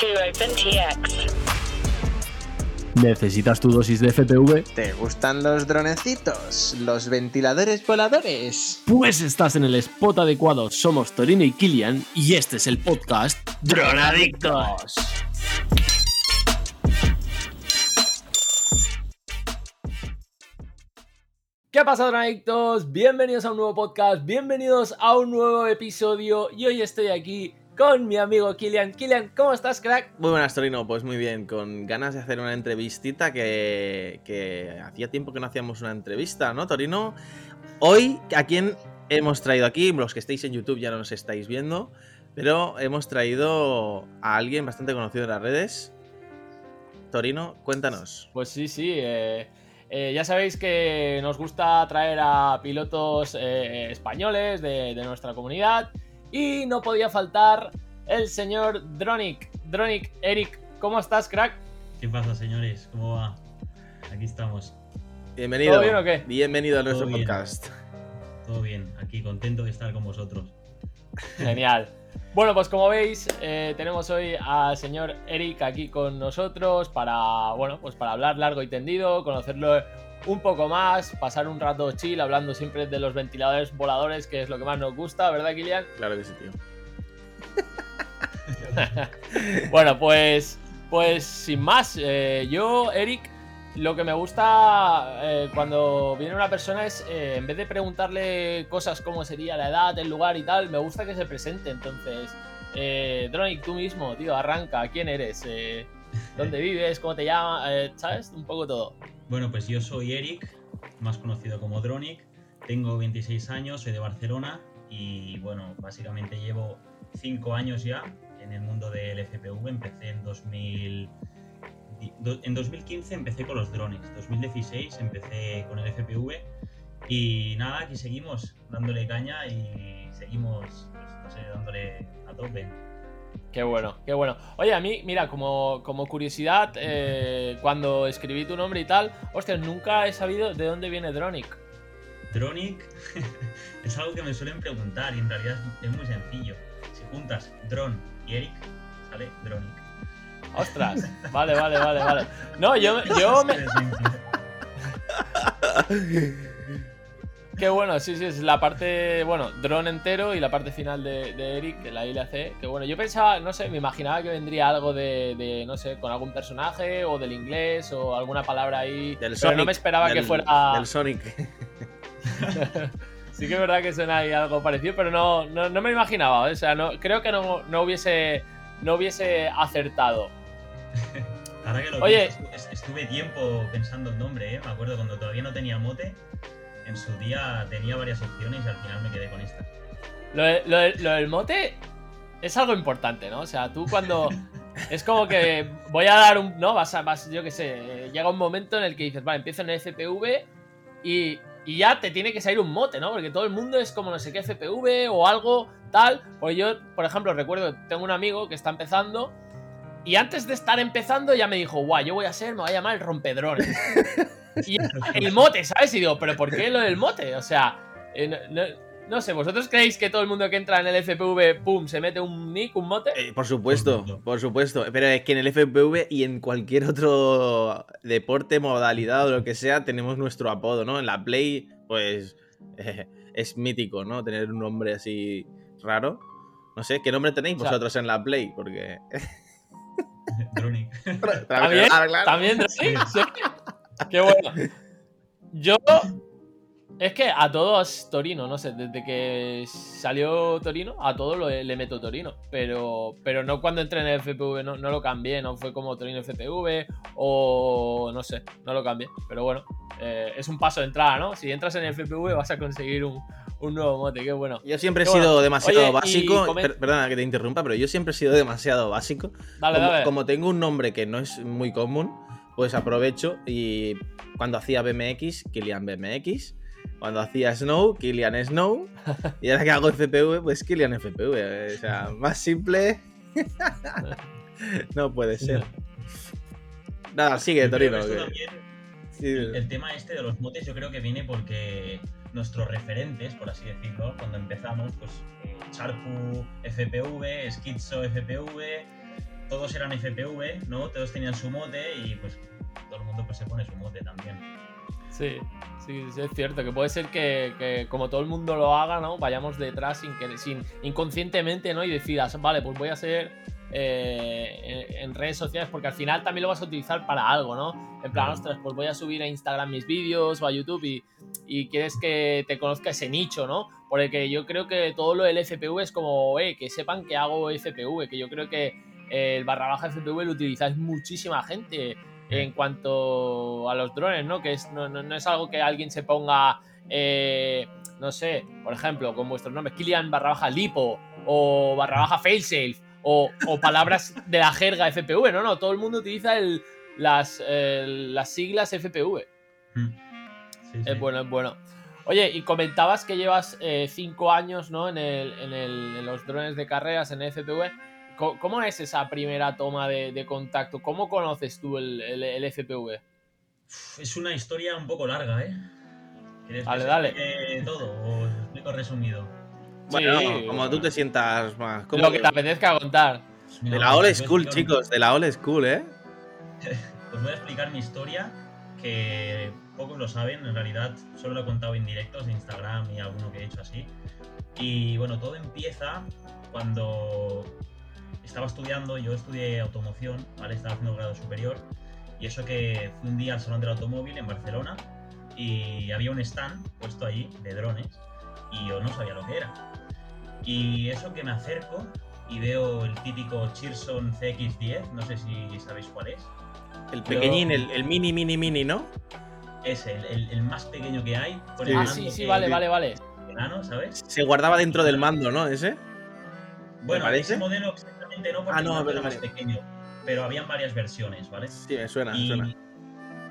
to OpenTX. ¿Necesitas tu dosis de FPV? ¿Te gustan los dronecitos? ¿Los ventiladores voladores? Pues estás en el spot adecuado. Somos Torino y Kilian y este es el podcast Dronadictos. ¿Qué pasa, Dronadictos? Bienvenidos a un nuevo podcast, bienvenidos a un nuevo episodio y hoy estoy aquí con mi amigo Kilian. Kilian, ¿cómo estás, crack? Muy buenas, Torino. Pues muy bien, con ganas de hacer una entrevistita que, que hacía tiempo que no hacíamos una entrevista, ¿no, Torino? Hoy, ¿a quién hemos traído aquí? Los que estáis en YouTube ya no nos estáis viendo, pero hemos traído a alguien bastante conocido en las redes. Torino, cuéntanos. Pues sí, sí. eh, eh, ya sabéis que nos gusta traer a pilotos eh, españoles de, de nuestra comunidad y no podía faltar el señor Dronic. Dronic, Eric, ¿cómo estás, crack? ¿Qué pasa, señores? ¿Cómo va? Aquí estamos. Bienvenido. ¿Todo bien o qué? Bienvenido a nuestro bien. podcast. Todo bien. Aquí contento de estar con vosotros. Genial. Bueno, pues como veis, eh, tenemos hoy al señor Eric aquí con nosotros para, bueno, pues para hablar largo y tendido, conocerlo un poco más, pasar un rato chill hablando siempre de los ventiladores voladores, que es lo que más nos gusta, ¿verdad, Kilian? Claro que sí, tío. Bueno, pues, pues sin más, eh, yo, Eric, lo que me gusta eh, cuando viene una persona es, eh, en vez de preguntarle cosas como sería la edad, el lugar y tal, me gusta que se presente. Entonces, eh, Dronic, tú mismo, tío, arranca. ¿Quién eres? Eh, ¿Dónde vives? ¿Cómo te llamas? Eh, ¿Sabes? Un poco todo. Bueno, pues yo soy Eric, más conocido como Dronic. Tengo 26 años, soy de Barcelona y bueno, básicamente llevo 5 años ya en el mundo del FPV. Empecé en 2000... do- En 2015 empecé con los drones, 2016 empecé con el FPV y nada, aquí seguimos dándole caña y seguimos, pues, no sé, dándole a tope. Qué bueno, qué bueno. Oye, a mí, mira, como, como curiosidad, eh, cuando escribí tu nombre y tal, hostias, nunca he sabido de dónde viene Dronic. Dronic es algo que me suelen preguntar y en realidad es muy sencillo. Si juntas Dron y Eric, sale Dronic. Ostras, vale, vale, vale, vale. No, yo, yo me. Qué bueno, sí, sí, es la parte, bueno, drone entero y la parte final de, de Eric, que la I la C. Que bueno, yo pensaba, no sé, me imaginaba que vendría algo de, de, no sé, con algún personaje o del inglés o alguna palabra ahí. Del pero Sonic. no me esperaba que del- fuera. Del Sonic. sí que es verdad que suena ahí algo parecido, pero no, no, no me lo imaginaba. ¿eh? O sea, no, creo que no, no hubiese, no hubiese acertado. Ahora que lo Oye. pienso, estuve tiempo pensando el nombre, ¿eh? Me acuerdo cuando todavía no tenía mote, en su día tenía varias opciones y al final me quedé con esta. Lo, de- lo de- lo del mote es algo importante, ¿no? O sea, tú cuando. Es como que voy a dar un. No, vas a. Vas, yo qué sé. eh, Llega un momento en el que dices, vale, empiezo en el FPV y, y ya te tiene que salir un mote, ¿no? Porque todo el mundo es como no sé qué FPV o algo tal. Pues yo, por ejemplo, recuerdo que tengo un amigo que está empezando. Y antes de estar empezando ya me dijo, guau, yo voy a ser, me voy a llamar el rompedrones. y el mote, ¿sabes? Y digo, ¿pero por qué lo del mote? O sea, eh, no, no- no sé, ¿vosotros creéis que todo el mundo que entra en el FPV, pum, se mete un nick, un mote? Eh, por supuesto, por supuesto. Pero es que en el FPV y en cualquier otro deporte, modalidad o lo que sea, tenemos nuestro apodo, ¿no? En la Play, pues eh, es mítico, ¿no? Tener un nombre así raro. No sé, ¿qué nombre tenéis O sea- vosotros en la Play? Porque. ¿También? ¿También, Drake? Sí. Qué bueno. Yo. Es que a todos Torino, no sé, desde que salió Torino, a todos lo- le meto Torino. Pero, pero no cuando entré en el FPV, no, no lo cambié, no fue como Torino FPV o no sé, no lo cambié. Pero bueno, eh, es un paso de entrada, ¿no? Si entras en el FPV vas a conseguir un, un nuevo mote, qué bueno. Yo siempre he Qué sido bueno. demasiado Oye, básico. per- perdona que te interrumpa, pero yo siempre he sido demasiado básico. Dale, como, dale. como tengo un nombre que no es muy común, pues aprovecho y cuando hacía BMX, Kilian BMX. Cuando hacía Snow, Kilian Snow. Y ahora que hago FPV, pues Kilian FPV. O sea, más simple. no puede ser. Nada, sigue, Torino. que esto que- también, sí. el, el tema este de los motes yo creo que viene porque nuestros referentes, por así decirlo, cuando empezamos, pues eh, Charpu FPV, Schizo FPV, todos eran FPV, ¿no? Todos tenían su mote y pues todo el mundo pues se pone su mote también. Sí, sí, sí, es cierto, que puede ser que, que como todo el mundo lo haga, ¿no? Vayamos detrás sin que, sin inconscientemente, ¿no? Y decidas, vale, pues voy a ser eh, en, en redes sociales porque al final también lo vas a utilizar para algo, ¿no? En plan, ostras, pues voy a subir a Instagram mis vídeos o a YouTube y, y quieres que te conozca ese nicho, ¿no? Porque yo creo que todo lo del FPV es como, eh, que sepan que hago FPV, que yo creo que el barra baja FPV lo utilizáis muchísima gente en cuanto a los drones, ¿no? Que es, no, no- no es algo que alguien se ponga, eh, no sé, por ejemplo, con vuestros nombres, Kilian barra baja Lipo o barra baja Failsafe o, o palabras de la jerga FPV, no, no, todo el mundo utiliza el- las, eh, las siglas FPV. Mm. Sí. Es bueno, es bueno. Oye, y comentabas que llevas eh, cinco años ¿no? en, el, en, el- en los drones de carreras, en FPV. ¿Cómo es esa primera toma de, de contacto? ¿Cómo conoces tú el, FPV? Es una historia un poco larga, ¿eh? ¿Quieres que Dale, dale. todo o explico resumido? Bueno, Sí, como tú te sientas más. Lo que te apetezca contar. De la old school, chicos, de la old school, ¿eh? Os voy a explicar mi historia, que pocos lo saben, en realidad solo lo he contado en directos de Instagram y alguno que he hecho así. Y bueno, todo empieza cuando estaba estudiando, yo estudié automoción, ¿vale? Estaba haciendo grado superior, y eso que fui un día al Salón del Automóvil en Barcelona y había un stand puesto allí de drones y yo no sabía lo que era. Y eso que me acerco y veo el típico Cheerson CX10, no sé si sabéis cuál es. El pequeñín, el, el mini, mini, mini, ¿no? Es el, el- el más pequeño que hay. Con Sí. el Ah, sí, sí, vale, vale, vale. enano, ¿sabes? Se guardaba dentro del mando, ¿no? Ese. Bueno, ese modelo exactamente no, porque Ah, no, era más pequeño. Pero habían varias versiones, ¿vale? Sí, me suena, me Y, suena.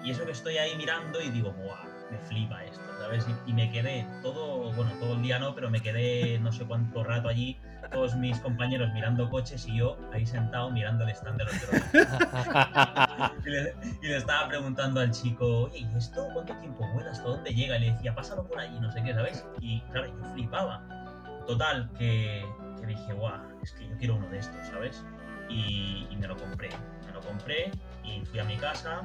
y eso que estoy ahí mirando y digo, ¡buah! Me flipa esto, Y, y me quedé todo, bueno, todo el día no, pero me quedé no sé cuánto rato allí, todos mis compañeros mirando coches y yo ahí sentado mirando el stand de los. Y le, y le estaba preguntando al chico, oye, ¿y esto cuánto tiempo vuela? ¿Hasta dónde llega? Y le decía, pásalo por allí, no sé qué, ¿sabes? Y claro, yo flipaba. Total, que, que dije, guau, es que yo quiero uno de estos, ¿sabes? Y, y me lo compré. Lo compré y fui a mi casa.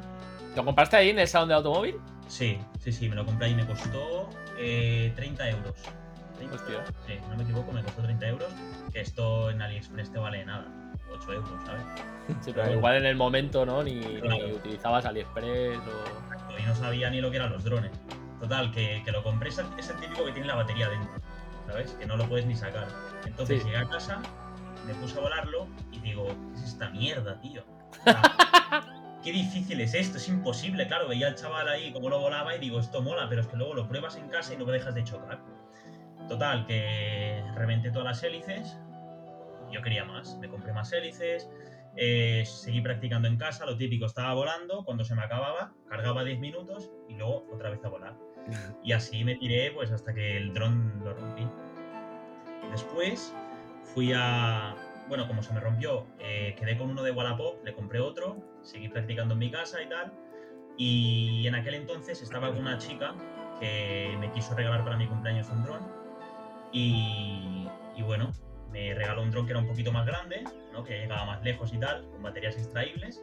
¿Lo compraste ahí en el salón de automóvil? Sí, sí, sí, me lo compré y me costó eh, 30 euros. 30, Hostia. Sí, no me equivoco, me costó 30 euros. Que esto en AliExpress te vale nada, 8 euros, ¿sabes? Sí, pero igual en el momento, ¿no? Ni, utilizabas AliExpress o. y no sabía ni lo que eran los drones. Total, que, que lo compré, es el, es el típico que tiene la batería dentro, ¿sabes? Que no lo puedes ni sacar. Entonces Sí. llegué a casa, me puse a volarlo y digo, ¿qué es esta mierda, tío? Qué difícil es esto, es imposible, claro, veía al chaval ahí cómo lo volaba y digo, esto mola, pero es que luego lo pruebas en casa y no dejas de chocar. Total, que reventé todas las hélices, yo quería más, me compré más hélices, eh, seguí practicando en casa, lo típico, estaba volando, cuando se me acababa, cargaba 10 minutos y luego otra vez a volar. Y así me tiré pues hasta que el dron lo rompí. Después fui a... Bueno, como se me rompió, eh, quedé con uno de Wallapop, le compré otro, seguí practicando en mi casa y tal. Y en aquel entonces estaba con una chica que me quiso regalar para mi cumpleaños un dron. Y, bueno, me regaló un dron que era un poquito más grande, ¿no? que llegaba más lejos y tal, con baterías extraíbles.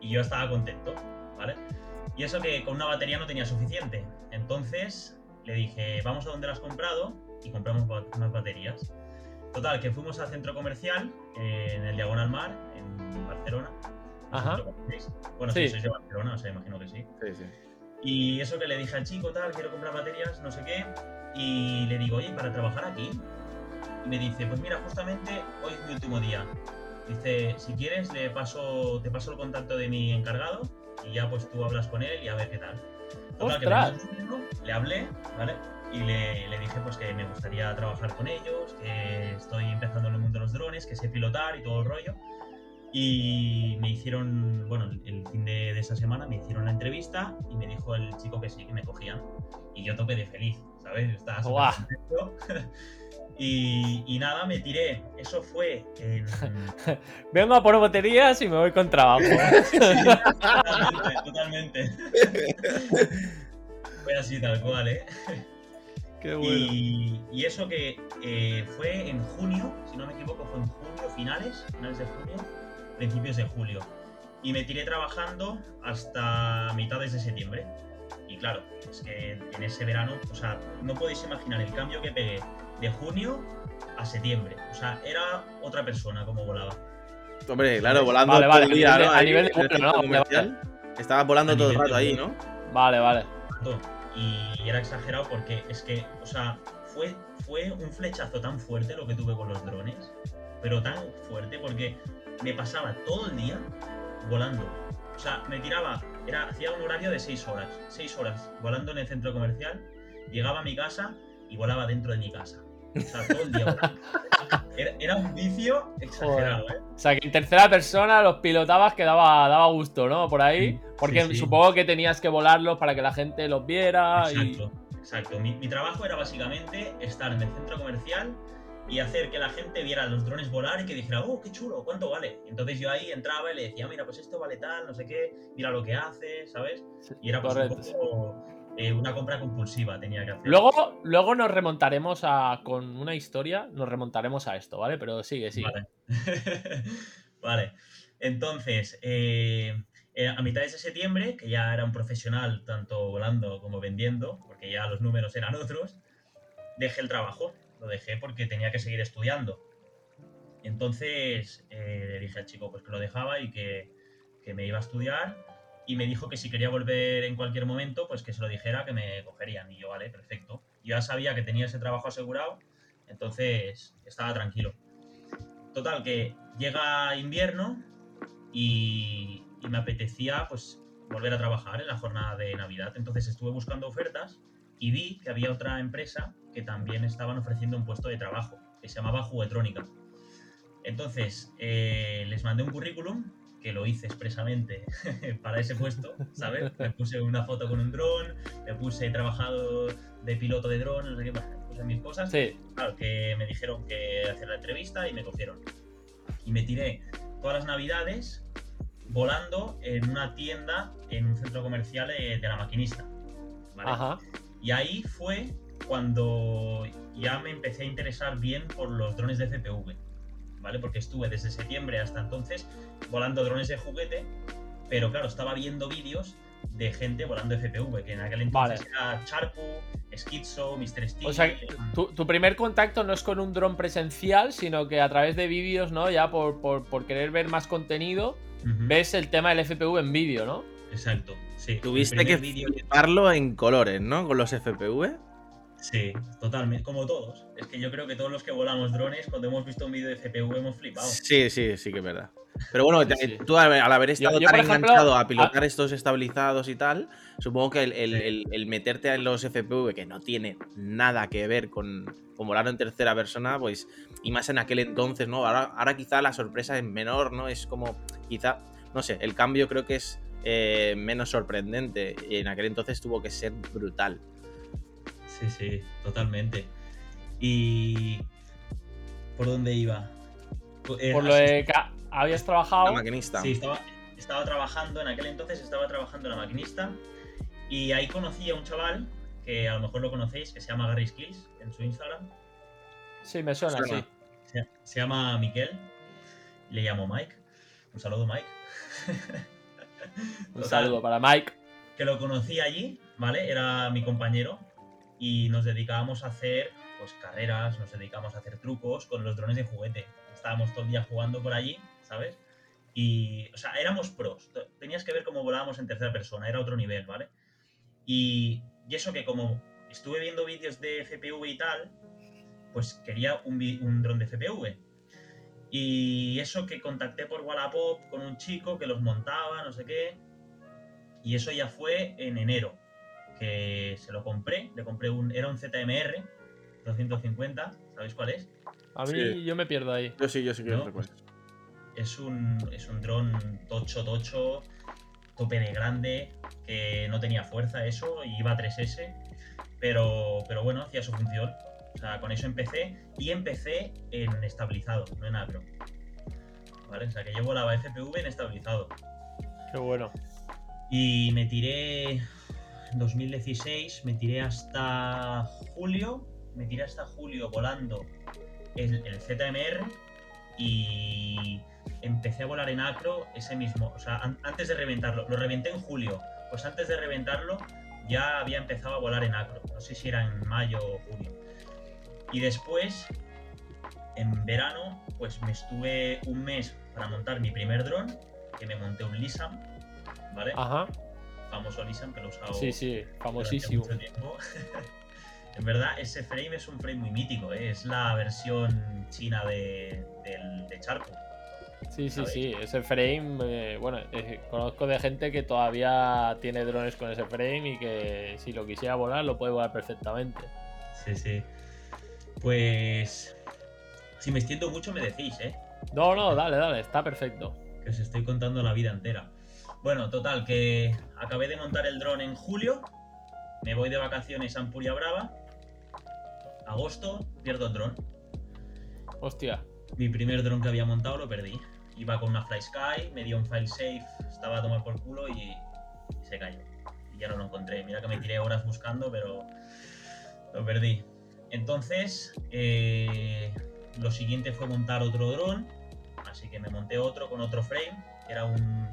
Y yo estaba contento, ¿vale? Y eso que con una batería no tenía suficiente. Entonces le dije, vamos a donde lo has comprado y compramos unas baterías. Total, que fuimos al centro comercial, eh, en el Diagonal Mar, en Barcelona. Ajá. si. Bueno, Sí. sí, sois de Barcelona, o sea, imagino que sí. Sí, sí. Y eso que le dije al chico, tal, quiero comprar baterías, no sé qué. Y le digo, oye, ¿para trabajar aquí? Y me dice, pues mira, justamente hoy es mi último día. Dice, si quieres, le paso, te paso el contacto de mi encargado y ya pues tú hablas con él y a ver qué tal. Total, que me ¡Ostras! número, le hablé, ¿vale? Y le, le dije pues que me gustaría trabajar con ellos, que estoy empezando en el mundo de los drones, que sé pilotar y todo el rollo. Y me hicieron, bueno, el- fin de, de esa semana me hicieron la entrevista y me dijo el chico que sí, que me cogían. Y yo tope de feliz, ¿sabes? Estaba súper y, y nada, me tiré. Eso fue en... Vengo a por baterías y me voy con trabajo. totalmente, totalmente. fue así tal cual, ¿eh? Qué Y, y eso que eh, fue en junio, si no me equivoco, fue en junio, finales, finales de junio. principios de julio. Y me tiré trabajando hasta mitades de septiembre. Y claro, es que en ese verano, o sea, no podéis imaginar el cambio que pegué de junio a septiembre. O sea, era otra persona como volaba. Hombre, claro, volando Vale, todo vale, el a día, nivel de- ¿no? a nivel de vuelo, ¿no? centro Vale, comercial. Estaba volando A todo el nivel rato ahí. ¿no? Vale, vale. Y era exagerado porque es que, o sea, fue, fue un flechazo tan fuerte lo que tuve con los drones, pero tan fuerte porque me pasaba todo el día volando. O sea, me tiraba, era, hacía un horario de 6 horas, 6 horas volando en el centro comercial, llegaba a mi casa y volaba dentro de mi casa. O sea, todo el día volando. Era, era un vicio exagerado, ¿eh? O sea, que en tercera persona los pilotabas que daba, daba gusto, ¿no? Por ahí. Porque sí, sí. supongo que tenías que volarlos para que la gente los viera. y- Exacto, exacto. Mi, mi trabajo era básicamente estar en el centro comercial y hacer que la gente viera los drones volar y que dijera, oh, qué chulo, ¿cuánto vale? Entonces yo ahí entraba y le decía, mira, pues esto vale tal, no sé qué, mira lo que hace, ¿sabes? Y era pues, un Correcto. poco eh, una compra compulsiva tenía que hacer. Luego, luego nos remontaremos a. Con una historia, nos remontaremos a esto, ¿vale? Pero sigue, sigue. Vale. vale. Entonces, eh, eh, a mitad de septiembre, que ya era un profesional tanto volando como vendiendo, porque ya los números eran otros, dejé el trabajo. Lo dejé porque tenía que seguir estudiando. Entonces eh, le dije al chico pues que lo dejaba y que, que me iba a estudiar. Y me dijo que si quería volver en cualquier momento, pues que se lo dijera, que me cogerían. Y yo, vale, perfecto. Yo ya sabía que tenía ese trabajo asegurado, entonces estaba tranquilo. Total, que llega invierno y, me apetecía pues volver a trabajar en la jornada de Navidad. Entonces estuve buscando ofertas y vi que había otra empresa que también estaban ofreciendo un puesto de trabajo, que se llamaba Juguetrónica. Entonces eh, les mandé un currículum, que lo hice expresamente para ese puesto, ¿sabes? Le puse una foto con un dron, le puse trabajado de piloto de dron, no sé qué, bueno, puse mis cosas. Sí. Claro, que me dijeron que hacer la entrevista y me cogieron. Y me tiré todas las navidades volando en una tienda en un centro comercial de, de la maquinista. ¿vale? Ajá. Y ahí fue cuando ya me empecé a interesar bien por los drones de FPV. ¿Vale? Porque estuve desde septiembre hasta entonces volando drones de juguete, pero claro, estaba viendo vídeos de gente volando FPV, que en aquel entonces Vale. era Charpu, Schizo, Mr. Steel. O sea, tu, tu primer contacto no es con un dron presencial, sino que a través de vídeos, ¿no? Ya por, por, por querer ver más contenido, ves el tema del FPV en vídeo, ¿no? Exacto, sí. Tuviste que fliparlo en colores, ¿no? Con los FPV. Sí, totalmente, como todos. Es que yo creo que todos los que volamos drones, cuando hemos visto un vídeo de FPV hemos flipado. Sí, sí, sí que es verdad. Pero bueno, Sí, tú al, haber estado yo, tan por ejemplo, enganchado a- a pilotar estos estabilizados y tal, supongo que el, el- Sí. el- el meterte en los FPV, que no tiene nada que ver con, con volar en tercera persona, pues, y más en aquel entonces, ¿no? Ahora, ahora quizá la sorpresa es menor, ¿no? Es como, quizá, no sé, el cambio creo que es eh, menos sorprendente. Y en aquel entonces tuvo que ser brutal. Sí, sí, totalmente. Y. ¿Por dónde iba? Eh, Por lo de que habías La trabajado. maquinista. Sí, estaba, estaba trabajando, en aquel entonces estaba trabajando en la maquinista. Y ahí conocí a un chaval, que a lo mejor lo conocéis, que se llama Gary Skills en su Instagram. Sí, me suena, Suena. sí. Se, se llama Miquel. Le llamo Mike. Un saludo, Mike. Un Total, saludo para Mike. que lo conocí allí, ¿vale? Era mi compañero y nos dedicábamos a hacer pues carreras, nos dedicábamos a hacer trucos con los drones de juguete. Estábamos todo el día jugando por allí, ¿sabes? Y, o sea, éramos pros. Tenías que ver cómo volábamos en tercera persona, era otro nivel, ¿vale? Y, y eso que como estuve viendo vídeos de FPV y tal, pues quería un, un dron de FPV. Y eso que contacté por Wallapop con un chico que los montaba, no sé qué. Y eso ya fue en enero, que se lo compré. Le compré un. Era un ZMR 250, ¿sabéis cuál es? A mí Sí. yo me pierdo ahí. Yo sí, yo sí que No, recuerdo. Es un, es un dron tocho, tocho, tope de grande, que no tenía fuerza eso, y iba a 3S, pero, pero bueno, hacía su función. O sea, con eso empecé, y empecé en estabilizado, no en acro. ¿Vale? O sea, que yo volaba FPV en estabilizado. Qué bueno. Y me tiré 2016, me tiré hasta julio, me tiré hasta julio volando el, el ZMR y empecé a volar en acro ese mismo, o sea, an- antes de reventarlo, lo reventé en julio, pues antes de reventarlo ya había empezado a volar en acro, no sé si era en mayo o junio. Y después, en verano, pues me estuve un mes para montar mi primer dron, que me monté un Lisam, ¿vale? Ajá. Famoso Lisam que lo he usado Sí, sí, famosísimo. en verdad, ese frame es un frame muy mítico, ¿eh? es la versión china de, del, de Charco. Sí, sí, sí. Ese frame, eh, bueno, eh, conozco de gente que todavía tiene drones con ese frame y que si lo quisiera volar lo puede volar perfectamente. Sí, sí. Pues. Si me extiendo mucho, me decís, ¿eh? No, no, dale, dale, está perfecto. Que os estoy contando la vida entera. Bueno, total, que acabé de montar el dron en julio. Me voy de vacaciones a Ampuria Brava. Agosto, pierdo el dron. Hostia. Mi primer dron que había montado lo perdí. Iba con una FlySky, me dio un file safe, estaba a tomar por culo y, y se cayó. Y ya no lo encontré. Mira que me tiré horas buscando, pero lo perdí. Entonces, eh, lo siguiente fue montar otro dron. Así que me monté otro con otro frame. que Era un,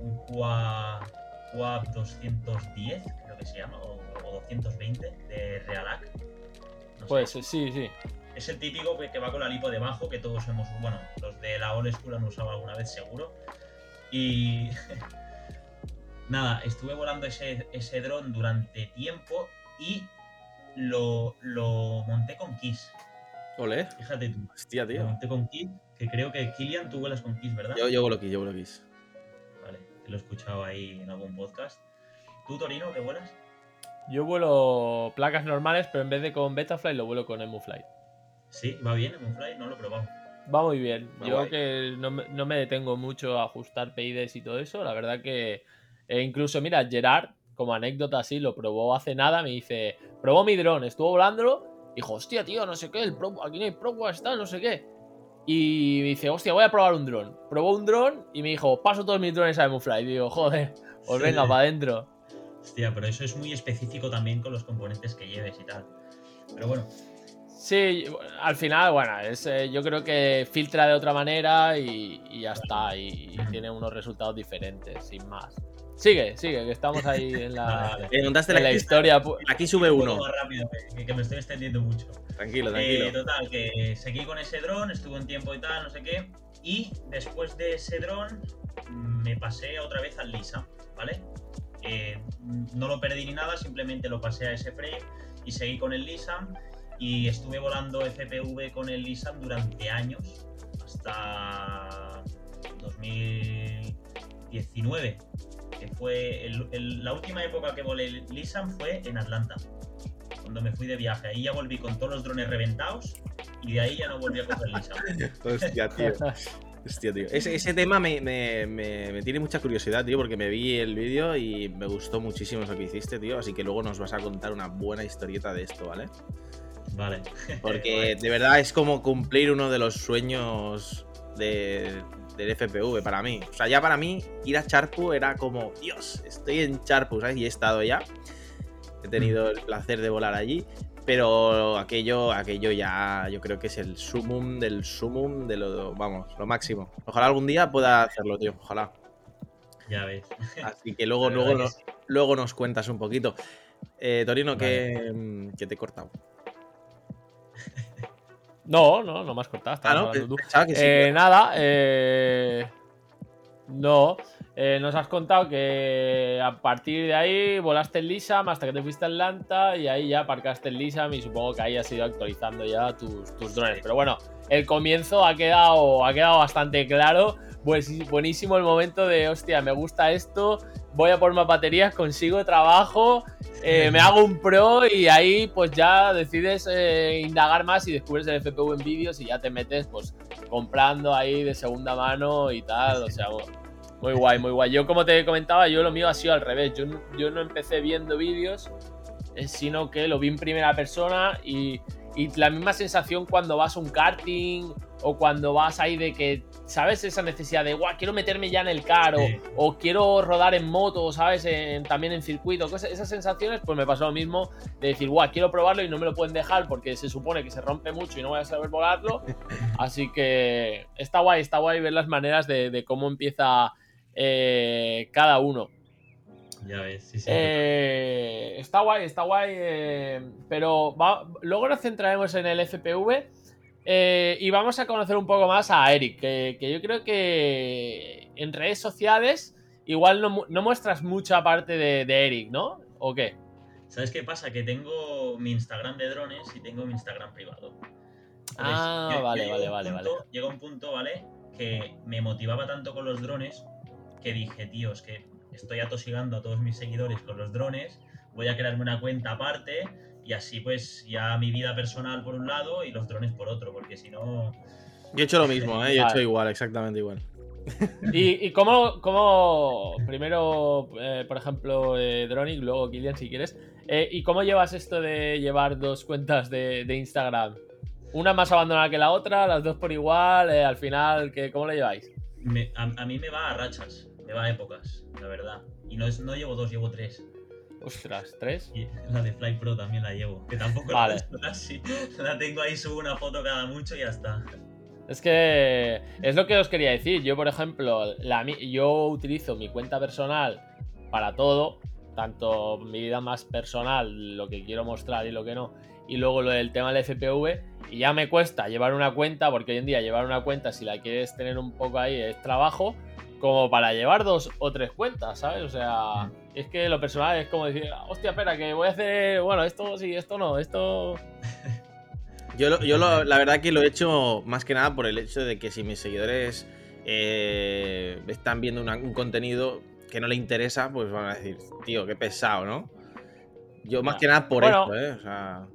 un QA, QA 210, creo que se llama, o, o 220 de Realac. No sé. Pues sí, sí. Es el típico que, que va con la lipo debajo, que todos hemos, bueno, los de la old school han usado alguna vez seguro. Y nada, estuve volando ese, ese dron durante tiempo y lo, lo monté con Kiss. Ole. Fíjate tú, Hostia, lo tío. monté con Kiss, que creo que Kilian tú vuelas con Kiss, ¿verdad? Yo, yo vuelo aquí, yo vuelo aquí. Que lo he escuchado ahí en algún podcast. ¿Tú, Torino, qué vuelas? Yo vuelo placas normales, pero en vez de con Betafly lo vuelo con EmuFly. Sí, va bien, en un fly, no lo he probado. Va muy bien. Va Yo guay. que no, me- no me detengo mucho a ajustar PIDs y todo eso. La verdad que e incluso, mira, Gerard, como anécdota así, lo probó hace nada. Me dice, probó mi dron, estuvo volándolo. Dijo, hostia, tío, no sé qué, el Pro, aquí no hay Pro está, no sé qué. Y me dice, hostia, voy a probar un dron. Probó un dron y me dijo, paso todos mis drones a EmuFly. Y digo, joder, pues venga, para adentro. Hostia, pero eso es muy específico también con los componentes que lleves y tal. Pero bueno, Sí, al final, bueno, es, eh, yo creo que filtra de otra manera y, y ya está. Y, y tiene unos resultados diferentes, sin más. Sigue, sigue, que estamos ahí en la, vale. Eh, en la, historia. aquí sube un uno. más rápido, que, que me estoy extendiendo mucho. Tranquilo, Eh, tranquilo. total, que seguí con ese dron, estuve un tiempo y tal, no sé qué. Y después de ese dron me pasé otra vez al Lisa, ¿vale? Eh, no lo perdí ni nada, simplemente lo pasé a ese frame y seguí con el Lisam. Y estuve volando FPV con el Lisam durante años, hasta 2019, que fue el- el- la última época que volé el Lisam fue en Atlanta cuando me fui de viaje. Ahí ya volví con todos los drones reventados y de ahí ya no volví a coger lisa. Hostia, tío. Hostia, tío. Ese, ese tema me, me- me- me tiene mucha curiosidad, tío, porque me vi el vídeo y me gustó muchísimo eso que hiciste, tío. Así que luego nos vas a contar una buena historieta de esto, ¿vale? Vale. Porque de verdad es como cumplir uno de los sueños de- del FPV para mí. O sea, ya para mí ir a Charpu era como, Dios, estoy en Charpu, ¿sabes? Y he estado ya. He tenido el placer de volar allí. Pero aquello, aquello ya yo creo que es el sumum del sumum de lo, vamos, lo máximo. Ojalá algún día pueda hacerlo, tío. Ojalá. Ya ves. Así que luego, luego, nos, luego nos cuentas un poquito. Eh, Torino, Vale. que, mm, que te he cortado. No, no, no me has cortado. Ah, estabas no, hablando tú. pensaba que sí. Eh, nada, eh, no. Eh, nos has contado que a partir de ahí volaste el Lisam hasta que te fuiste a Atlanta y ahí ya aparcaste el Lisam y supongo que ahí has ido actualizando ya tus, tus drones. Pero bueno, el comienzo ha quedado, ha quedado bastante claro. Pues buenísimo el momento de, hostia, me gusta esto, voy a por más baterías, consigo trabajo, eh, me hago un pro y ahí pues ya decides eh, indagar más y descubres el FPV en vídeos y ya te metes pues comprando ahí de segunda mano y tal, o sea, muy guay, muy guay. Yo como te comentaba, yo lo mío ha sido al revés, yo yo no empecé viendo vídeos, eh, sino que lo vi en primera persona y, Y la misma sensación cuando vas a un karting o cuando vas ahí de que, ¿sabes? Esa necesidad de, guau, quiero meterme ya en el car o, Sí. o quiero rodar en moto, ¿sabes? En- también en circuito. cosas- esas sensaciones, pues me pasó lo mismo de decir, guau, quiero probarlo y no me lo pueden dejar porque se supone que se rompe mucho y no voy a saber volarlo. Así que está guay, está guay ver las maneras de, de cómo empieza eh, cada uno. Ya ves, sí, sí. Eh, está guay, está guay. eh, pero va- luego nos centraremos en el FPV. eh, y vamos a conocer un poco más a Eric. Que, que yo creo que en redes sociales igual no, mu- no muestras mucha parte de, de Eric, ¿no? ¿O qué? ¿Sabes qué pasa? Que tengo mi Instagram de drones y tengo mi Instagram privado. Ah, vale, vale, vale, punto- Llegó un punto, ¿vale? Que me motivaba tanto con los drones que dije, tío, es que estoy atosigando a todos mis seguidores con los drones, voy a crearme una cuenta aparte y así pues ya mi vida personal por un lado y los drones por otro, porque si no... Yo he hecho lo mismo, ¿eh? Yo he Vale. hecho igual, exactamente igual. ¿Y, y cómo, cómo- primero, eh, por ejemplo, eh, Dronic, luego Kilian, si quieres, eh, ¿y cómo llevas esto de llevar dos cuentas de, de Instagram? Una más abandonada que la otra, las dos por igual, eh, al final, ¿qué, ¿cómo lo lleváis? me- a, a mí me va a rachas, me va a épocas, la verdad. Y no, es, no llevo dos, llevo tres. Ostras, ¿tres? Y la de Fly Pro también la llevo, que tampoco Vale. la casi. La tengo ahí, subo una foto cada mucho y ya está. Es que es lo que os quería decir. Yo, por ejemplo, la, yo utilizo mi cuenta personal para todo, tanto mi vida más personal, lo que quiero mostrar y lo que no, y luego lo del tema del FPV, y ya me cuesta llevar una cuenta, porque hoy en día llevar una cuenta, si la quieres tener un poco ahí, es trabajo, como para llevar dos o tres cuentas, ¿sabes? O sea, es que lo personal es como decir, hostia, espera, que voy a hacer, bueno, esto sí, esto no, esto... Yo, lo- yo lo- la verdad que lo he hecho más que nada por el hecho de que si mis seguidores eh, están viendo una- un contenido que no le interesa, pues van a decir, tío, qué pesado, ¿no? Yo más que nada por Bueno. esto, ¿eh? O sea,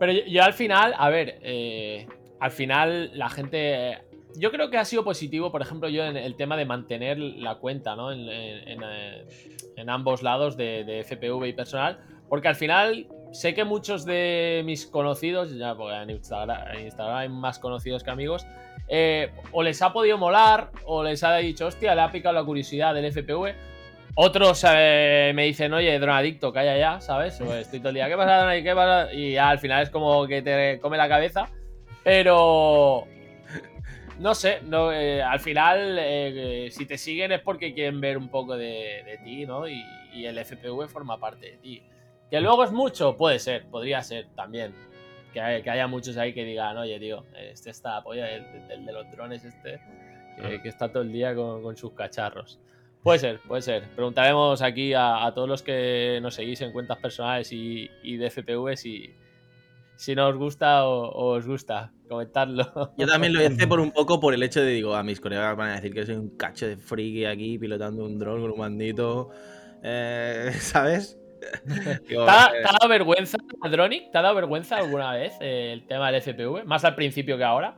Pero yo, yo al final, a ver, eh, al final la gente. Yo creo que ha sido positivo, por ejemplo, yo en el tema de mantener la cuenta, ¿no? En, en- ambos lados de, de FPV y personal. Porque al final sé que muchos de mis conocidos, ya porque en Instagram, en Instagram hay más conocidos que amigos, eh, o les ha podido molar, o les ha dicho, hostia, le ha picado la curiosidad del FPV. Otros eh, me dicen, oye, dronadicto, calla ya, ¿sabes? O estoy todo el día, ¿qué pasa, Dronadicto? ¿Qué pasa? Y ya al final es como que te come la cabeza. Pero. No sé, no, eh, al final, eh, si te siguen es porque quieren ver un poco de, de ti, ¿no? Y, y el FPV forma parte de ti. Que luego es mucho, puede ser, podría ser también. Que, hay- que haya muchos ahí que digan, oye, tío, este está la polla, el, el de los drones, este, que, que está todo el día con, con sus cacharros. Puede ser, puede ser. Preguntaremos aquí a, a todos los que nos seguís en cuentas personales y, y de FPV si, si no os gusta o, o os gusta. Comentadlo. yo también lo hice por un poco por el hecho de, digo, a mis colegas van a decir que soy un cacho de friki aquí pilotando un dron con un bandito, eh, ¿sabes? Digo, ¿Te ha, eh, te ha dado vergüenza, Dronic? ¿Te ha dado vergüenza alguna vez eh, el tema del FPV? Más al principio que ahora.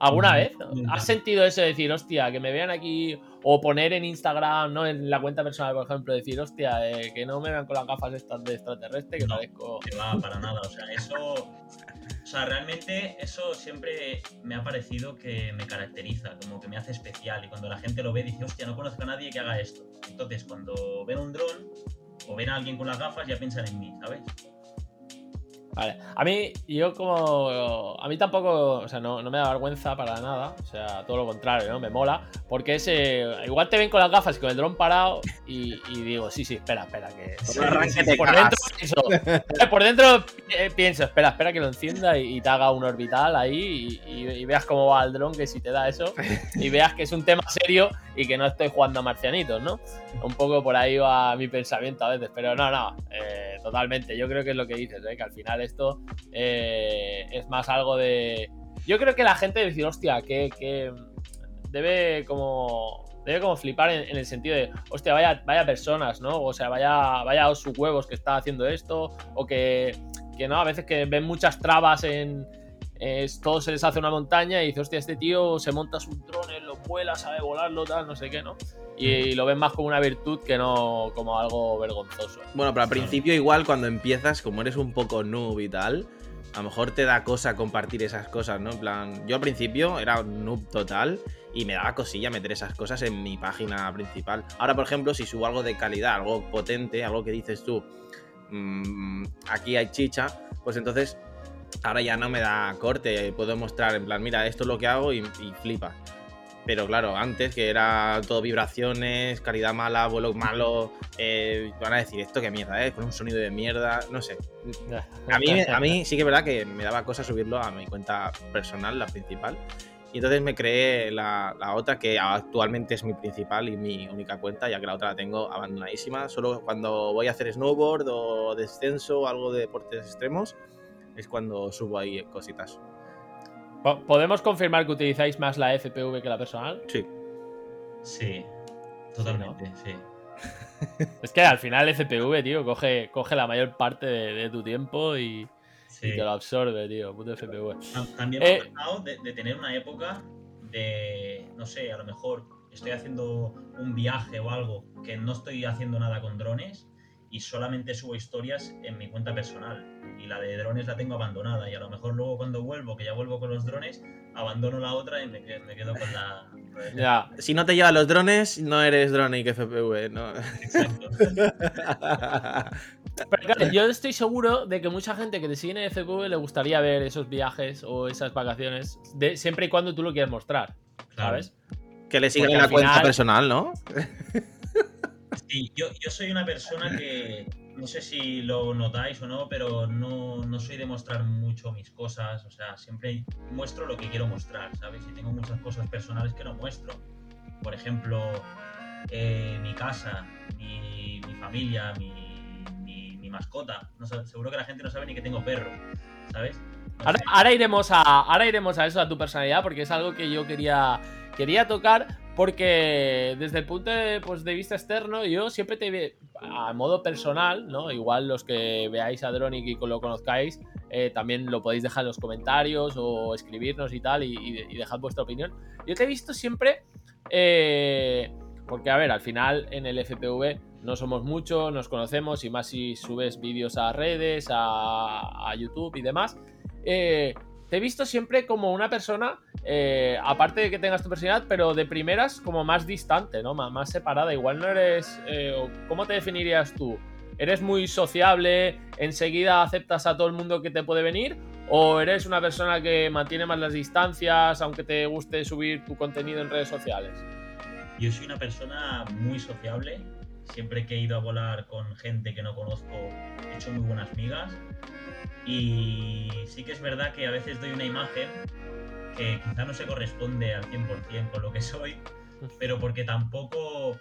¿Alguna vez? ¿Has sentido eso de decir, hostia, que me vean aquí o poner en Instagram, no en la cuenta personal, por ejemplo, decir, hostia, eh, que no me vean con las gafas estas de extraterrestre, que No. parezco. que va para nada. O sea, eso. O sea, realmente eso siempre me ha parecido que me caracteriza, como que me hace especial. Y cuando la gente lo ve, dice, hostia, no conozco a nadie que haga esto. Entonces, cuando ven un dron o ven a alguien con las gafas, ya piensan en mí, ¿sabes? Vale. A mí, yo como. A mí tampoco. O sea, no, no me da vergüenza para nada. O sea, todo lo contrario, ¿no? Me mola. Porque ese. Igual te ven con las gafas y con el dron parado. Y, y digo, sí, sí, espera, espera. Que. Arranque te por dentro pienso. eh, por dentro eh, pienso, espera, espera que lo encienda y, y te haga un orbital ahí. Y, veas cómo va el dron, que si te da eso. Y veas que es un tema serio y que no estoy jugando a marcianitos, ¿no? Un poco por ahí va mi pensamiento a veces, pero no, no, eh, totalmente. Yo creo que es lo que dices, ¿eh? que al final esto eh, es más algo de. Yo creo que la gente debe decir, hostia, que, que debe como. Debe como flipar en, el sentido de, hostia, vaya, vaya personas, ¿no? O sea, vaya, vaya sus huevos que está haciendo esto, o que, que no, a veces que ven muchas trabas en, es, todo se les hace una montaña y dice, hostia, este tío se monta sus drones, lo vuela, sabe volarlo, tal, no sé qué, ¿no? Y, lo ven más como una virtud que no como algo vergonzoso. Bueno, pero al principio igual cuando empiezas, como eres un poco noob y tal, a lo mejor te da cosa compartir esas cosas, ¿no? En plan, yo al principio era un noob total y me daba cosilla meter esas cosas en mi página principal. Ahora, por ejemplo, si subo algo de calidad, algo potente, algo que dices tú, mmm, aquí hay chicha, pues entonces ahora ya no me da corte, puedo mostrar en plan, mira, esto es lo que hago y, y flipa. Pero claro, antes que era todo vibraciones, calidad mala, vuelo malo, eh, van a decir esto qué mierda, ¿eh? Con un sonido de mierda, no sé. A mí, a mí sí que es verdad que me daba cosa subirlo a mi cuenta personal, la principal. Y entonces me creé la, la, otra que actualmente es mi principal y mi única cuenta, ya que la otra la tengo abandonadísima. Solo cuando voy a hacer snowboard o descenso o algo de deportes extremos es cuando subo ahí cositas. ¿Podemos confirmar que utilizáis más la FPV que la personal? Sí. Sí, totalmente, sí. ¿no? Es que al final el FPV, tío, coge, coge la mayor parte de, de tu tiempo y, sí. y, te lo absorbe, tío. Puto FPV. También me eh, ha pasado de, de, tener una época de, no sé, a lo mejor estoy haciendo un viaje o algo que no estoy haciendo nada con drones y solamente subo historias en mi cuenta personal. Y la de drones la tengo abandonada. Y a lo mejor luego cuando vuelvo, que ya vuelvo con los drones, abandono la otra y me quedo, me quedo con la. Ya. Si no te llevan los drones, no eres drone y FPV, ¿no? Exacto. Pero claro, yo estoy seguro de que mucha gente que te sigue en FPV le gustaría ver esos viajes o esas vacaciones, de, siempre y cuando tú lo quieras mostrar, ¿sabes? Claro. Que le sigan en la final... cuenta personal, ¿no? Sí, yo, yo, soy una persona que, no sé si lo notáis o no, pero no, no, soy de mostrar mucho mis cosas, o sea, siempre muestro lo que quiero mostrar, ¿sabes? Y tengo muchas cosas personales que no muestro. Por ejemplo, eh, mi casa, mi, mi familia, mi, mi, mi mascota. No, seguro que la gente no sabe ni que tengo perro, ¿sabes? No ahora, ahora, iremos a, ahora iremos a eso, a tu personalidad, porque es algo que yo quería, quería tocar, porque desde el punto de, pues, de, vista externo, yo siempre te a modo personal, ¿no? Igual los que veáis a Dronic y lo conozcáis, eh, también lo podéis dejar en los comentarios o escribirnos y tal, y, y, y dejad vuestra opinión. Yo te he visto siempre. Eh, porque, a ver, al final en el FPV no somos muchos, nos conocemos, y más si subes vídeos a redes, a, a YouTube y demás. Eh, te he visto siempre como una persona, eh, aparte de que tengas tu personalidad, pero de primeras como más distante, ¿no? Más, separada. Igual no eres... Eh, ¿Cómo te definirías tú? ¿Eres muy sociable? ¿Enseguida aceptas a todo el mundo que te puede venir? ¿O eres una persona que mantiene más las distancias, aunque te guste subir tu contenido en redes sociales? Yo soy una persona muy sociable. Siempre que he ido a volar con gente que no conozco, he hecho muy buenas migas. Y sí que es verdad que a veces doy una imagen que quizá no se corresponde al 100% con lo que soy, pero porque tampoco,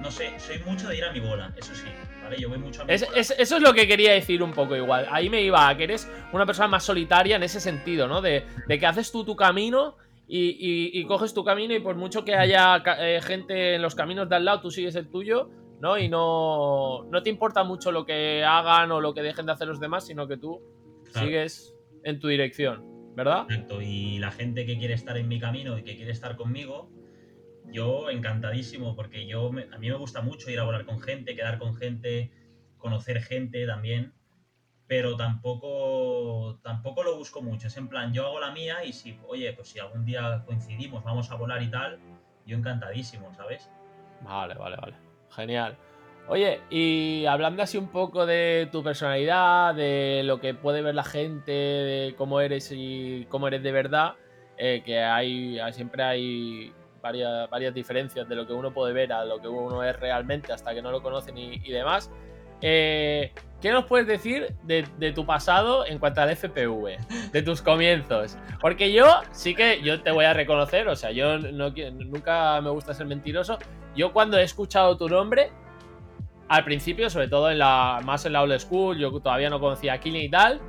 no sé, soy mucho de ir a mi bola, eso sí, ¿vale? Yo voy mucho a mi es, bola. Es, eso es lo que quería decir un poco igual. Ahí me iba a que eres una persona más solitaria en ese sentido, ¿no? De, de que haces tú tu camino y, y, y, coges tu camino y por mucho que haya eh, gente en los caminos de al lado, tú sigues el tuyo ¿no? Y no, no te importa mucho lo que hagan o lo que dejen de hacer los demás, sino que tú claro. sigues en tu dirección, ¿verdad? Exacto, y la gente que quiere estar en mi camino y que quiere estar conmigo, yo encantadísimo, porque yo a mí me gusta mucho ir a volar con gente, quedar con gente, conocer gente también, pero tampoco, tampoco lo busco mucho. Es en plan, yo hago la mía y si, oye, pues si algún día coincidimos, vamos a volar y tal, yo encantadísimo, ¿sabes? Vale, vale, vale. Genial. Oye, y hablando así un poco de tu personalidad, de lo que puede ver la gente, de cómo eres y cómo eres de verdad, eh, que hay siempre hay varias, diferencias de lo que uno puede ver a lo que uno es realmente hasta que no lo conocen y, y demás. Eh, ¿Qué nos puedes decir de, de, tu pasado en cuanto al FPV? De tus comienzos. Porque yo sí que yo te voy a reconocer, o sea, yo no, nunca me gusta ser mentiroso. Yo cuando he escuchado tu nombre, al principio, sobre todo en la más en la old school, yo todavía no conocía a Killing y tal,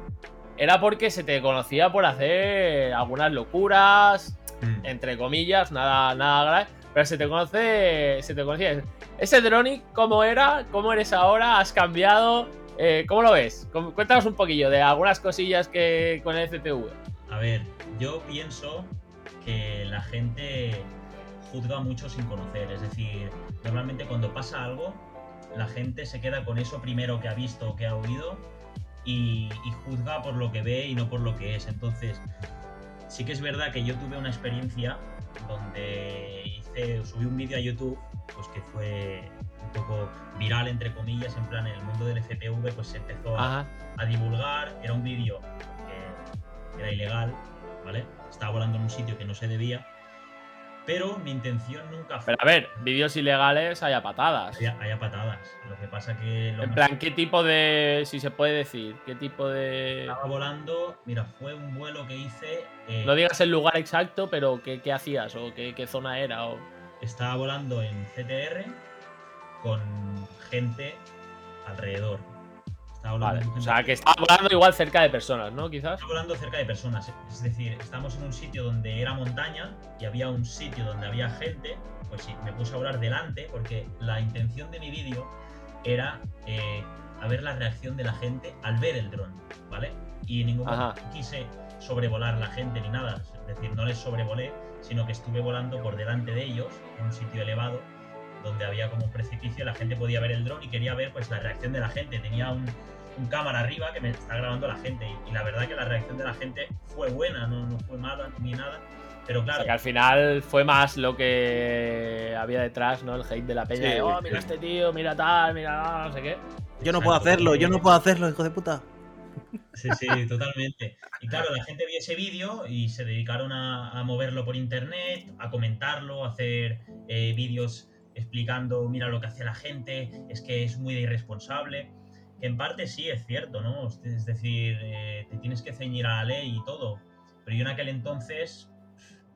era porque se te conocía por hacer algunas locuras, mm. entre comillas, nada, nada grave, pero se te conoce, se te conocía. Ese Dronic, ¿cómo era? ¿Cómo eres ahora? ¿Has cambiado? Eh, ¿Cómo lo ves? Cuéntanos un poquillo de algunas cosillas que con el FPV. A ver, yo pienso que la gente juzga mucho sin conocer. Es decir, normalmente cuando pasa algo, la gente se queda con eso primero que ha visto o que ha oído y, juzga por lo que ve y no por lo que es. Entonces, sí que es verdad que yo tuve una experiencia donde hice, subí un vídeo a YouTube, pues que fue poco viral, entre comillas, en plan, en el mundo del FPV, pues se empezó a, a divulgar, era un vídeo que era ilegal, ¿vale? Estaba volando en un sitio que no se debía, pero mi intención nunca fue... Pero a ver, vídeos ilegales hay a patadas. Haya, haya patadas. Lo que pasa que lo En más- plan, ¿qué tipo de. Si se puede decir, qué tipo de. estaba volando, mira, fue un vuelo que hice. eh, No digas el lugar exacto, pero ¿qué, qué hacías? ¿O qué, qué zona era? O... estaba volando en CTR con gente alrededor. Vale. O sea, que estaba volando igual cerca de personas, ¿no? Quizás. Estaba volando cerca de personas. Es decir, estamos en un sitio donde era montaña y había un sitio donde había gente. Pues sí, me puse a volar delante porque la intención de mi vídeo era eh, a ver la reacción de la gente al ver el dron, ¿vale? Y en ningún Ajá. momento quise sobrevolar la gente ni nada. Es decir, no les sobrevolé, sino que estuve volando por delante de ellos en un sitio elevado donde había como un precipicio, la gente podía ver el dron y quería ver pues la reacción de la gente. Tenía un, un cámara arriba que me está grabando la gente y, y la verdad que la reacción de la gente fue buena, no, no fue mala ni nada. Pero O claro, sea, que al final fue más lo que había detrás, ¿no? El hate de la peña. Sí, de, oh, mira este tío, mira tal, mira no sé qué. Yo no puedo hacerlo, yo no puedo hacerlo, hijo de puta. Sí, sí, totalmente. Y claro, la gente vio ese vídeo y se dedicaron a, a moverlo por internet, a comentarlo, a hacer eh, vídeos explicando, mira lo que hace la gente, es que es muy irresponsable. Que en parte sí es cierto, ¿no? Es decir, eh, te tienes que ceñir a la ley y todo. Pero yo en aquel entonces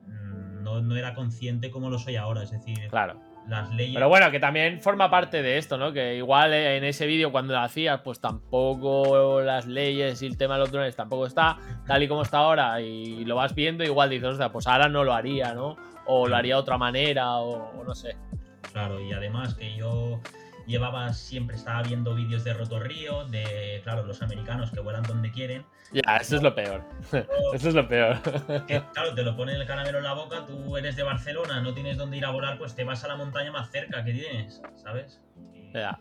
mm, no, no era consciente como lo soy ahora. Es decir, Claro. las leyes... Pero bueno, que también forma parte de esto, ¿no? Que igual eh, en ese vídeo cuando lo hacías, pues tampoco las leyes y el tema de los drones tampoco está tal y como está ahora y lo vas viendo, igual dices, "Ostras, pues ahora no lo haría, ¿no? O lo haría de otra manera, o, o no sé. Claro, y además que yo llevaba siempre, estaba viendo vídeos de Rotorrío, de, claro, los americanos que vuelan donde quieren. Ya, eso es lo peor. Eso es lo peor. que, claro, te lo ponen el caramelo en la boca, tú eres de Barcelona, no tienes dónde ir a volar, pues te vas a la montaña más cerca que tienes, ¿sabes? Ya.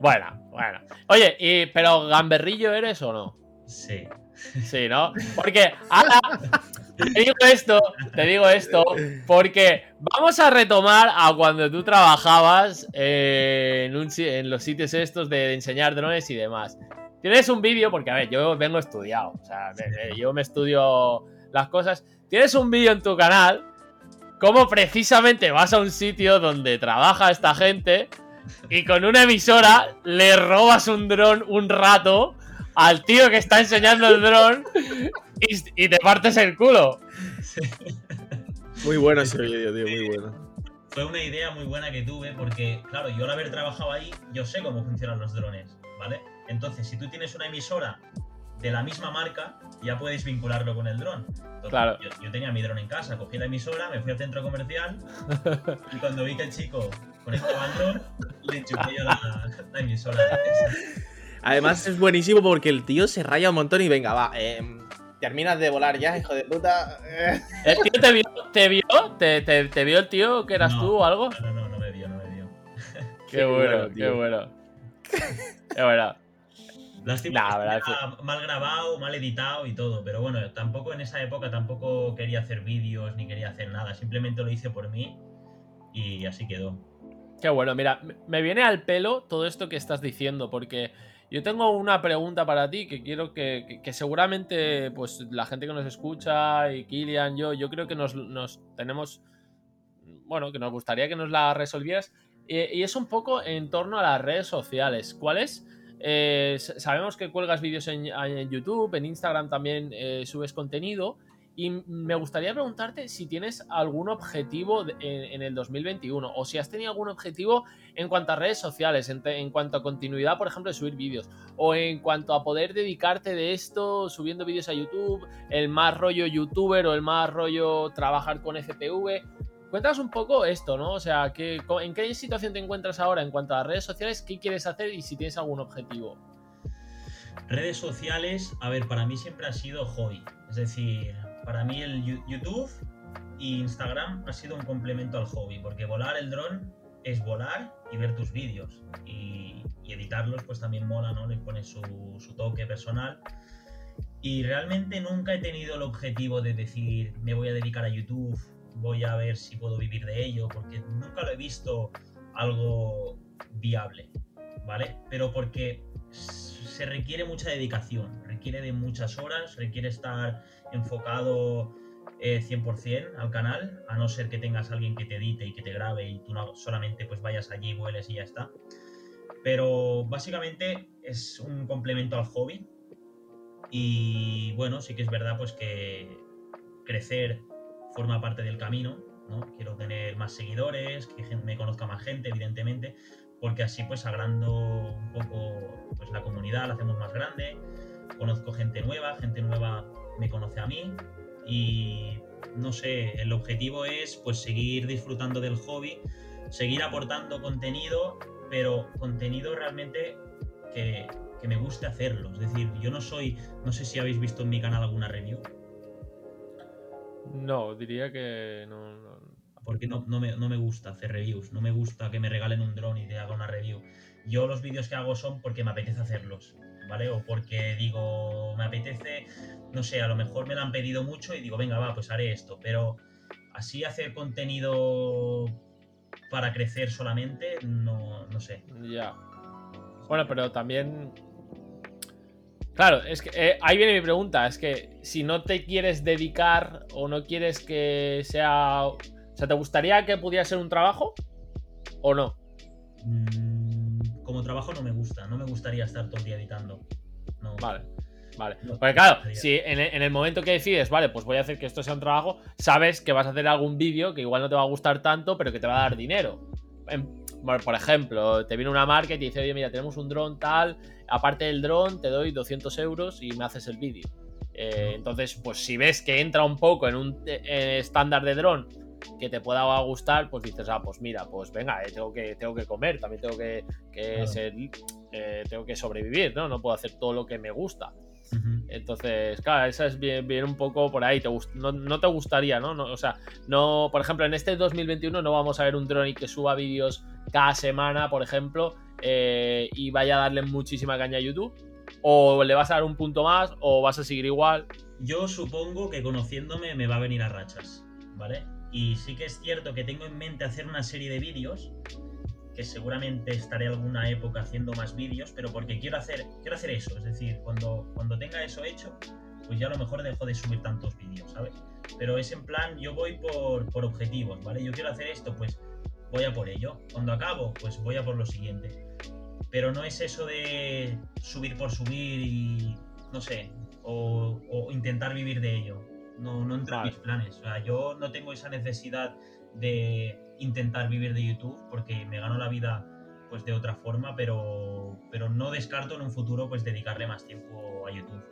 Bueno, bueno. Oye, y, pero gamberrillo eres o no? Sí. Sí, ¿no? Porque ahora te digo esto, te digo esto, porque vamos a retomar a cuando tú trabajabas eh, en, un en los sitios estos de enseñar drones y demás. Tienes un vídeo, porque a ver, yo vengo estudiado, o sea, yo me estudio las cosas. Tienes un vídeo en tu canal, como precisamente vas a un sitio donde trabaja esta gente y con una emisora le robas un dron un rato al tío que está enseñando el dron y, y te partes el culo. Muy bueno ese vídeo, tío, muy bueno. Fue una idea muy buena que tuve porque, claro, yo al haber trabajado ahí, yo sé cómo funcionan los drones, ¿vale? Entonces, si tú tienes una emisora de la misma marca, ya puedes vincularlo con el dron. Claro. Yo, yo tenía mi dron en casa, cogí la emisora, me fui al centro comercial y cuando vi que el chico conectaba el dron, le enchufé yo la, la emisora. Además es buenísimo porque el tío se raya un montón y venga, va, eh, terminas de volar ya, hijo de puta. ¿El tío te vio? ¿Te vio? ¿Te, te- te vio el tío que eras No. tú o algo? No, no, no, me vio, no me vio. Qué, Qué bueno, qué bueno. Qué bueno. Lástima Nah, mal grabado, mal editado y todo, pero bueno, tampoco en esa época tampoco quería hacer vídeos ni quería hacer nada, simplemente lo hice por mí y así quedó. Qué bueno, mira, me viene al pelo todo esto que estás diciendo, porque yo tengo una pregunta para ti que quiero que, que- seguramente pues la gente que nos escucha y Kilian, yo, yo creo que nos, nos tenemos, bueno, que nos gustaría que nos la resolvieras. Eh, y es un poco en torno a las redes sociales. ¿Cuáles? Eh, s- sabemos que cuelgas vídeos en, en YouTube, en Instagram también eh, subes contenido. Y me gustaría preguntarte si tienes algún objetivo en, el 2021 o si has tenido algún objetivo en cuanto a redes sociales, en, cuanto a continuidad, por ejemplo, de subir vídeos o en cuanto a poder dedicarte de esto subiendo vídeos a YouTube, el más rollo youtuber o el más rollo trabajar con FPV. Cuéntanos un poco esto, ¿no? O sea, ¿qué- ¿en qué situación te encuentras ahora en cuanto a redes sociales? ¿Qué quieres hacer y si tienes algún objetivo? Redes sociales, a ver, para mí siempre ha sido hobby, es decir, para mí el YouTube e Instagram ha sido un complemento al hobby, porque volar el dron es volar y ver tus vídeos. Y, editarlos pues también mola, ¿no? Le pones su toque personal. Y realmente nunca he tenido el objetivo de decir, me voy a dedicar a YouTube, voy a ver si puedo vivir de ello, porque nunca lo he visto algo viable, ¿vale? Pero porque se requiere mucha dedicación, requiere de muchas horas, requiere estar enfocado 100% eh, al canal, a no ser que tengas alguien que te edite y que te grabe y tú no solamente pues vayas allí, vueles y ya está. Pero básicamente es un complemento al hobby y bueno, sí que es verdad pues que crecer forma parte del camino, ¿no? Quiero tener más seguidores, que me conozca más gente, evidentemente, porque así pues agrando un poco pues la comunidad, la hacemos más grande, conozco gente nueva, gente nueva me conoce a mí y no sé, el objetivo es pues seguir disfrutando del hobby, seguir aportando contenido, pero contenido realmente que, que me guste hacerlo. Es decir, yo no soy, no sé si habéis visto en mi canal alguna review. No, diría que no. Porque no, no, me, no, me, gusta hacer reviews, no me gusta que me regalen un dron y te haga una review. Yo los vídeos que hago son porque me apetece hacerlos, ¿vale? O porque digo, me apetece, no sé, a lo mejor me lo han pedido mucho y digo, venga, va, pues haré esto. Pero así hacer contenido para crecer solamente, no, no sé. Ya. Bueno, pero también Claro, es que eh, ahí viene mi pregunta. Es que si no te quieres dedicar o no quieres que sea. O sea, ¿te gustaría que pudiera ser un trabajo? ¿O no? Mm, como trabajo no me gusta. No me gustaría estar todo el día editando. Vale. Vale. Porque claro, si en el, momento que decides, vale, pues voy a hacer que esto sea un trabajo, sabes que vas a hacer algún vídeo que igual no te va a gustar tanto, pero que te va a dar dinero. por ejemplo, te viene una marca y te dice, oye, mira, tenemos un dron tal, aparte del dron te doy 200 euros y me haces el vídeo. Eh, entonces, pues si ves que entra un poco en un estándar de dron que te pueda gustar, pues dices, ah, pues mira, pues venga, eh, tengo, que, tengo que comer, también tengo que, ser, tengo que sobrevivir, ¿no? No puedo hacer todo lo que me gusta. Entonces, claro, esa es bien, bien, un poco por ahí. Te no, no, te gustaría, ¿no? ¿no? O sea, no, por ejemplo, en este 2021 no vamos a ver un drone que suba vídeos cada semana, por ejemplo, eh, y vaya a darle muchísima caña a YouTube? ¿O le vas a dar un punto más o vas a seguir igual? Yo supongo que conociéndome me va a venir a rachas, ¿vale? Y sí que es cierto que tengo en mente hacer una serie de vídeos, que seguramente estaré alguna época haciendo más vídeos, pero porque quiero hacer, quiero hacer eso, es decir, cuando, cuando tenga eso hecho, pues ya a lo mejor dejo de subir tantos vídeos, ¿sabes? Pero es en plan, yo voy por, por objetivos, ¿vale? Yo quiero hacer esto, pues voy a por ello. Cuando acabo, pues voy a por lo siguiente pero no es eso de subir por subir y no sé, o, intentar vivir de ello. No, no entra en mis planes. O sea, yo no tengo esa necesidad de intentar vivir de YouTube porque me gano la vida pues de otra forma, pero, pero no descarto en un futuro pues dedicarle más tiempo a YouTube.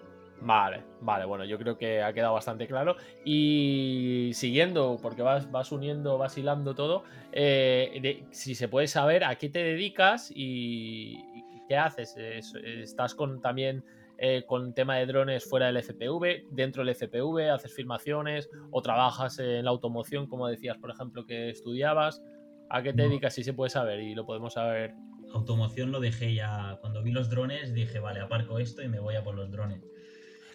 Vale, vale, bueno, yo creo que ha quedado bastante claro. Y siguiendo, porque vas, vas uniendo, vas hilando todo, eh, si se puede saber a qué te dedicas y, qué haces. ¿Estás con también eh, con tema de drones fuera del FPV, dentro del FPV, haces filmaciones o trabajas en la automoción, como decías, por ejemplo, que estudiabas? ¿A qué te dedicas si se puede saber y lo podemos saber? Automoción lo dejé ya. Cuando vi los drones dije, vale, aparco esto y me voy a por los drones.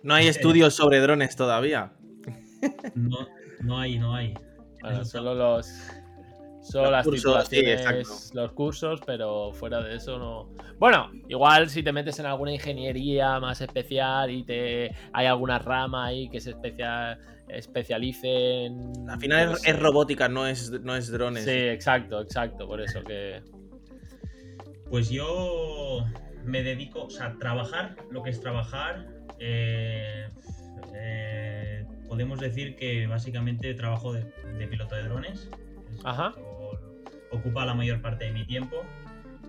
No hay estudios sobre drones todavía. No, no hay, no hay. solo los. Solo las cursos, los cursos, pero fuera de eso no. Bueno, igual si te metes en alguna ingeniería más especial y te hay alguna rama ahí que se especial, especialice en. Al final es, robótica, no es, no es drones. Sí, exacto, exacto. Por eso que. Pues yo me dedico, o sea, trabajar, lo que es trabajar, eh, eh, podemos decir que básicamente trabajo de, piloto de drones. Ocupa la mayor parte de mi tiempo.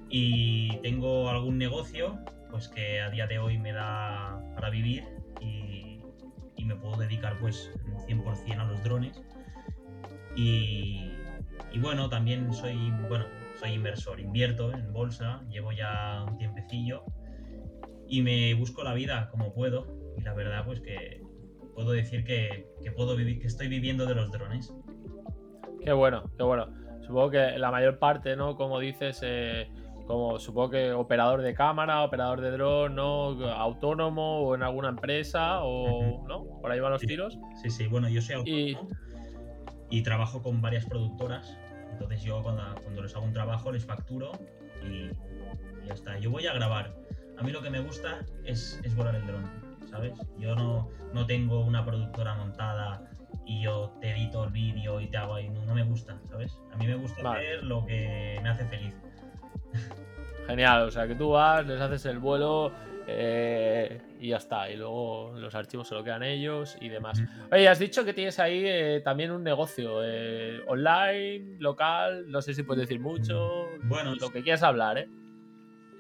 Y tengo algún negocio pues que a día de hoy me da para vivir y, me puedo dedicar pues 100% a los drones. Y, y, bueno, también soy, bueno, soy inversor, invierto en bolsa, llevo ya un tiempecillo y me busco la vida como puedo. Y la verdad, pues que puedo decir que, puedo vivir, que estoy viviendo de los drones. Qué bueno, qué bueno. Supongo que la mayor parte, ¿no? Como dices, eh, como supongo que operador de cámara, operador de dron, ¿no? Autónomo o en alguna empresa o, ¿no? Por ahí van los Sí. tiros. Sí, sí, bueno, yo soy Y- autónomo y, trabajo con varias productoras. Entonces yo cuando, cuando les hago un trabajo les facturo y, y ya está. Yo voy a grabar. A mí lo que me gusta es, es volar el dron, ¿sabes? Yo no, no tengo una productora montada y yo te edito el vídeo y te hago ahí. No, no me gusta, ¿sabes? A mí me gusta Vale. hacer lo que me hace feliz. Genial, o sea que tú vas, les haces el vuelo eh, y ya está. Y luego los archivos se lo quedan ellos y demás. Oye, has dicho que tienes ahí eh, también un negocio eh, online, local, no sé si puedes decir mucho, Bueno, lo que quieras hablar, ¿eh?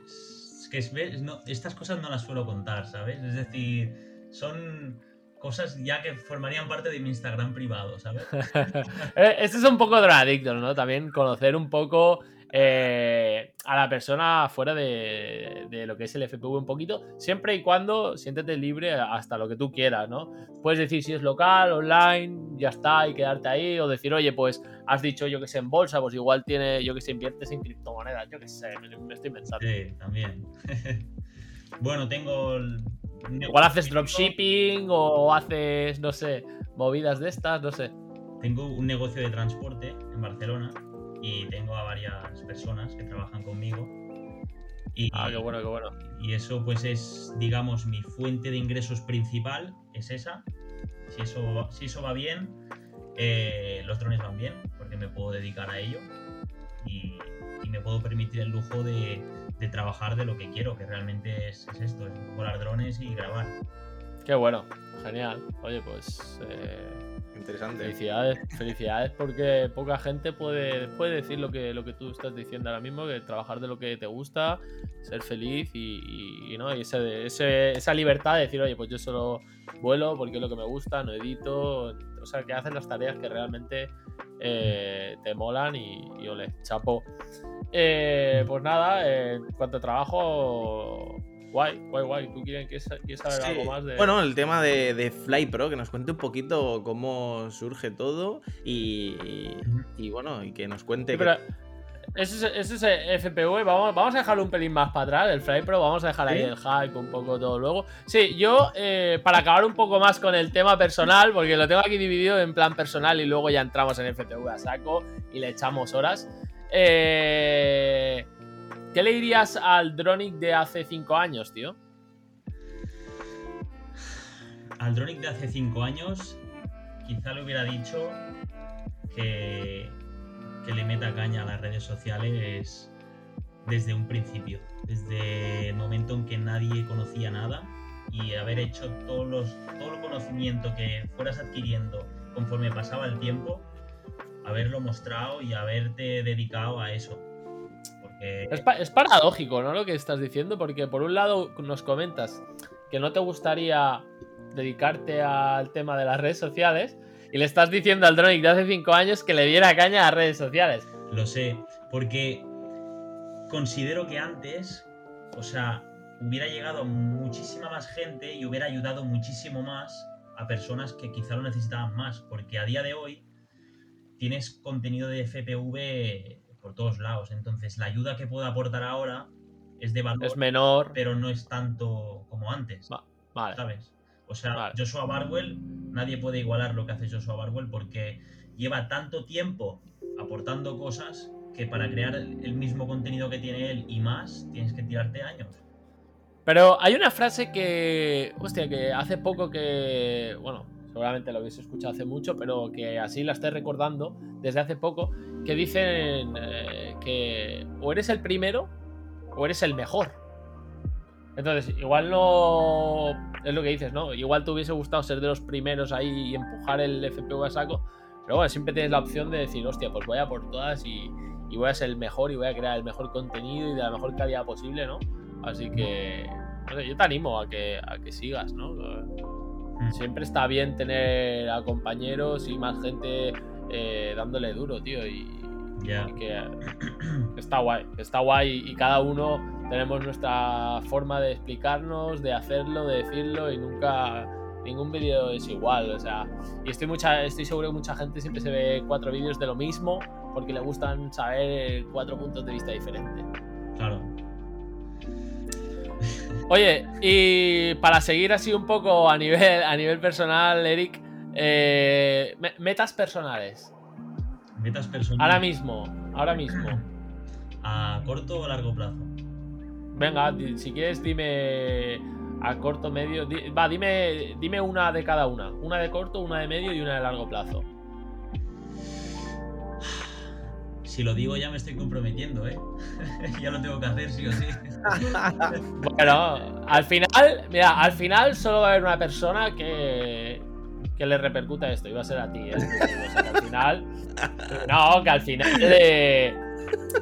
Es que es- no, estas cosas no las suelo contar, ¿sabes? Es decir, son cosas ya que formarían parte de mi Instagram privado, ¿sabes? Eh, Este es un poco drogadicto, ¿no? También conocer un poco eh, a la persona fuera de, de lo que es el FPV un poquito, siempre y cuando siéntete libre hasta lo que tú quieras, ¿no? Puedes decir si es local, online, ya está, y quedarte ahí, o decir, oye, pues has dicho yo que sé en bolsa, pues igual tiene, yo que sé, inviertes en criptomonedas, yo que sé, me, me estoy pensando. Sí, también. bueno, tengo. el- Igual haces dropshipping o haces, no sé, movidas de estas, no sé. Tengo un negocio de transporte en Barcelona y tengo a varias personas que trabajan conmigo. Y, Ah, qué bueno, qué bueno. y eso pues es, digamos, mi fuente de ingresos principal, es esa. Si eso, va- si eso va bien, eh, los drones van bien, porque me puedo dedicar a ello y, y me puedo permitir el lujo de, de trabajar de lo que quiero, que realmente es, es esto, es volar drones y grabar. Qué bueno, genial. Oye, pues eh, Interesante. felicidades, felicidades porque poca gente puede, puede decir lo que, lo que tú estás diciendo ahora mismo, que trabajar de lo que te gusta, ser feliz y, y- y, ¿no? y ese, ese- esa libertad de decir, oye, pues yo solo vuelo porque es lo que me gusta, no edito, o sea, que haces las tareas que realmente eh, te molan y, y ole, chapo. Eh, pues nada, eh, en cuanto a trabajo, guay, guay, guay. ¿Tú quieres, quieres, saber Sí. algo más de...? Bueno, el tema de, de Fly Pro, que nos cuente un poquito cómo surge todo y, y bueno, y que nos cuente. Sí, que- pero ese es, ese es el FPV. Vamos, vamos a dejarlo un pelín más para atrás, el Fly Pro. Vamos a dejar ahí ¿Sí? el hype, un poco todo luego. Sí, yo, eh, para acabar un poco más con el tema personal, porque lo tengo aquí dividido en plan personal y luego ya entramos en FPV a saco y le echamos horas. Eh, ¿Qué le dirías al Dronic de hace 5 años, tío? Al Dronic de hace 5 años, quizá le hubiera dicho que, que le meta caña a las redes sociales desde un principio, desde el momento en que nadie conocía nada y haber hecho todos los, todo el conocimiento que fueras adquiriendo conforme pasaba el tiempo, haberlo mostrado y haberte dedicado a eso. Porque Es, es paradójico, ¿no? Lo que estás diciendo, porque por un lado nos comentas que no te gustaría dedicarte al tema de las redes sociales y le estás diciendo al Dronic de hace 5 años que le diera caña a las redes sociales. Lo sé, porque considero que antes, o sea, hubiera llegado muchísima más gente y hubiera ayudado muchísimo más a personas que quizá lo necesitaban más, porque a día de hoy tienes contenido de FPV por todos lados, entonces la ayuda que puedo aportar ahora es de valor, Es menor. pero no es tanto como antes, Va- Vale. ¿sabes? O sea, Vale. Joshua Barwell, nadie puede igualar lo que hace Joshua Barwell porque lleva tanto tiempo aportando cosas que para crear el mismo contenido que tiene él y más, tienes que tirarte años. Pero hay una frase que, hostia, que hace poco que, bueno, seguramente lo habéis escuchado hace mucho, pero que así la estoy recordando desde hace poco, que dicen eh, que o eres el primero o eres el mejor. Entonces, igual no es lo que dices, ¿no? Igual te hubiese gustado ser de los primeros ahí y empujar el FPV a saco, pero bueno, siempre tienes la opción de decir, hostia, pues voy a por todas y, y voy a ser el mejor y voy a crear el mejor contenido y de la mejor calidad posible, ¿no? Así que, no sé, yo te animo a que, a que sigas, ¿no? Mm. Siempre está bien tener a compañeros y más gente eh, dándole duro, tío. Y, Ya. y que está guay, está guay. Y cada uno tenemos nuestra forma de explicarnos, de hacerlo, de decirlo y nunca Ningún vídeo es igual, o sea, y estoy, mucha, estoy seguro que mucha gente siempre se ve cuatro vídeos de lo mismo porque le gustan saber cuatro puntos de vista diferentes. Claro. Oye, y para seguir así un poco a nivel, a nivel personal, Eric, eh, me- metas personales. Metas personales. Ahora mismo, ahora mismo. ¿A corto o largo plazo? Venga, si quieres dime a corto, medio. di- va, dime, dime una de cada una. Una de corto, una de medio y una de largo plazo. Si lo digo ya me estoy comprometiendo, ¿eh? ya lo tengo que hacer sí o sí. Bueno, al final, mira, al final solo va a haber una persona que, que le repercuta esto va a ser a ti, ¿eh? O sea, que al final. No, que al final eh,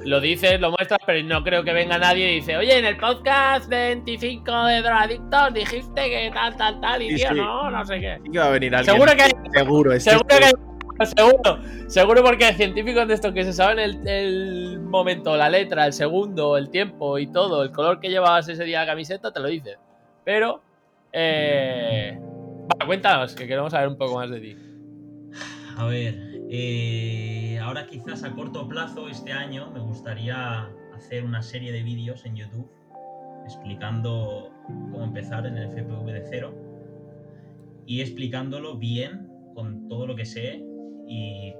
lo dices, lo muestras, pero no creo que venga nadie y dice, oye, en el podcast 25 de Drogadictos dijiste que tal, tal, tal, y Sí, tío, sí. no, no sé qué. Sí que va a venir alguien. Seguro que hay Seguro, estoy Seguro que seguro, seguro porque hay científicos de estos que se saben el, el momento, la letra, el segundo, el tiempo y todo, el color que llevabas ese día la camiseta, te lo dice. Pero, eh, va, cuéntanos, que queremos saber un poco más de ti. A ver, eh, ahora quizás a corto plazo este año me gustaría hacer una serie de vídeos en YouTube explicando cómo empezar en el FPV de cero y explicándolo bien con todo lo que sé y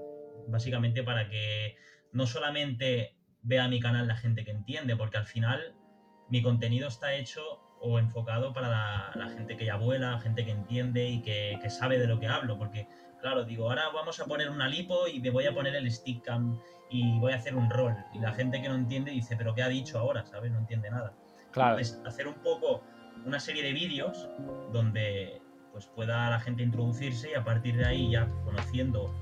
básicamente para que no solamente vea mi canal la gente que entiende, porque al final mi contenido está hecho o enfocado para la, la gente que ya vuela, gente que entiende y que, que sabe de lo que hablo, porque claro, digo, ahora vamos a poner una lipo y me voy a poner el stick cam y voy a hacer un roll. Y la gente que no entiende dice, pero ¿qué ha dicho ahora? ¿Sabes? No entiende nada. Claro, hacer un poco una serie de vídeos donde pues pueda la gente introducirse y a partir de ahí ya conociendo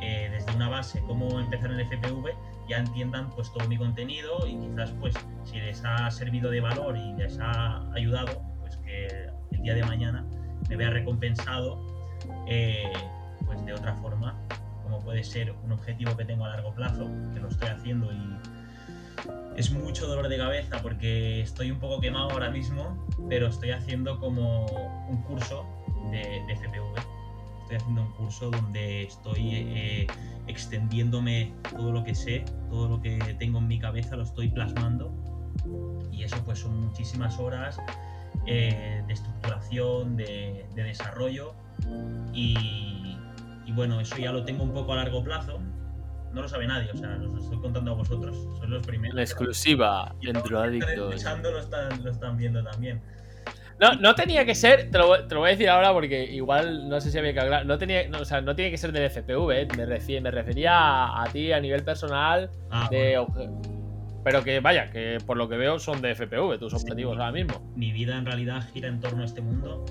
eh, desde una base cómo empezar el FPV ya entiendan pues todo mi contenido y quizás pues si les ha servido de valor y les ha ayudado pues que el día de mañana me vea recompensado eh, pues de otra forma como puede ser un objetivo que tengo a largo plazo que lo estoy haciendo y es mucho dolor de cabeza porque estoy un poco quemado ahora mismo, pero estoy haciendo como un curso de, de. Estoy haciendo un curso donde estoy eh, extendiéndome todo lo que sé, todo lo que tengo en mi cabeza lo estoy plasmando. Y eso pues son muchísimas horas eh, de estructuración, de, de desarrollo. Y, y bueno, eso ya lo tengo un poco a largo plazo. No lo sabe nadie, o sea, os estoy contando a vosotros. Sois los primeros. en exclusiva en los Drogadictos. lo están, lo están viendo también. No, no tenía que ser, te lo, voy- te lo voy a decir ahora porque igual no sé si había que hablar. No tenía, no, o sea, no tiene que ser del FPV, eh, me, me refería a, a ti a nivel personal Ah, de bueno, obje- pero que vaya, que por lo que veo son de FPV tus objetivos ahora mismo. mi vida en realidad gira en torno a este mundo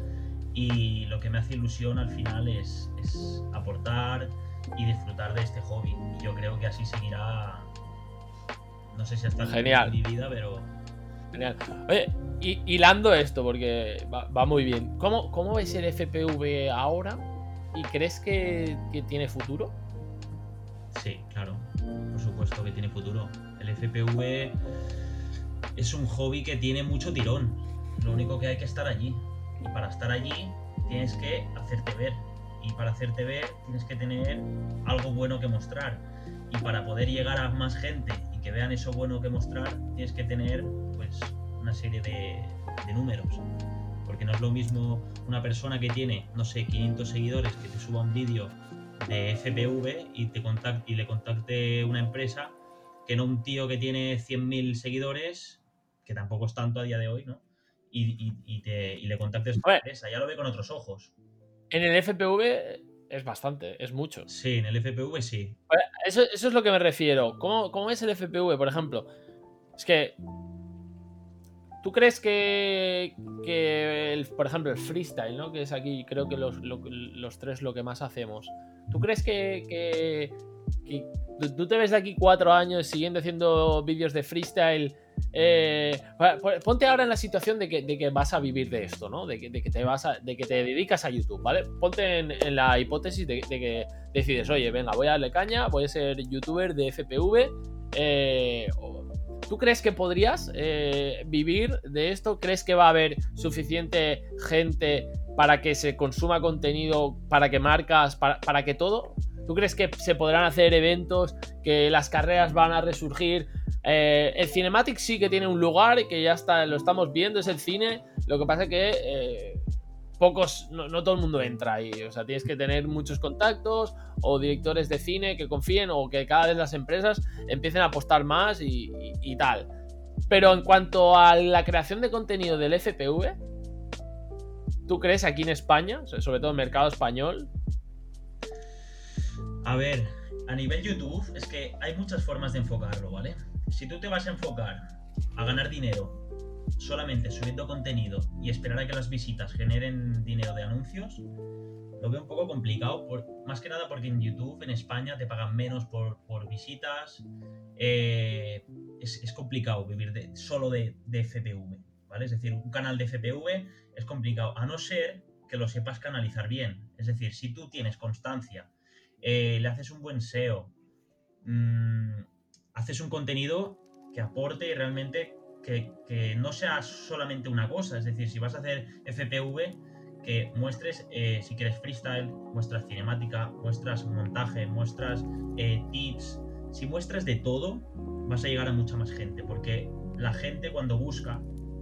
y lo que me hace ilusión al final es, es aportar y disfrutar de este hobby. Y yo creo que así seguirá. No sé si hasta el Genial. final de mi vida, pero Genial. Oye, hilando esto, porque va, va muy bien. ¿Cómo, ¿Cómo ves el FPV ahora? ¿Y crees que, que tiene futuro? Sí, claro, por supuesto que tiene futuro. El FPV es un hobby que tiene mucho tirón. Lo único que hay que estar allí. Y para estar allí tienes que hacerte ver. Y para hacerte ver tienes que tener algo bueno que mostrar. Y para poder llegar a más gente y que vean eso bueno que mostrar, tienes que tener pues una serie de, de números. Porque no es lo mismo una persona que tiene, no sé, 500 seguidores que te suba un vídeo de FPV y, te contact- y le contacte una empresa que no un tío que tiene 100.000 seguidores, que tampoco es tanto a día de hoy, ¿no? Y, y- y te, y le contactes una Hombre. empresa, ya lo ve con otros ojos. En el FPV es bastante, es mucho. Sí, en el FPV sí. Eso, eso es lo que me refiero. ¿Cómo, cómo es el FPV, por ejemplo? Es que. ¿Tú crees que, que por ejemplo, el freestyle, ¿no? Que es aquí, creo que los, lo- los tres lo que más hacemos. ¿Tú crees que, que- tú- te ves de aquí cuatro años siguiendo haciendo vídeos de freestyle? eh, ponte ahora en la situación de que, de que vas a vivir de esto, ¿no? De que, de que te vas de que te dedicas a YouTube, ¿vale? Ponte en, la hipótesis de, que decides, oye, venga, voy a darle caña, voy a ser youtuber de FPV. eh, ¿Tú crees que podrías eh, vivir de esto? ¿Crees que va a haber suficiente gente para que se consuma contenido, para que marcas, para, para que todo? ¿Tú crees que se podrán hacer eventos, que las carreras van a resurgir? Eh, el Cinematic sí que tiene un lugar que ya está, lo estamos viendo, es el cine. Lo que pasa es que eh, pocos, no, no todo el mundo entra ahí. O sea, tienes que tener muchos contactos o directores de cine que confíen o que cada vez las empresas empiecen a apostar más y, y- y tal. Pero en cuanto a la creación de contenido del FPV, ¿tú crees aquí en España, sobre todo en el mercado español? A ver, a nivel YouTube es que hay muchas formas de enfocarlo, ¿vale? Si tú te vas a enfocar a ganar dinero solamente subiendo contenido y esperar a que las visitas generen dinero de anuncios, lo veo un poco complicado, por- más que nada porque en YouTube, en España, te pagan menos por, por visitas. eh, es, es complicado vivir solo de, de FPV, ¿vale? Es decir, un canal de FPV es complicado, a no ser que lo sepas canalizar bien. Es decir, si tú tienes constancia, eh, le haces un buen SEO, mm, haces un contenido que aporte y realmente que, que no sea solamente una cosa. Es decir, si vas a hacer FPV, que muestres, eh, si quieres freestyle, muestras cinemática, muestras montaje, muestras eh, tips. Si muestras de todo, vas a llegar a mucha más gente, porque la gente cuando busca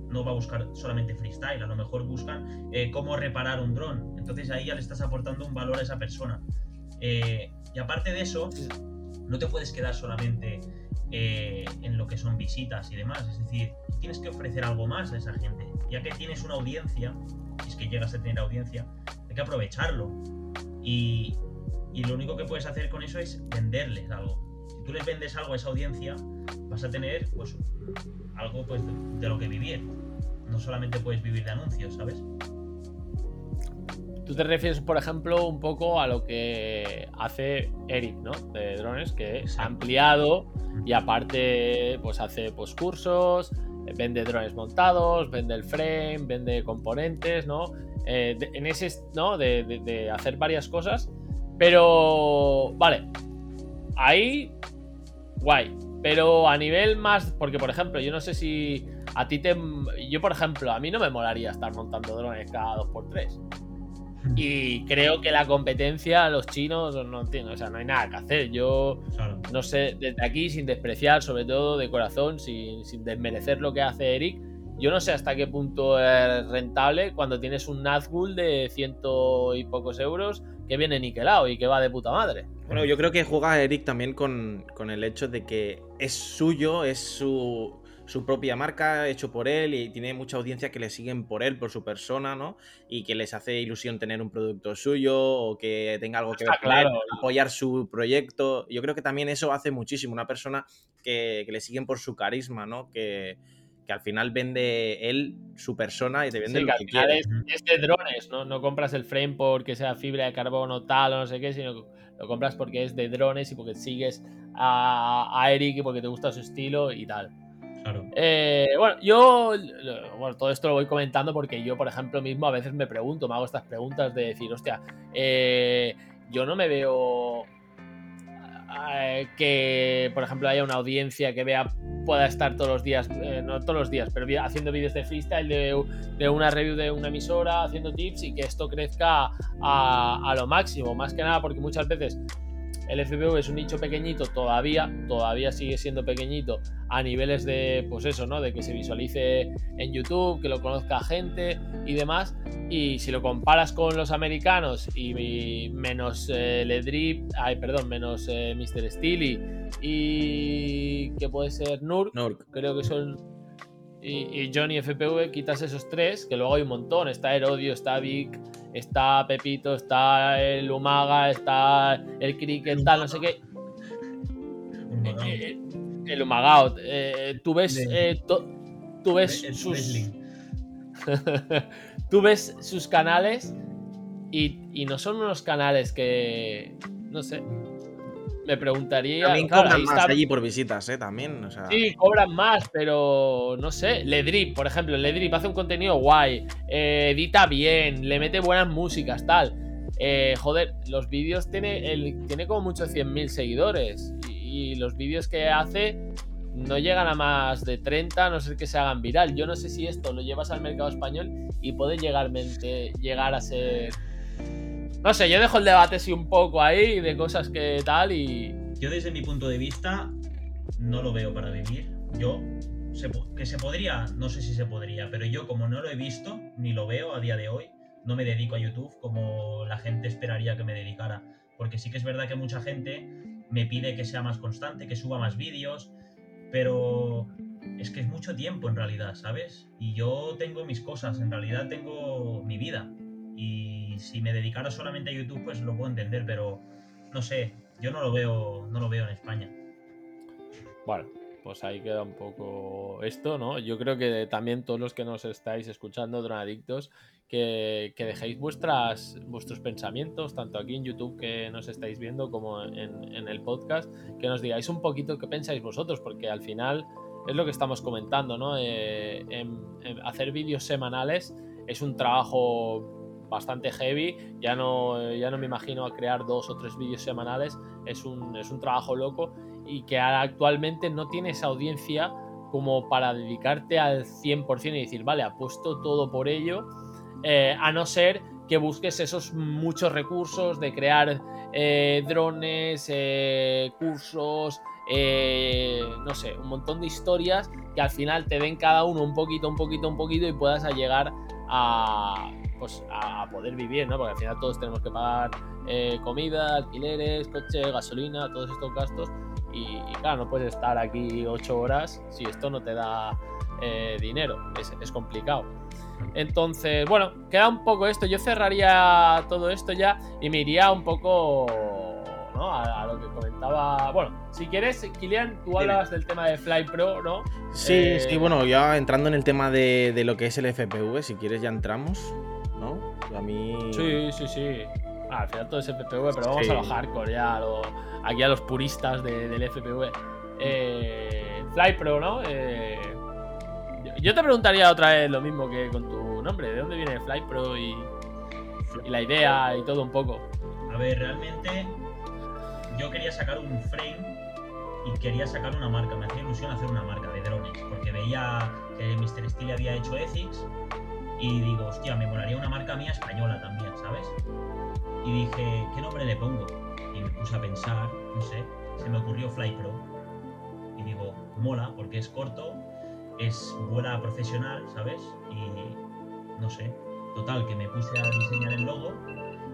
no va a buscar solamente freestyle, a lo mejor buscan eh, cómo reparar un dron. Entonces ahí ya le estás aportando un valor a esa persona. Y aparte de eso, no te puedes quedar solamente eh, en lo que son visitas y demás. Es decir, tienes que ofrecer algo más a esa gente. Ya que tienes una audiencia, si es que llegas a tener audiencia, hay que aprovecharlo. Y, y lo único que puedes hacer con eso es venderles algo. Si tú les vendes algo a esa audiencia, vas a tener pues algo pues de, de lo que vivir. No solamente puedes vivir de anuncios, ¿sabes? Tú te refieres, por ejemplo, un poco a lo que hace Eric, ¿no? De drones, que ha ampliado y aparte, pues hace pues, cursos, eh, vende drones montados, vende el frame, vende componentes, ¿no? Eh, en ese, ¿no? De, de- de hacer varias cosas. Pero, vale, ahí, guay. Pero a nivel más, porque por ejemplo, yo no sé si a ti te... Yo, por ejemplo, a mí no me molaría estar montando drones cada 2x3. Y creo que la competencia, los chinos, no entiendo, o sea, no hay nada que hacer. Yo Claro. no sé, desde aquí, sin despreciar, sobre todo de corazón, sin, sin desmerecer lo que hace Eric, yo no sé hasta qué punto es rentable cuando tienes un Nazgul de ciento y pocos euros que viene niquelado y que va de puta madre. Bueno, yo creo que juega Eric también con, con el hecho de que es suyo, es su, su propia marca, hecho por él, y tiene mucha audiencia que le siguen por él, por su persona, ¿no? Y que les hace ilusión tener un producto suyo o que tenga algo que ver claro. apoyar su proyecto. Yo creo que también eso hace muchísimo. Una persona que, que le siguen por su carisma, ¿no? Que, que al final vende él su persona y te vende Sí, lo que que al final quiere. es, es de drones, ¿no? No compras el frame porque sea fibra de carbono tal o no sé qué, sino que lo compras porque es de drones y porque sigues a, a Eric y porque te gusta su estilo y tal. Claro. Eh, bueno, yo bueno, todo esto lo voy comentando porque yo, por ejemplo, mismo a veces me pregunto, me hago estas preguntas de decir, hostia, eh, yo no me veo eh, que, por ejemplo, haya una audiencia que vea, pueda estar todos los días, eh, no todos los días, pero haciendo vídeos de freestyle, de, una review de una emisora, haciendo tips y que esto crezca a lo máximo, más que nada porque muchas veces el FPV es un nicho pequeñito todavía, todavía sigue siendo pequeñito a niveles de, pues eso, ¿no? De que se visualice en YouTube, que lo conozca gente y demás. Y si lo comparas con los americanos y, y menos eh, Ledrip, ay, perdón, menos eh, Mr. Steely y que puede ser Nur, Nork. creo que son. Y, y Johnny FPV, quitas esos tres, que luego hay un montón. Está Herodio, está Vic, está Pepito, está el Umaga, está el Cricket, tal, no sé qué. Eh, botón. eh, el Umagaut. eh, tú ves. Eh, to- tú ves El sus. tú ves sus canales y, y no son unos canales que. No sé. Me preguntaría. También cobran más está- allí por visitas, ¿eh? También, o sea... Sí, cobran más, pero no sé. Ledrip, por ejemplo, Ledrip hace un contenido guay, eh, edita bien, le mete buenas músicas, tal. Eh, joder, los vídeos tiene, el, tiene como muchos 100.000 seguidores y, y los vídeos que hace no llegan a más de 30, a no ser que se hagan viral. Yo no sé si esto lo llevas al mercado español y puede llegar, llegar a ser... No sé, yo dejo el debate así un poco ahí de cosas que tal y... Yo desde mi punto de vista no lo veo para vivir. Yo, que se podría, no sé si se podría, pero yo como no lo he visto ni lo veo a día de hoy, no me dedico a YouTube como la gente esperaría que me dedicara. Porque sí que es verdad que mucha gente me pide que sea más constante, que suba más vídeos, pero es que es mucho tiempo en realidad, ¿sabes? Y yo tengo mis cosas, en realidad tengo mi vida. Y si me dedicara solamente a YouTube, pues lo puedo entender, pero no sé, yo no lo veo, no lo veo en España. Bueno, pues ahí queda un poco esto, ¿no? Yo creo que también todos los que nos estáis escuchando, Dronadictos, que, que dejéis vuestras, vuestros pensamientos, tanto aquí en YouTube que nos estáis viendo como en, el podcast, que nos digáis un poquito qué pensáis vosotros, porque al final es lo que estamos comentando, ¿no? Eh, hacer vídeos semanales es un trabajo bastante heavy, ya no, ya no me imagino a crear dos o tres vídeos semanales, es un, es un trabajo loco. Y que actualmente no tienes audiencia como para dedicarte al 100% y decir, vale, apuesto todo por ello eh, a no ser que busques esos muchos recursos de crear eh, drones, eh, cursos, no sé, un montón de historias que al final te den cada uno un poquito, un poquito, un poquito y puedas llegar a, pues, a poder vivir, ¿no? Porque al final todos tenemos que pagar comida, alquileres, coche, gasolina, todos estos gastos. Y, claro, no puedes estar aquí ocho horas si esto no te da dinero. es complicado. Entonces, bueno, queda un poco esto. Yo cerraría todo esto ya y me iría un poco ¿no? a, lo que comentaba. Bueno, si quieres, Kilian, tú hablas del tema de Fly Pro, ¿no? Sí, eh, sí, bueno, ya entrando en el tema de, lo que es el FPV, si quieres ya entramos, ¿no? A mí. Sí, sí, sí. Ah, al final todo es FPV, pero vamos a lo hardcore ya, aquí a los puristas del FPV. Eh, Fly Pro, ¿no? Eh, yo te preguntaría otra vez lo mismo que con tu nombre. ¿De dónde viene Fly Pro y, la idea y todo un poco? A ver, realmente yo quería sacar un frame y quería sacar una marca. Me hacía ilusión hacer una marca de drones porque veía que Mr. Steel había hecho Ethics y digo, hostia, me molaría una marca mía española también, ¿sabes? Y dije, ¿qué nombre le pongo? Y me puse a pensar, no sé, se me ocurrió Fly Pro. Y digo, mola porque es corto, es buena profesional, ¿sabes? Y no sé, total, que me puse a diseñar el logo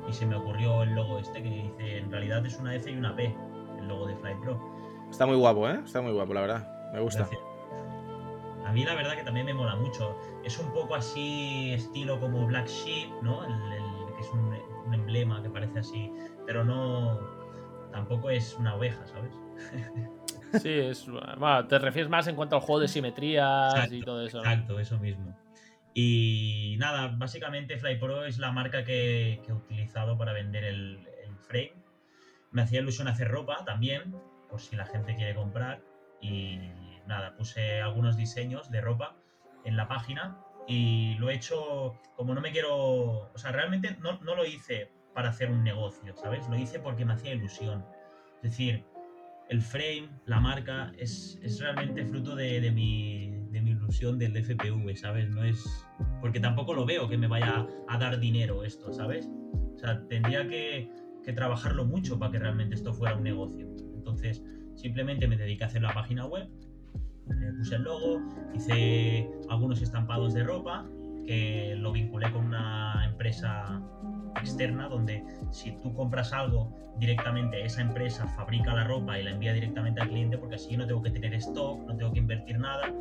y se me ocurrió el logo este que dice, en realidad es una F y una P, el logo de Fly Pro. Está muy guapo, ¿eh? Está muy guapo, la verdad. Me gusta. A mí la verdad que también me mola mucho. Es un poco así estilo como Black Sheep, ¿no? El, que es un, un emblema que parece así, pero no... Tampoco es una oveja, ¿sabes? Sí, es, bueno, te refieres más en cuanto al juego de simetrías y todo eso. Exacto, eso mismo. Y nada, básicamente FlyPro es la marca que, he utilizado para vender el, frame. Me hacía ilusión hacer ropa también, por si la gente quiere comprar. Y nada, puse algunos diseños de ropa en la página y lo he hecho como no me quiero. O sea, realmente no, no lo hice para hacer un negocio, ¿sabes? Lo hice porque me hacía ilusión. Es decir, el frame, la marca, es, realmente fruto de, mi, ilusión del FPV, ¿sabes? No es. Porque tampoco lo veo que me vaya a dar dinero esto, ¿sabes? O sea, tendría que, trabajarlo mucho para que realmente esto fuera un negocio. Entonces, simplemente me dediqué a hacer la página web, puse el logo, hice algunos estampados de ropa, que lo vinculé con una empresa externa donde si tú compras algo directamente, esa empresa fabrica la ropa y la envía directamente al cliente porque así no tengo que tener stock, no tengo que invertir nada.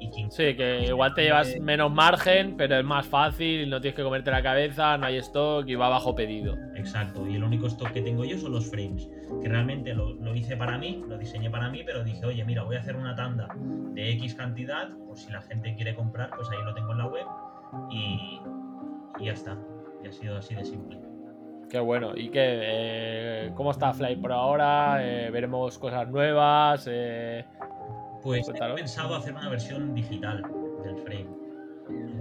Y quien sí, que igual te llevas menos margen, pero es más fácil, no tienes que comerte la cabeza, no hay stock y va bajo pedido. Exacto, y el único stock que tengo yo son los frames, que realmente lo, lo hice para mí, lo diseñé para mí, pero dije, oye, mira, voy a hacer una tanda de X cantidad, por si la gente quiere comprar, pues ahí lo tengo en la web y, y ya está. Ha sido así de simple. Qué bueno. ¿Y qué? Eh, ¿Cómo está Fly por ahora? Eh, ¿Veremos cosas nuevas? Eh, pues he pensado hacer una versión digital del frame.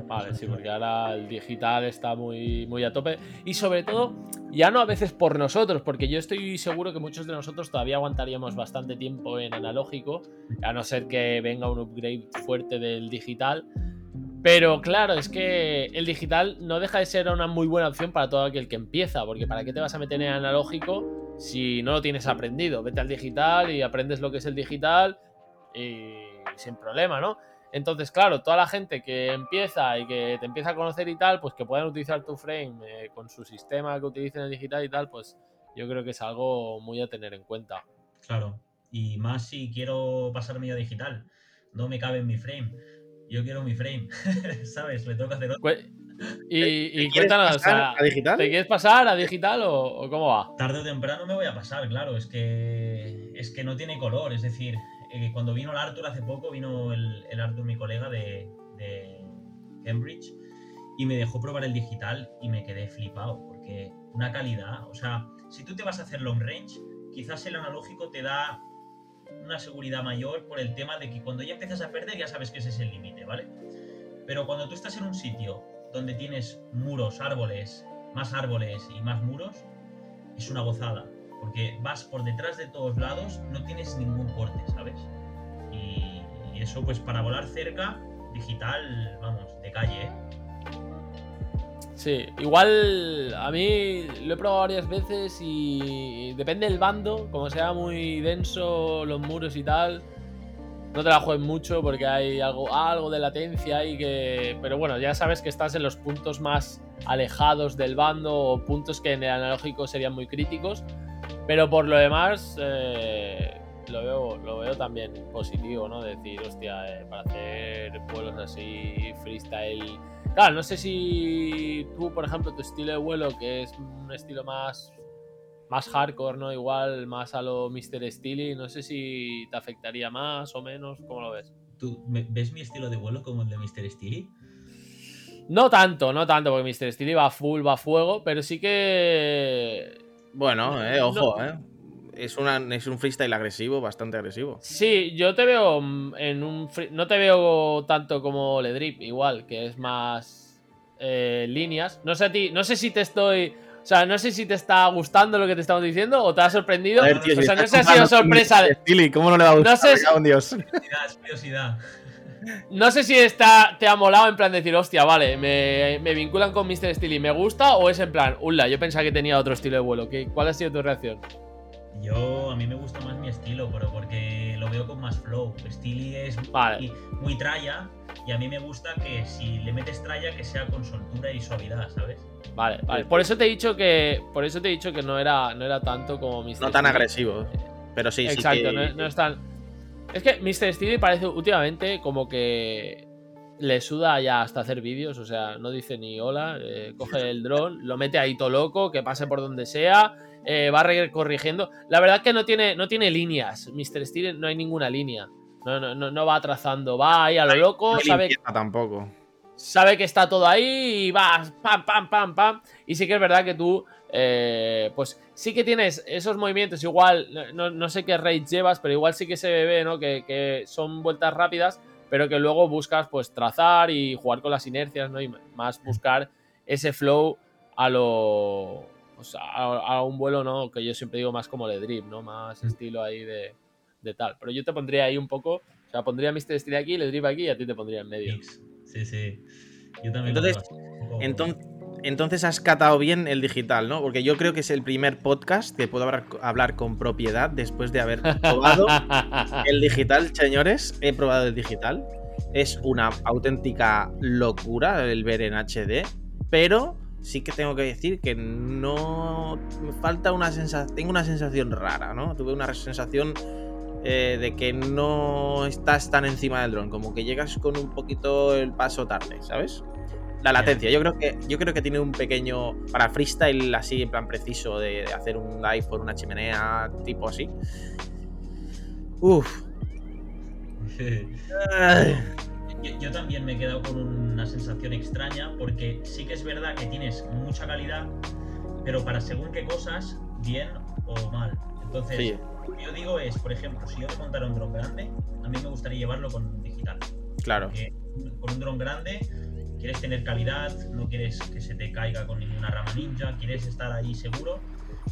Vale, sí, porque ahora el digital está muy, muy a tope. Y sobre todo, ya no a veces por nosotros, porque yo estoy seguro que muchos de nosotros todavía aguantaríamos bastante tiempo en analógico, a no ser que venga un upgrade fuerte del digital. Pero claro, es que el digital no deja de ser una muy buena opción para todo aquel que empieza, porque ¿para qué te vas a meter en analógico si no lo tienes aprendido? Vete al digital y aprendes lo que es el digital y sin problema, ¿no? Entonces, claro, toda la gente que empieza y que te empieza a conocer y tal, pues que puedan utilizar tu frame eh, con su sistema que utilicen el digital y tal, pues yo creo que es algo muy a tener en cuenta. Claro, y más si quiero pasarme a digital, no me cabe en mi frame yo quiero mi frame, ¿sabes? Le que hacer otro. Y, y cuéntanos, a digital? ¿te quieres pasar a digital o, cómo va? Tarde o temprano me voy a pasar, claro, es que es que no tiene color, es decir, eh, cuando vino el Arthur hace poco, vino el, el Arthur, mi colega de, de, Cambridge, y me dejó probar el digital y me quedé flipado, porque una calidad, o sea, si tú te vas a hacer long range, quizás el analógico te da una seguridad mayor por el tema de que cuando ya empiezas a perder ya sabes que ese es el límite, ¿vale? Pero cuando tú estás en un sitio donde tienes muros, árboles, más árboles y más muros, es una gozada. Porque vas por detrás de todos lados, no tienes ningún corte, ¿sabes? Y, eso, pues para volar cerca, digital, vamos, de calle, ¿eh? Sí, igual a mí lo he probado varias veces y depende del bando, como sea muy denso los muros y tal, no te la juegues mucho porque hay algo, algo de latencia y que... Pero bueno, ya sabes que estás en los puntos más alejados del bando o puntos que en el analógico serían muy críticos. Pero por lo demás, eh, lo, veo, lo veo también positivo, ¿no? Decir, hostia, eh, para hacer vuelos así freestyle Claro, no sé si tú, por ejemplo, tu estilo de vuelo, que es un estilo más, más hardcore, ¿no? Igual más a lo Mr. Steely, no sé si te afectaría más o menos, ¿cómo lo ves? ¿Tú ves mi estilo de vuelo como el de Mr. Steely? No tanto, no tanto, porque Mr. Steely va full, va a fuego, pero sí que... Bueno, eh, ojo, eh es, una, es un freestyle agresivo, bastante agresivo. Sí, yo te veo en un. No te veo tanto como Ledrip, igual, que es más eh, líneas. No sé a ti, no sé si te estoy. O sea, no sé si te está gustando lo que te estamos diciendo o te ha sorprendido. o sea, no sé si ha sido sorpresa. De... ¿cómo no le va a gustar? No sé si... Dios. curiosidad. No sé si está, te ha molado en plan decir, hostia, vale, me, me vinculan con Mr. Steely, ¿me gusta? O es en plan, hola, yo pensaba que tenía otro estilo de vuelo. ¿Qué, ¿Cuál ha sido tu reacción? Yo, a mí me gusta más mi estilo, pero porque lo veo con más flow. Steely es muy, tralla y a mí me gusta que si le metes tralla que sea con soltura y suavidad, ¿sabes? Vale, vale. Por eso te he dicho que, por eso te he dicho que no era, no era tanto como Mr. No tan agresivo, pero sí, Exacto, sí no, no es tan... Es que Mr. Steely parece últimamente como que le suda ya hasta hacer vídeos, o sea, no dice ni hola, eh, coge el dron, lo mete ahí todo loco, que pase por donde sea, eh, va corrigiendo. La verdad que no tiene, no tiene líneas. Mr. Steel no hay ninguna línea. No, no, no, va trazando, va ahí a lo loco. No sabe, tampoco. Sabe que está todo ahí y va pam, pam, pam, pam. Y sí que es verdad que tú, eh, pues sí que tienes esos movimientos. Igual, no, sé qué rate llevas, pero igual sí que se ve, ¿no? Que, que, son vueltas rápidas, pero que luego buscas, pues, trazar y jugar con las inercias, ¿no? Y más buscar ese flow a lo pues, a, un vuelo, ¿no? Que yo siempre digo más como de drip, ¿no? Más mm. estilo ahí de, tal. Pero yo te pondría ahí un poco, o sea, pondría Mr. Steel aquí, le drip aquí y a ti te pondría en medio. Sí, sí. Yo también. Entonces, entonces, has catado bien el digital, ¿no? Porque yo creo que es el primer podcast que puedo hablar, con propiedad después de haber probado el digital, señores. He probado el digital. Es una auténtica locura el ver en HD, pero sí que tengo que decir que no me falta una sensación, tengo una sensación rara, ¿no? Tuve una sensación eh, de que no estás tan encima del dron, como que llegas con un poquito el paso tarde, ¿sabes? La latencia, yo creo que yo creo que tiene un pequeño para freestyle así en plan preciso de, hacer un live por una chimenea tipo así. Uf. yo, también me he quedado con una sensación extraña porque sí que es verdad que tienes mucha calidad, pero para según qué cosas, bien o mal. Entonces, lo que yo digo es, por ejemplo, si yo te montara un dron grande, a mí me gustaría llevarlo con digital. Claro. con un dron grande quieres tener calidad, no quieres que se te caiga con ninguna rama ninja, quieres estar ahí seguro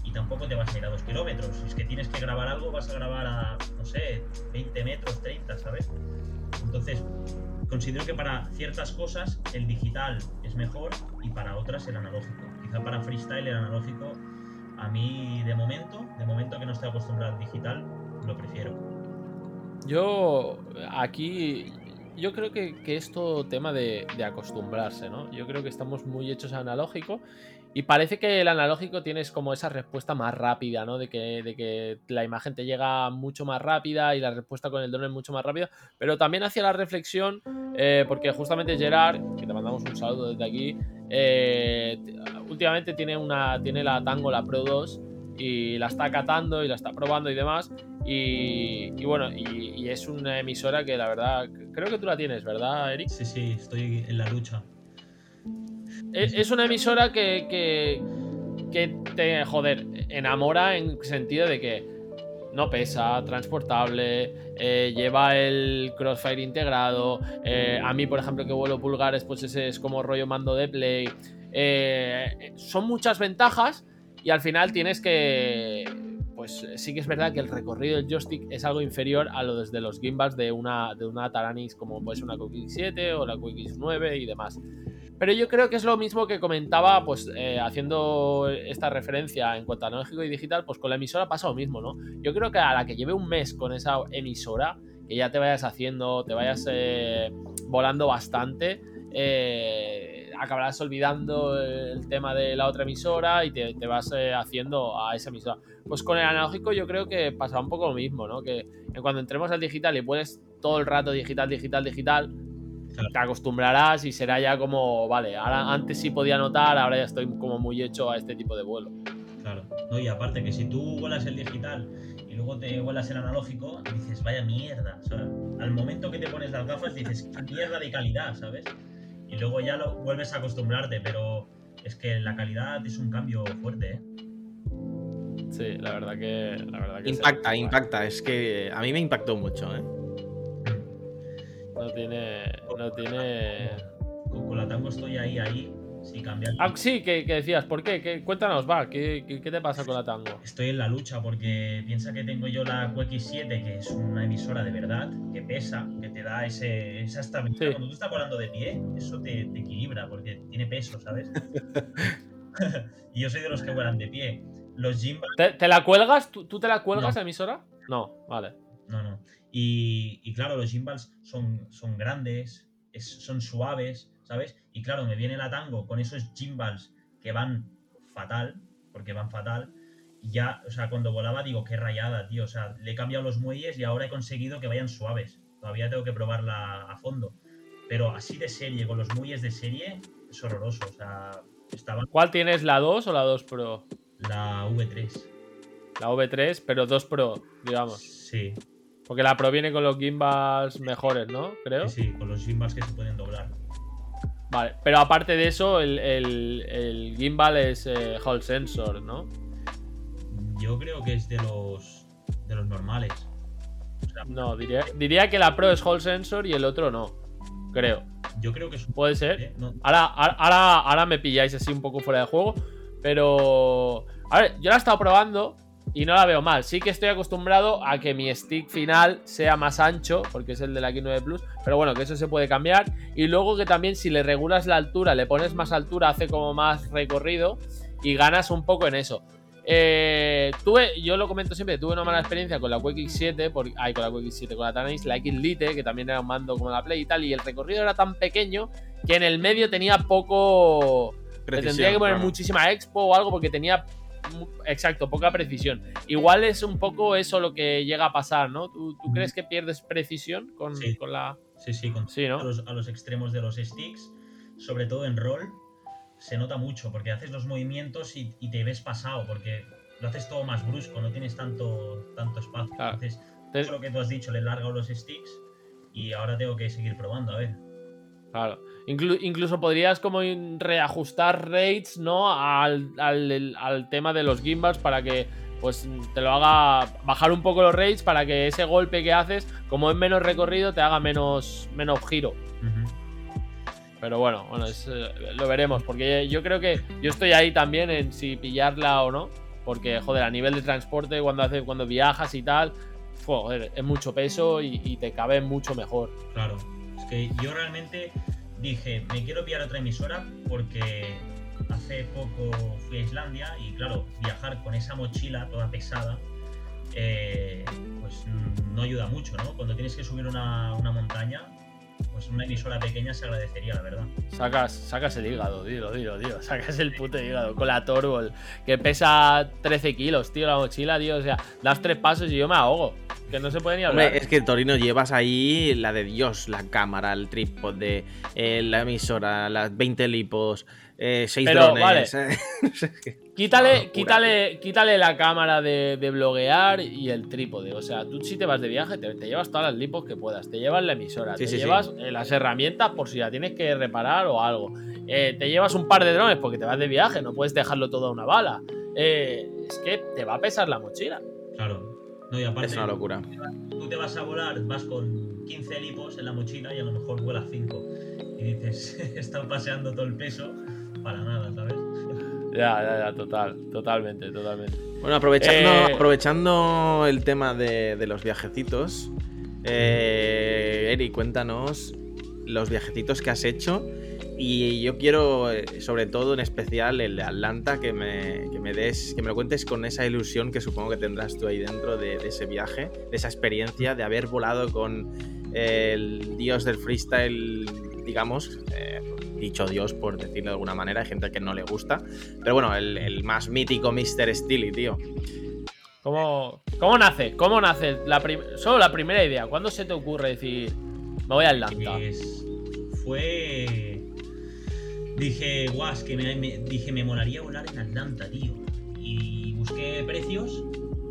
y tampoco te vas a ir a dos kilómetros. Si es que tienes que grabar algo, vas a grabar a, no sé, 20 metros, 30, ¿sabes? Entonces, considero que para ciertas cosas el digital es mejor y para otras el analógico. Quizá para freestyle el analógico, a mí de momento, de momento que no estoy acostumbrado al digital, lo prefiero. Yo aquí yo creo que, que es todo tema de, de, acostumbrarse, ¿no? Yo creo que estamos muy hechos a analógico y parece que el analógico tienes como esa respuesta más rápida, ¿no? De que, de que la imagen te llega mucho más rápida y la respuesta con el drone es mucho más rápida. Pero también hacia la reflexión, eh, porque justamente Gerard, que te mandamos un saludo desde aquí, eh, últimamente tiene, una, tiene la Tango, la Pro 2, y la está catando y la está probando y demás. Y, bueno, y, y, es una emisora que la verdad, creo que tú la tienes, ¿verdad, Eric? Sí, sí, estoy en la lucha. Es, una emisora que, que, que, te, joder, enamora en sentido de que no pesa, transportable, eh, lleva el crossfire integrado. Eh, a mí, por ejemplo, que vuelo pulgares, pues ese es como rollo mando de play. Eh, son muchas ventajas y al final tienes que pues sí que es verdad que el recorrido del joystick es algo inferior a lo desde los gimbals de una, de una Taranis como puede ser una Quick 7 o la Quick 9 y demás. Pero yo creo que es lo mismo que comentaba, pues eh, haciendo esta referencia en cuanto a analógico y digital, pues con la emisora pasa lo mismo, ¿no? Yo creo que a la que lleve un mes con esa emisora, que ya te vayas haciendo, te vayas eh, volando bastante, eh, acabarás olvidando el tema de la otra emisora y te, te vas eh, haciendo a esa emisora. Pues con el analógico yo creo que pasará un poco lo mismo, ¿no? Que, cuando entremos al digital y puedes todo el rato digital, digital, digital, claro. te acostumbrarás y será ya como, vale, ahora antes sí podía notar, ahora ya estoy como muy hecho a este tipo de vuelo. Claro, no, y aparte que si tú vuelas el digital y luego te vuelas el analógico, dices, vaya mierda. O sea, al momento que te pones las gafas dices, mierda de calidad, ¿sabes? Y luego ya lo vuelves a acostumbrarte, pero es que la calidad es un cambio fuerte, ¿eh? Sí, la verdad que. La verdad que impacta, impacta. Es que a mí me impactó mucho, ¿eh? No tiene. No tiene. Con, con la tango estoy ahí, ahí. Sí, cambia. Ah, sí, que, que, decías, ¿por qué? ¿Qué? Cuéntanos, va, ¿qué, ¿qué, te pasa con la tango? Estoy en la lucha porque piensa que tengo yo la QX7, que es una emisora de verdad, que pesa, que te da ese, esa estabilidad. Sí. Cuando tú estás volando de pie, eso te, te equilibra porque tiene peso, ¿sabes? y yo soy de los que vuelan de pie. Los gimbals. ¿Te, te la cuelgas? ¿Tú, ¿Tú, te la cuelgas no. emisora? No, vale. No, no. Y, y claro, los gimbals son, son grandes, es, son suaves, ¿sabes? Y claro, me viene la tango con esos gimbals que van fatal, porque van fatal. Y ya, o sea, cuando volaba digo, qué rayada, tío. O sea, le he cambiado los muelles y ahora he conseguido que vayan suaves. Todavía tengo que probarla a fondo. Pero así de serie, con los muelles de serie, es horroroso. O sea, estaban... ¿Cuál tienes, la 2 o la 2 Pro? La V3. La V3, pero 2 Pro, digamos. Sí. Porque la Pro viene con los gimbals mejores, ¿no? Creo. Sí, sí, con los gimbals que se pueden doblar. Vale, pero aparte de eso, el, el, el gimbal es eh, Hall Sensor, ¿no? Yo creo que es de los de los normales. O sea, no, diría, diría, que la Pro es Hall Sensor y el otro no. Creo. Yo creo que es un... Puede ser. ¿eh? No. Ahora, ahora, ahora me pilláis así un poco fuera de juego. Pero. A ver, yo la he estado probando y no la veo mal. Sí que estoy acostumbrado a que mi stick final sea más ancho, porque es el de la X9 Plus, pero bueno, que eso se puede cambiar. Y luego que también si le regulas la altura, le pones más altura, hace como más recorrido y ganas un poco en eso. Eh, tuve, yo lo comento siempre, tuve una mala experiencia con la QX7, por, ay, con la QX7, con la Tananis, la X Lite, que también era un mando como la Play y tal, y el recorrido era tan pequeño que en el medio tenía poco... Precisión, tendría que poner claro. muchísima expo o algo porque tenía Exacto, poca precisión. Igual es un poco eso lo que llega a pasar, ¿no? ¿Tú, tú crees que pierdes precisión con, sí. con la. Sí, sí, con sí, ¿no? a, los, a, los, extremos de los sticks, sobre todo en roll, se nota mucho porque haces los movimientos y, y te ves pasado, porque lo haces todo más brusco, no tienes tanto, tanto espacio. Claro. Entonces, Entonces, lo que tú has dicho, le he largado los sticks y ahora tengo que seguir probando, a ver. Claro. Inclu incluso podrías como reajustar rates, ¿no? Al, al, al, tema de los gimbals para que pues te lo haga bajar un poco los rates para que ese golpe que haces, como es menos recorrido, te haga menos, menos giro. Uh -huh. Pero bueno, bueno es, eh, lo veremos. Porque yo creo que yo estoy ahí también en si pillarla o no. Porque, joder, a nivel de transporte, cuando, haces, cuando viajas y tal, joder, es mucho peso y, y te cabe mucho mejor. Claro. Que yo realmente dije, me quiero pillar otra emisora porque hace poco fui a Islandia y claro, viajar con esa mochila toda pesada, eh, pues no ayuda mucho, ¿no? Cuando tienes que subir una, una montaña, pues una emisora pequeña se agradecería, la verdad. Sacas, sacas el hígado, dilo, dilo, tío. Sacas el puto hígado con la Torbol, que pesa 13 kilos, tío, la mochila, tío. O sea, das tres pasos y yo me ahogo. Que no se puede ni hablar. Hombre, es que Torino llevas ahí la de Dios, la cámara, el trípode, eh, la emisora, las 20 lipos, eh, 6 Pero, drones. vale. eh. Quítale, quítale, quítale la cámara de, de bloguear y el trípode. O sea, tú si te vas de viaje, te, te llevas todas las lipos que puedas. Te llevas la emisora, Sí, te sí, llevas eh, las herramientas por si la tienes que reparar o algo. Eh, te llevas un par de drones porque te vas de viaje, no puedes dejarlo todo a una bala. Eh, es que te va a pesar la mochila. Claro. No, y aparte, Es una locura. tú te vas a volar, vas con 15 lipos en la mochila y a lo mejor vuelas 5. Y dices, he estado paseando todo el peso para nada, ¿sabes? Ya, ya, ya, total, totalmente, totalmente. Bueno, aprovechando, Eh, aprovechando el tema de, de los viajecitos, eh, Eri, cuéntanos los viajecitos que has hecho. Y yo quiero, eh, sobre todo en especial, el de Atlanta, que me, que me des, que me lo cuentes con esa ilusión que supongo que tendrás tú ahí dentro de, de ese viaje, de esa experiencia de haber volado con el dios del freestyle, digamos, eh, dicho dios por decirlo de alguna manera, hay gente que no le gusta, pero bueno, el, el más mítico Mr. Steely, tío. ¿Cómo, cómo nace? ¿Cómo nace? La solo la primera idea. ¿Cuándo se te ocurre decir, me voy a Atlanta? Pues fue. Dije, guau, es que me, me- dije, me molaría volar en Atlanta, tío. Y busqué precios,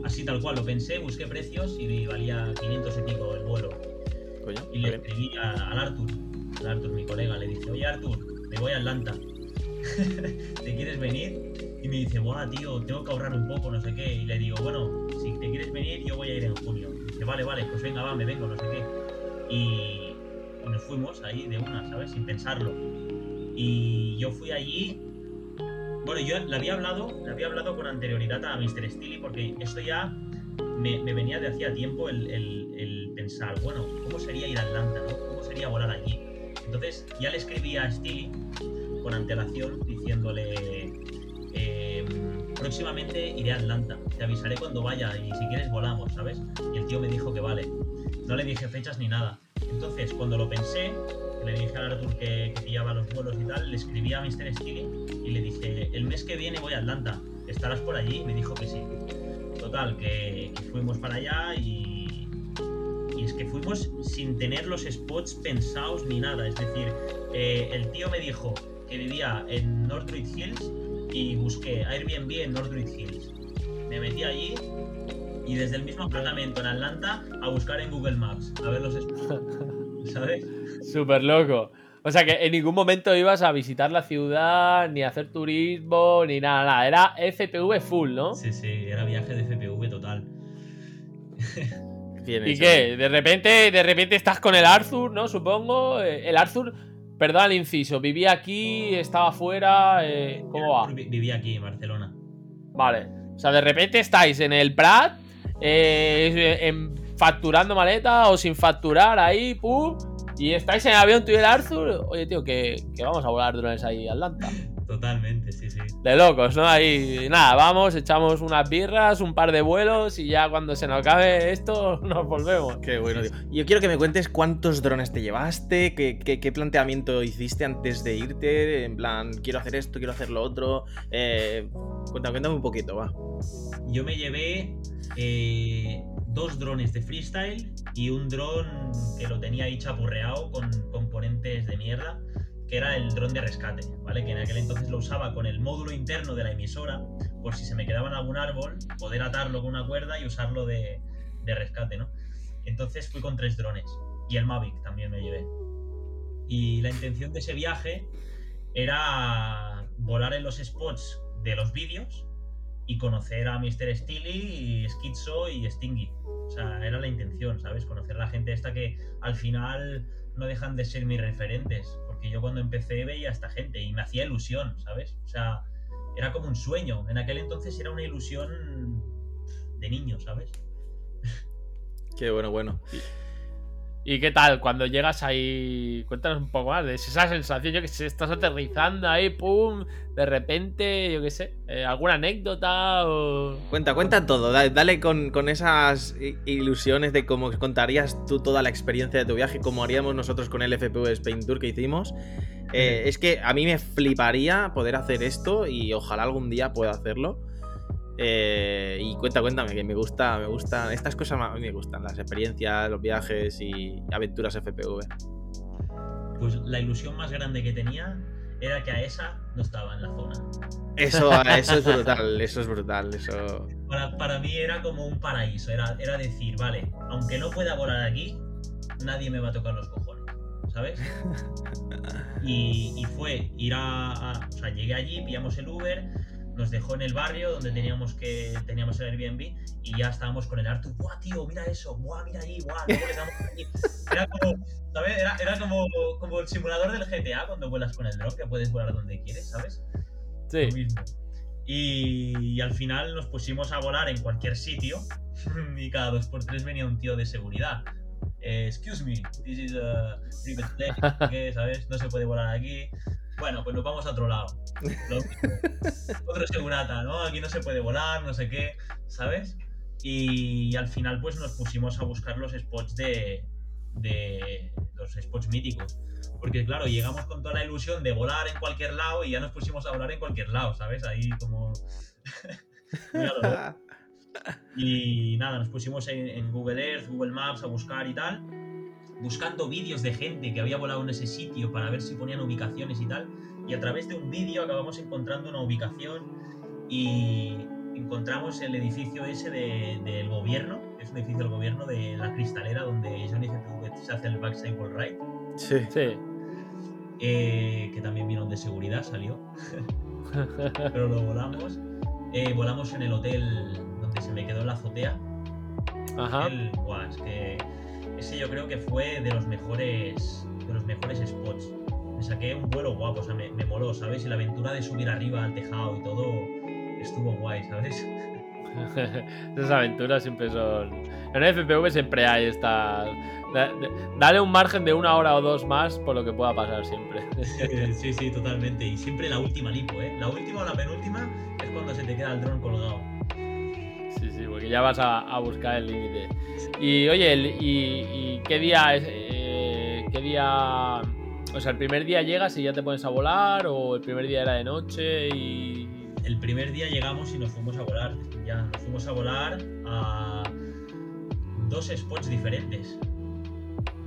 así tal cual lo pensé, busqué precios y valía 500 y pico el vuelo. Coño, Y le escribí a- al Arthur, Arthur, mi colega, le dije, oye Arthur, me voy a Atlanta. ¿Te quieres venir? Y me dice, guau, tío, tengo que ahorrar un poco, no sé qué. Y le digo, bueno, si te quieres venir, yo voy a ir en junio. Y dice, vale, vale, pues venga, va, me vengo, no sé qué. Y, nos fuimos ahí de una, ¿sabes? Sin pensarlo. Y yo fui allí. Bueno, yo le había hablado, le había hablado con anterioridad a Mr. Steely porque esto ya me, venía de hacía tiempo el, pensar, bueno, ¿cómo sería ir a Atlanta? ¿Cómo sería volar allí? Entonces ya le escribí a Steely con antelación diciéndole, eh, próximamente iré a Atlanta, te avisaré cuando vaya y si quieres volamos, ¿sabes? Y el tío me dijo que vale. No le dije fechas ni nada. Entonces, cuando lo pensé, le dije a Arthur que, que pillaba los vuelos y tal, le escribí a Mr. Steely y le dije, el mes que viene voy a Atlanta, ¿estarás por allí? Y me dijo que sí. Total, que, que fuimos para allá y, y es que fuimos sin tener los spots pensados ni nada. Es decir, eh, el tío me dijo que vivía en Northridge Hills y busqué Airbnb en Northridge Hills. Me metí allí y desde el mismo apartamento en Atlanta a buscar en Google Maps, a ver los spots. ¿Sabes? Súper loco. O sea que en ningún momento ibas a visitar la ciudad, ni a hacer turismo, ni nada, nada. Era FPV full, ¿no? Sí, sí, era viaje de FPV total. ¿Y qué? De repente, de repente estás con el Arthur, ¿no? Supongo. Eh, El Arthur, perdón el inciso, vivía aquí, estaba fuera. eh, ¿Cómo va? Vi- Vivía aquí en Barcelona. Vale. O sea, de repente estáis en el Prat, eh, en- facturando maleta o sin facturar ahí, pum. Y estáis en el avión tú y el Arthur. Oye, tío, que, que vamos a volar drones ahí Atlanta. Totalmente, sí, sí. De locos, ¿no? Ahí, nada, vamos, echamos unas birras, un par de vuelos y ya cuando se nos acabe esto nos volvemos. Qué bueno, tío. Yo quiero que me cuentes cuántos drones te llevaste, qué, qué- qué planteamiento hiciste antes de irte, en plan, quiero hacer esto, quiero hacer lo otro. Eh, cuéntame, cuéntame un poquito, va. Yo me llevé eh, dos drones de freestyle y un dron que lo tenía ahí chapurreado con componentes de mierda, que era el dron de rescate, ¿vale? Que en aquel entonces lo usaba con el módulo interno de la emisora, por si se me quedaba en algún árbol, poder atarlo con una cuerda y usarlo de, de rescate, ¿no? Entonces fui con tres drones y el Mavic también me llevé. Y la intención de ese viaje era volar en los spots de los vídeos y conocer a Mr. Steely, Schizo y Stingy. O sea, era la intención, ¿sabes? Conocer a la gente esta que al final no dejan de ser mis referentes, porque yo cuando empecé veía a esta gente y me hacía ilusión, ¿sabes? O sea, era como un sueño. En aquel entonces era una ilusión de niño, ¿sabes? Qué bueno, bueno. ¿Y qué tal? Cuando llegas ahí, cuéntanos un poco más de esa sensación, yo que sé, estás aterrizando ahí, pum, de repente, yo qué sé, eh, alguna anécdota o... Cuenta, cuenta todo, dale, dale con, con, esas ilusiones de cómo contarías tú toda la experiencia de tu viaje, como haríamos nosotros con el FPV Spain Tour que hicimos. Eh, es que a mí me fliparía poder hacer esto y ojalá algún día pueda hacerlo. Eh, y cuenta, cuéntame, que me gusta, me gustan, estas cosas a mí me gustan, las experiencias, los viajes y aventuras FPV. Pues la ilusión más grande que tenía era que a esa no estaba en la zona. Eso, eso es brutal, eso es brutal, eso... Para, para mí era como un paraíso, era, era decir, vale, aunque no pueda volar aquí, nadie me va a tocar los cojones, ¿sabes? Y, y fue ir a, a, O sea, llegué allí, pillamos el Uber, nos dejó en el barrio donde teníamos que teníamos el Airbnb y ya estábamos con el Arthur, ¡buah, tío! Mira eso, ¡buah, mira ahí! ¡buah! le damos aquí! Era como, ¿sabes? Era, era como, como, el simulador del GTA cuando vuelas con el dron, que puedes volar donde quieres, ¿sabes? Sí. Lo mismo. Y, y, al final nos pusimos a volar en cualquier sitio y cada dos por tres venía un tío de seguridad. Eh, excuse me, this is a private plane, ¿sabes? No se puede volar aquí. Bueno, pues nos vamos a otro lado. Otro segurata, ¿no? Aquí no se puede volar, no sé qué, ¿sabes? Y al final, pues nos pusimos a buscar los spots de, de los spots míticos. Porque, claro, llegamos con toda la ilusión de volar en cualquier lado y ya nos pusimos a volar en cualquier lado, ¿sabes? Ahí como. y nada, nos pusimos en, en Google Earth, Google Maps a buscar y tal buscando vídeos de gente que había volado en ese sitio para ver si ponían ubicaciones y tal. Y a través de un vídeo acabamos encontrando una ubicación y encontramos el edificio ese del de, gobierno, es un edificio del gobierno de la cristalera donde Johnny se hace el backside wall ride. Sí. Sí. Eh, que también vino de seguridad, salió. Pero lo volamos. Eh, volamos en el hotel donde se me quedó la azotea. Ajá. El, guau, es que ese yo creo que fue de los mejores de los mejores spots. Me saqué un vuelo guapo, o sea, me, me moló, ¿sabes? Y la aventura de subir arriba al tejado y todo estuvo guay, ¿sabes? Esas aventuras siempre son. En el FPV siempre hay esta. Dale un margen de una hora o dos más por lo que pueda pasar siempre. Sí, sí, totalmente. Y siempre la última lipo, ¿eh? La última o la penúltima es cuando se te queda el dron colgado. Ya vas a, buscar el límite. Y oye, y, qué día es. Eh, ¿Qué día.? O sea, el primer día llegas y ya te pones a volar, o el primer día era de noche y. El primer día llegamos y nos fuimos a volar. Ya, nos fuimos a volar a dos spots diferentes.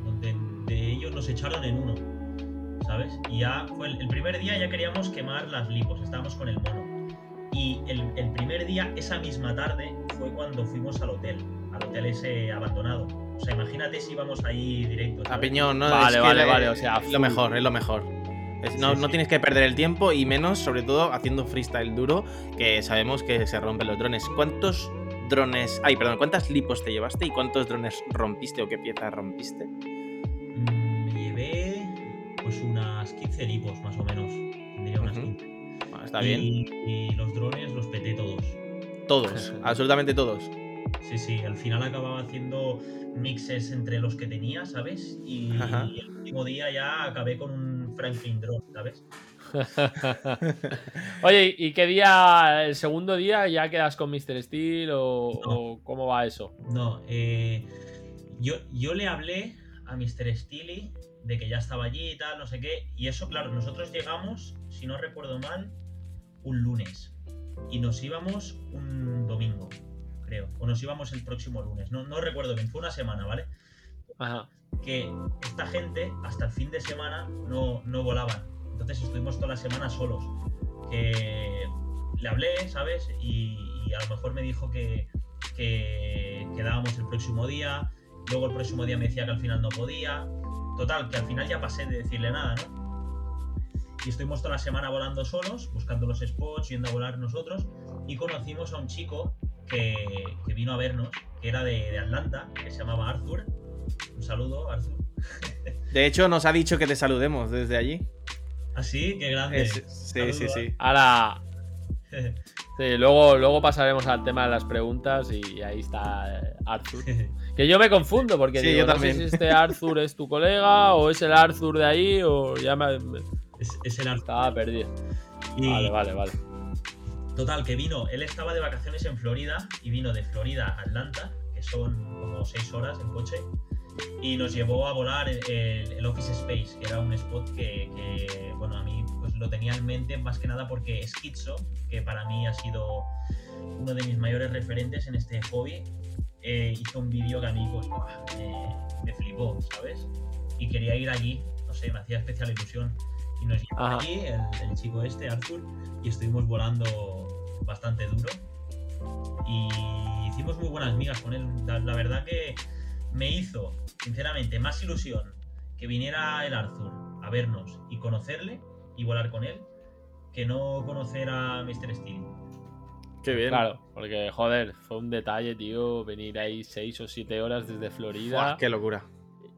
Donde de ellos nos echaron en uno. ¿Sabes? Y ya fue el, primer día ya queríamos quemar las lipos, estábamos con el mono. Y el primer día, esa misma tarde, fue cuando fuimos al hotel al hotel ese abandonado. O sea, imagínate si íbamos ahí directo. A piñón, ¿no? Vale, es vale, que vale. O sea, es lo mejor, es lo mejor. Es, no, Sí, no tienes que perder el tiempo y menos, sobre todo, haciendo freestyle duro, que sabemos que se rompen los drones. ¿Cuántos drones. Ay, perdón, ¿cuántas lipos te llevaste y cuántos drones rompiste o qué piezas rompiste? Mm, me llevé pues unas 15 lipos más o menos. Tendría unas Ujú. 15. Bueno, está bien. Y los drones los peté todos. Todos, absolutamente todos. Sí, sí, al final acababa haciendo mixes entre los que tenía, ¿sabes? Y, el último día ya acabé con un Franklin drone, ¿sabes? Oye, ¿y qué día, el segundo día, ya quedas con Mr. Steel o, No. o cómo va eso? No, eh, yo, yo le hablé a Mr. Steely de que ya estaba allí y tal, no sé qué. Y eso, claro, nosotros llegamos, si no recuerdo mal, un lunes. Y nos íbamos un domingo, creo. O nos íbamos el próximo lunes. No, no recuerdo bien, fue una semana, ¿vale? Ajá. Que esta gente hasta el fin de semana no, no volaban. Entonces estuvimos toda la semana solos. Que le hablé, ¿sabes? Y, y a lo mejor me dijo que, que quedábamos el próximo día. Luego el próximo día me decía que al final no podía. Total, que al final ya pasé de decirle nada, ¿no? Y estuvimos toda la semana volando solos, buscando los spots, yendo a volar nosotros. Y conocimos a un chico que, que vino a vernos, que era de, de Atlanta, que se llamaba Arthur. Un saludo, Arthur. De hecho, nos ha dicho que te saludemos desde allí. Así, ¿Ah, qué grande. Es- sí, sí, sí. Ahora. Sí, luego, luego pasaremos al tema de las preguntas y ahí está eh, Arthur. Que yo me confundo porque Sí, digo, yo no también. sé si este Arthur es tu colega o es el Arthur de ahí o ya me- es, es el estaba perdido. Y Vale, vale, vale. total, que vino, él estaba de vacaciones en Florida y vino de Florida a Atlanta, que son como 6 horas en coche, y nos llevó a volar el, el- Office Space, que era un spot que, que, bueno, a mí pues lo tenía en mente más que nada porque Schizo, que para mí ha sido uno de mis mayores referentes en este hobby, eh, hizo un vídeo que a mí pues, me, me flipó, ¿sabes? Y quería ir allí, no sé, me hacía especial ilusión. Y nos llevó Ajá. allí el, el chico este, Arthur, y estuvimos volando bastante duro. Y hicimos muy buenas migas con él. La, la verdad que me hizo, sinceramente, más ilusión que viniera el Arthur a vernos y conocerle y volar con él que no conocer a Mr. Steel. Qué bien. Claro, porque joder, fue un detalle, tío, venir ahí seis o siete horas desde Florida. Qué locura.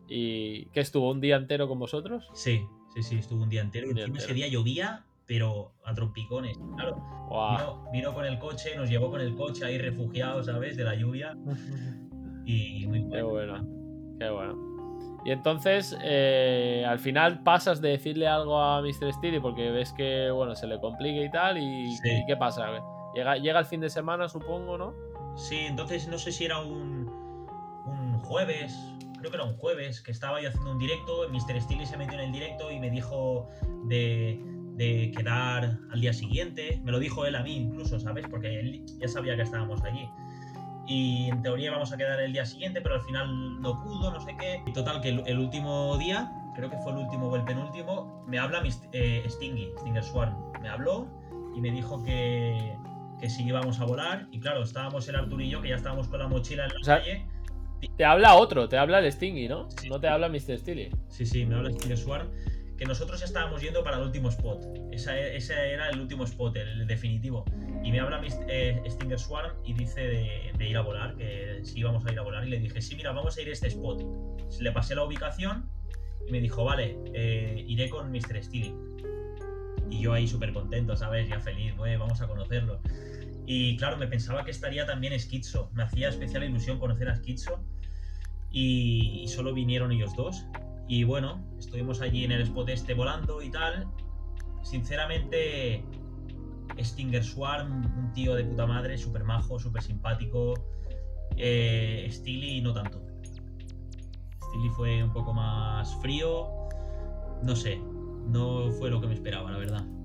¿Y que estuvo un día entero con vosotros? Sí, sí, sí, estuvo un día entero. Un día encima ese día llovía, pero a trompicones. Claro, vino, vino con el coche, nos llevó con el coche ahí refugiados, ¿sabes? De la lluvia. Y muy Qué bueno. bueno, qué bueno. Y entonces, eh, al final pasas de decirle algo a Mr. Steely porque ves que, bueno, se le complica y tal. ¿Y, Sí. ¿y qué pasa? Llega, llega el fin de semana, supongo, ¿no? Sí, entonces no sé si era un, un jueves, creo que era un jueves, que estaba yo haciendo un directo, Mr. Steely se metió en el directo y me dijo de, de quedar al día siguiente. Me lo dijo él a mí incluso, ¿sabes? Porque él ya sabía que estábamos allí. Y en teoría íbamos a quedar el día siguiente, pero al final no pudo, no sé qué. Y total, que el, el último día, creo que fue el último o el penúltimo, me habla eh, Stingy, Stinger Swarm. Me habló y me dijo que, que si íbamos a volar. Y claro, estábamos el Artur y yo, que ya estábamos con la mochila en la O sea, calle. Te habla otro, te habla el Stingy, ¿no? Sí. No te habla Mr. Steely. Sí, sí, me habla Stinger Swarm. Que nosotros estábamos yendo para el último spot. Esa, e- ese era el último spot, el definitivo. Y me habla eh, Stinger Swarm y dice de, de ir a volar, que sí íbamos a ir a volar. Y le dije, sí, mira, vamos a ir a este spot. Le pasé la ubicación y me dijo, vale, eh, iré con Mr. Steely. Y yo ahí súper contento, ¿sabes? Ya feliz, "Güey, vamos a conocerlo. Y claro, me pensaba que estaría también Schizo. Me hacía especial ilusión conocer a. Y, y solo vinieron ellos dos. Y bueno, estuvimos allí en el spot este volando y tal. Sinceramente, Stinger Swarm, un tío de puta madre, súper majo, súper simpático. Eh, Steely no tanto. Steely fue un poco más frío. No sé, no fue lo que me esperaba, la verdad.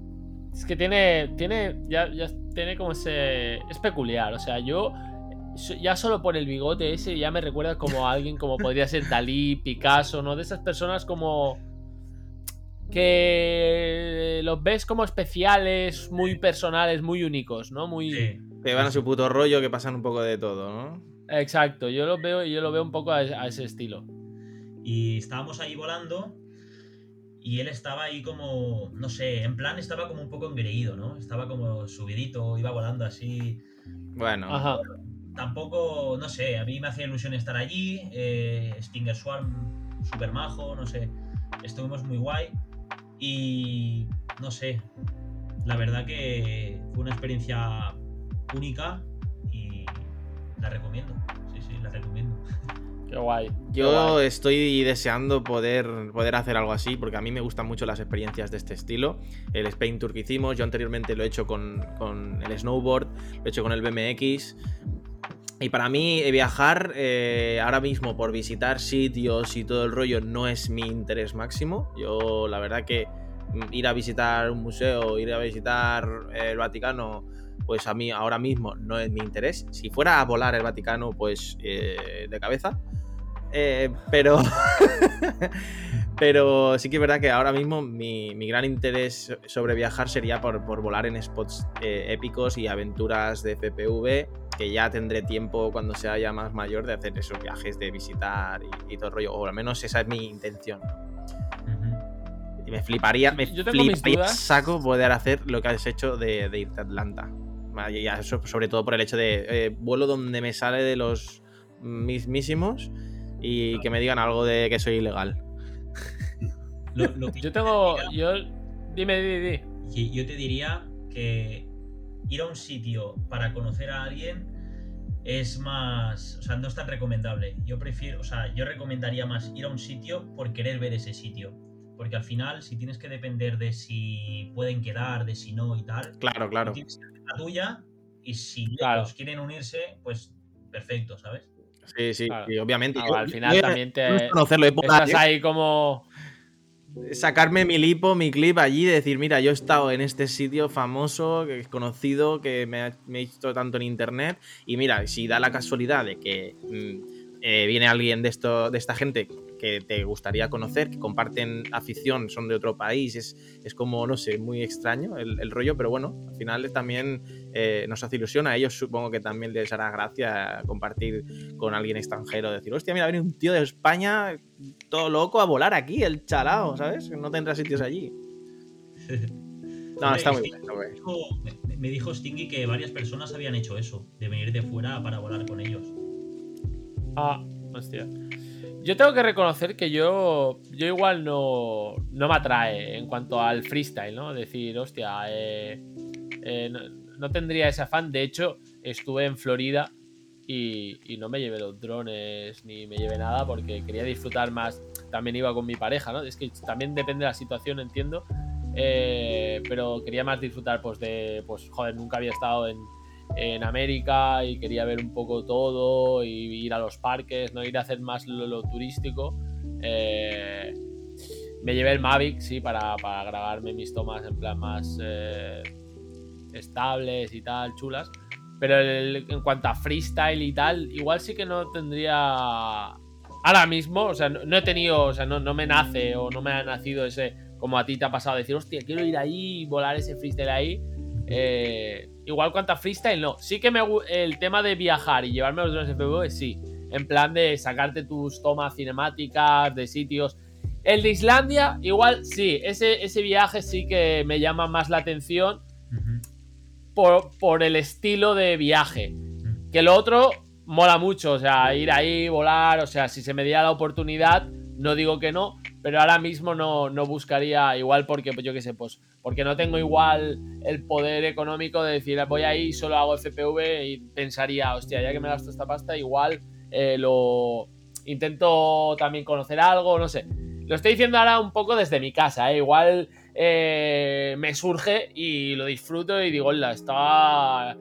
Es que tiene. Tiene. Ya, ya tiene como ese. Es peculiar. O sea, yo. Ya solo por el bigote ese ya me recuerda como a alguien como podría ser Dalí, Picasso, ¿no? De esas personas como. Que los ves como especiales, muy personales, muy únicos, ¿no? Muy. Sí. Que van a su puto rollo, que pasan un poco de todo, ¿no? Exacto, yo lo veo, yo lo veo un poco a, a ese estilo. Y estábamos ahí volando y él estaba ahí como, no sé, en plan estaba como un poco engreído, ¿no? Estaba como subidito, iba volando así. Bueno, Ajá. Tampoco, no sé, a mí me hacía ilusión estar allí. eh, Stinger Swarm, super majo, no sé. Estuvimos muy guay. Y no sé, la verdad que fue una experiencia única y la recomiendo. Sí, sí, la recomiendo. Qué guay. qué Yo guay. estoy deseando poder, poder hacer algo así, porque a mí me gustan mucho las experiencias de este estilo. El Spain Tour que hicimos, yo anteriormente lo he hecho con, con el snowboard, lo he hecho con el BMX. Y para mí eh, viajar eh, ahora mismo por visitar sitios y todo el rollo no es mi interés máximo. Yo la verdad que mm, ir a visitar un museo, ir a visitar eh, el Vaticano, pues a mí ahora mismo no es mi interés. Si fuera a volar el Vaticano, pues eh, de cabeza. Eh, pero, pero sí que es verdad que ahora mismo mi, mi gran interés sobre viajar sería por, por volar en spots eh, épicos y aventuras de FPV, que ya tendré tiempo cuando sea ya más mayor de hacer esos viajes, de visitar y, y todo el rollo, o al menos esa es mi intención. Y me fliparía, me Yo tengo fliparía saco poder hacer lo que has hecho de, de irte a Atlanta. Eso sobre todo por el hecho de eh, vuelo donde me sale de los mismísimos y que me digan algo de que soy ilegal. yo tengo. Yo. Dime, dime, dime. Yo te diría que ir a un sitio para conocer a alguien es más, o sea, no es tan recomendable. Yo prefiero, o sea, yo recomendaría más ir a un sitio por querer ver ese sitio. Porque al final, si tienes que depender de si pueden quedar, de si no y tal, claro, claro. Tienes la tuya y si ellos quieren unirse, pues perfecto, ¿sabes? Sí, sí, obviamente. Ah, al final también te conocerlo, estás ¿eh? ahí como sacarme mi lipo, mi clip allí y decir, mira, yo he estado en este sitio famoso, que es conocido, que me, he visto tanto en internet, y mira, si da la casualidad de que mm, eh, viene alguien de, esto, de esta gente que te gustaría conocer, que comparten afición, son de otro país, es, es como, no sé, muy extraño el, rollo, pero bueno, al final también eh, nos hace ilusión, a ellos supongo que también les hará gracia compartir con alguien extranjero, decir, hostia, mira, viene un tío de España todo loco a volar aquí, el chalao, ¿sabes? No tendrá sitios allí. No, está muy bien. Me, me dijo Stingy que varias personas habían hecho eso, de venir de fuera para volar con ellos. Ah, hostia. Yo tengo que reconocer que yo, yo igual no, no me atrae en cuanto al freestyle, ¿no? Decir, hostia, eh, eh, no, tendría ese afán. De hecho, estuve en Florida y, no me llevé los drones ni me llevé nada porque quería disfrutar más. También iba con mi pareja, ¿no? Es que también depende de la situación, entiendo. Eh, pero quería más disfrutar, pues, de. Pues, joder, nunca había estado en, en América y quería ver un poco todo y ir a los parques, no ir a hacer más lo, turístico. Eh, me llevé el Mavic, sí, para, grabarme mis tomas en plan más eh, estables y tal, chulas. Pero en cuanto a freestyle y tal, igual sí que no tendría. Ahora mismo, o sea, no, he tenido, o sea, no, no, me nace o no me ha nacido ese, como a ti te ha pasado, decir, hostia, quiero ir ahí volar ese freestyle ahí. Eh, igual cuanto a freestyle, no. Sí que me el tema de viajar y llevarme los drones FPV, sí. En plan de sacarte tus tomas cinemáticas de sitios. El de Islandia, igual sí. Ese, ese viaje sí que me llama más la atención por, por, el estilo de viaje. Que lo otro mola mucho. O sea, ir ahí, volar. O sea, si se me diera la oportunidad, no digo que no pero ahora mismo no, buscaría igual porque, pues yo qué sé, pues porque no tengo igual el poder económico de decir voy ahí, solo hago FPV y pensaría, hostia, ya que me gasto esta pasta, igual eh, lo intento también conocer algo, no sé. Lo estoy diciendo ahora un poco desde mi casa, ¿eh? igual eh, me surge y lo disfruto y digo, hola, está,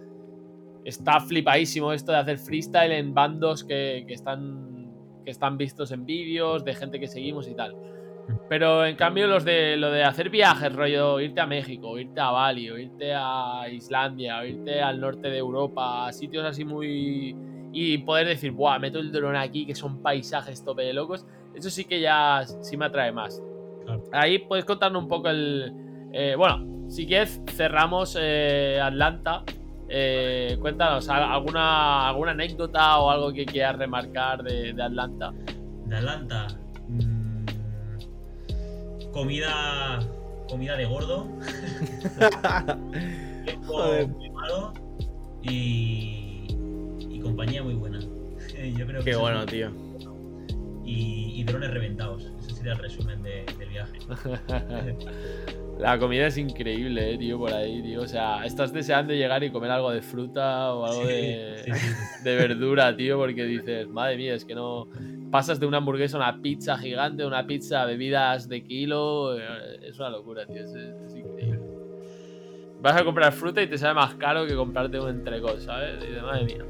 está flipadísimo esto de hacer freestyle en bandos que, que están que están vistos en vídeos, de gente que seguimos y tal. Pero en cambio los de lo de hacer viajes, rollo irte a México, irte a Bali, o irte a Islandia, o irte al norte de Europa, sitios así muy y poder decir, "Buah, meto el dron aquí que son paisajes tope de locos", eso sí que ya sí me atrae más. Ahí puedes contarnos un poco el eh, bueno, si quieres cerramos eh, Atlanta eh, cuéntanos, ¿alguna, ¿alguna anécdota o algo que quieras remarcar de, Atlanta? De Atlanta. Mm, comida. Comida de gordo. muy malo. Y, y compañía muy buena. Yo creo que Qué bueno, tío. Y, y, drones reventados. Ese sería el resumen del viaje. La comida es increíble, eh, tío, por ahí, tío. O sea, estás deseando llegar y comer algo de fruta o algo de, de, verdura, tío, porque dices, madre mía, es que no. Pasas de una hamburguesa a una pizza gigante, una pizza, bebidas de kilo. Eh, es una locura, tío. Es, increíble. Vas a comprar fruta y te sale más caro que comprarte un entrecot, ¿sabes? Y de madre mía.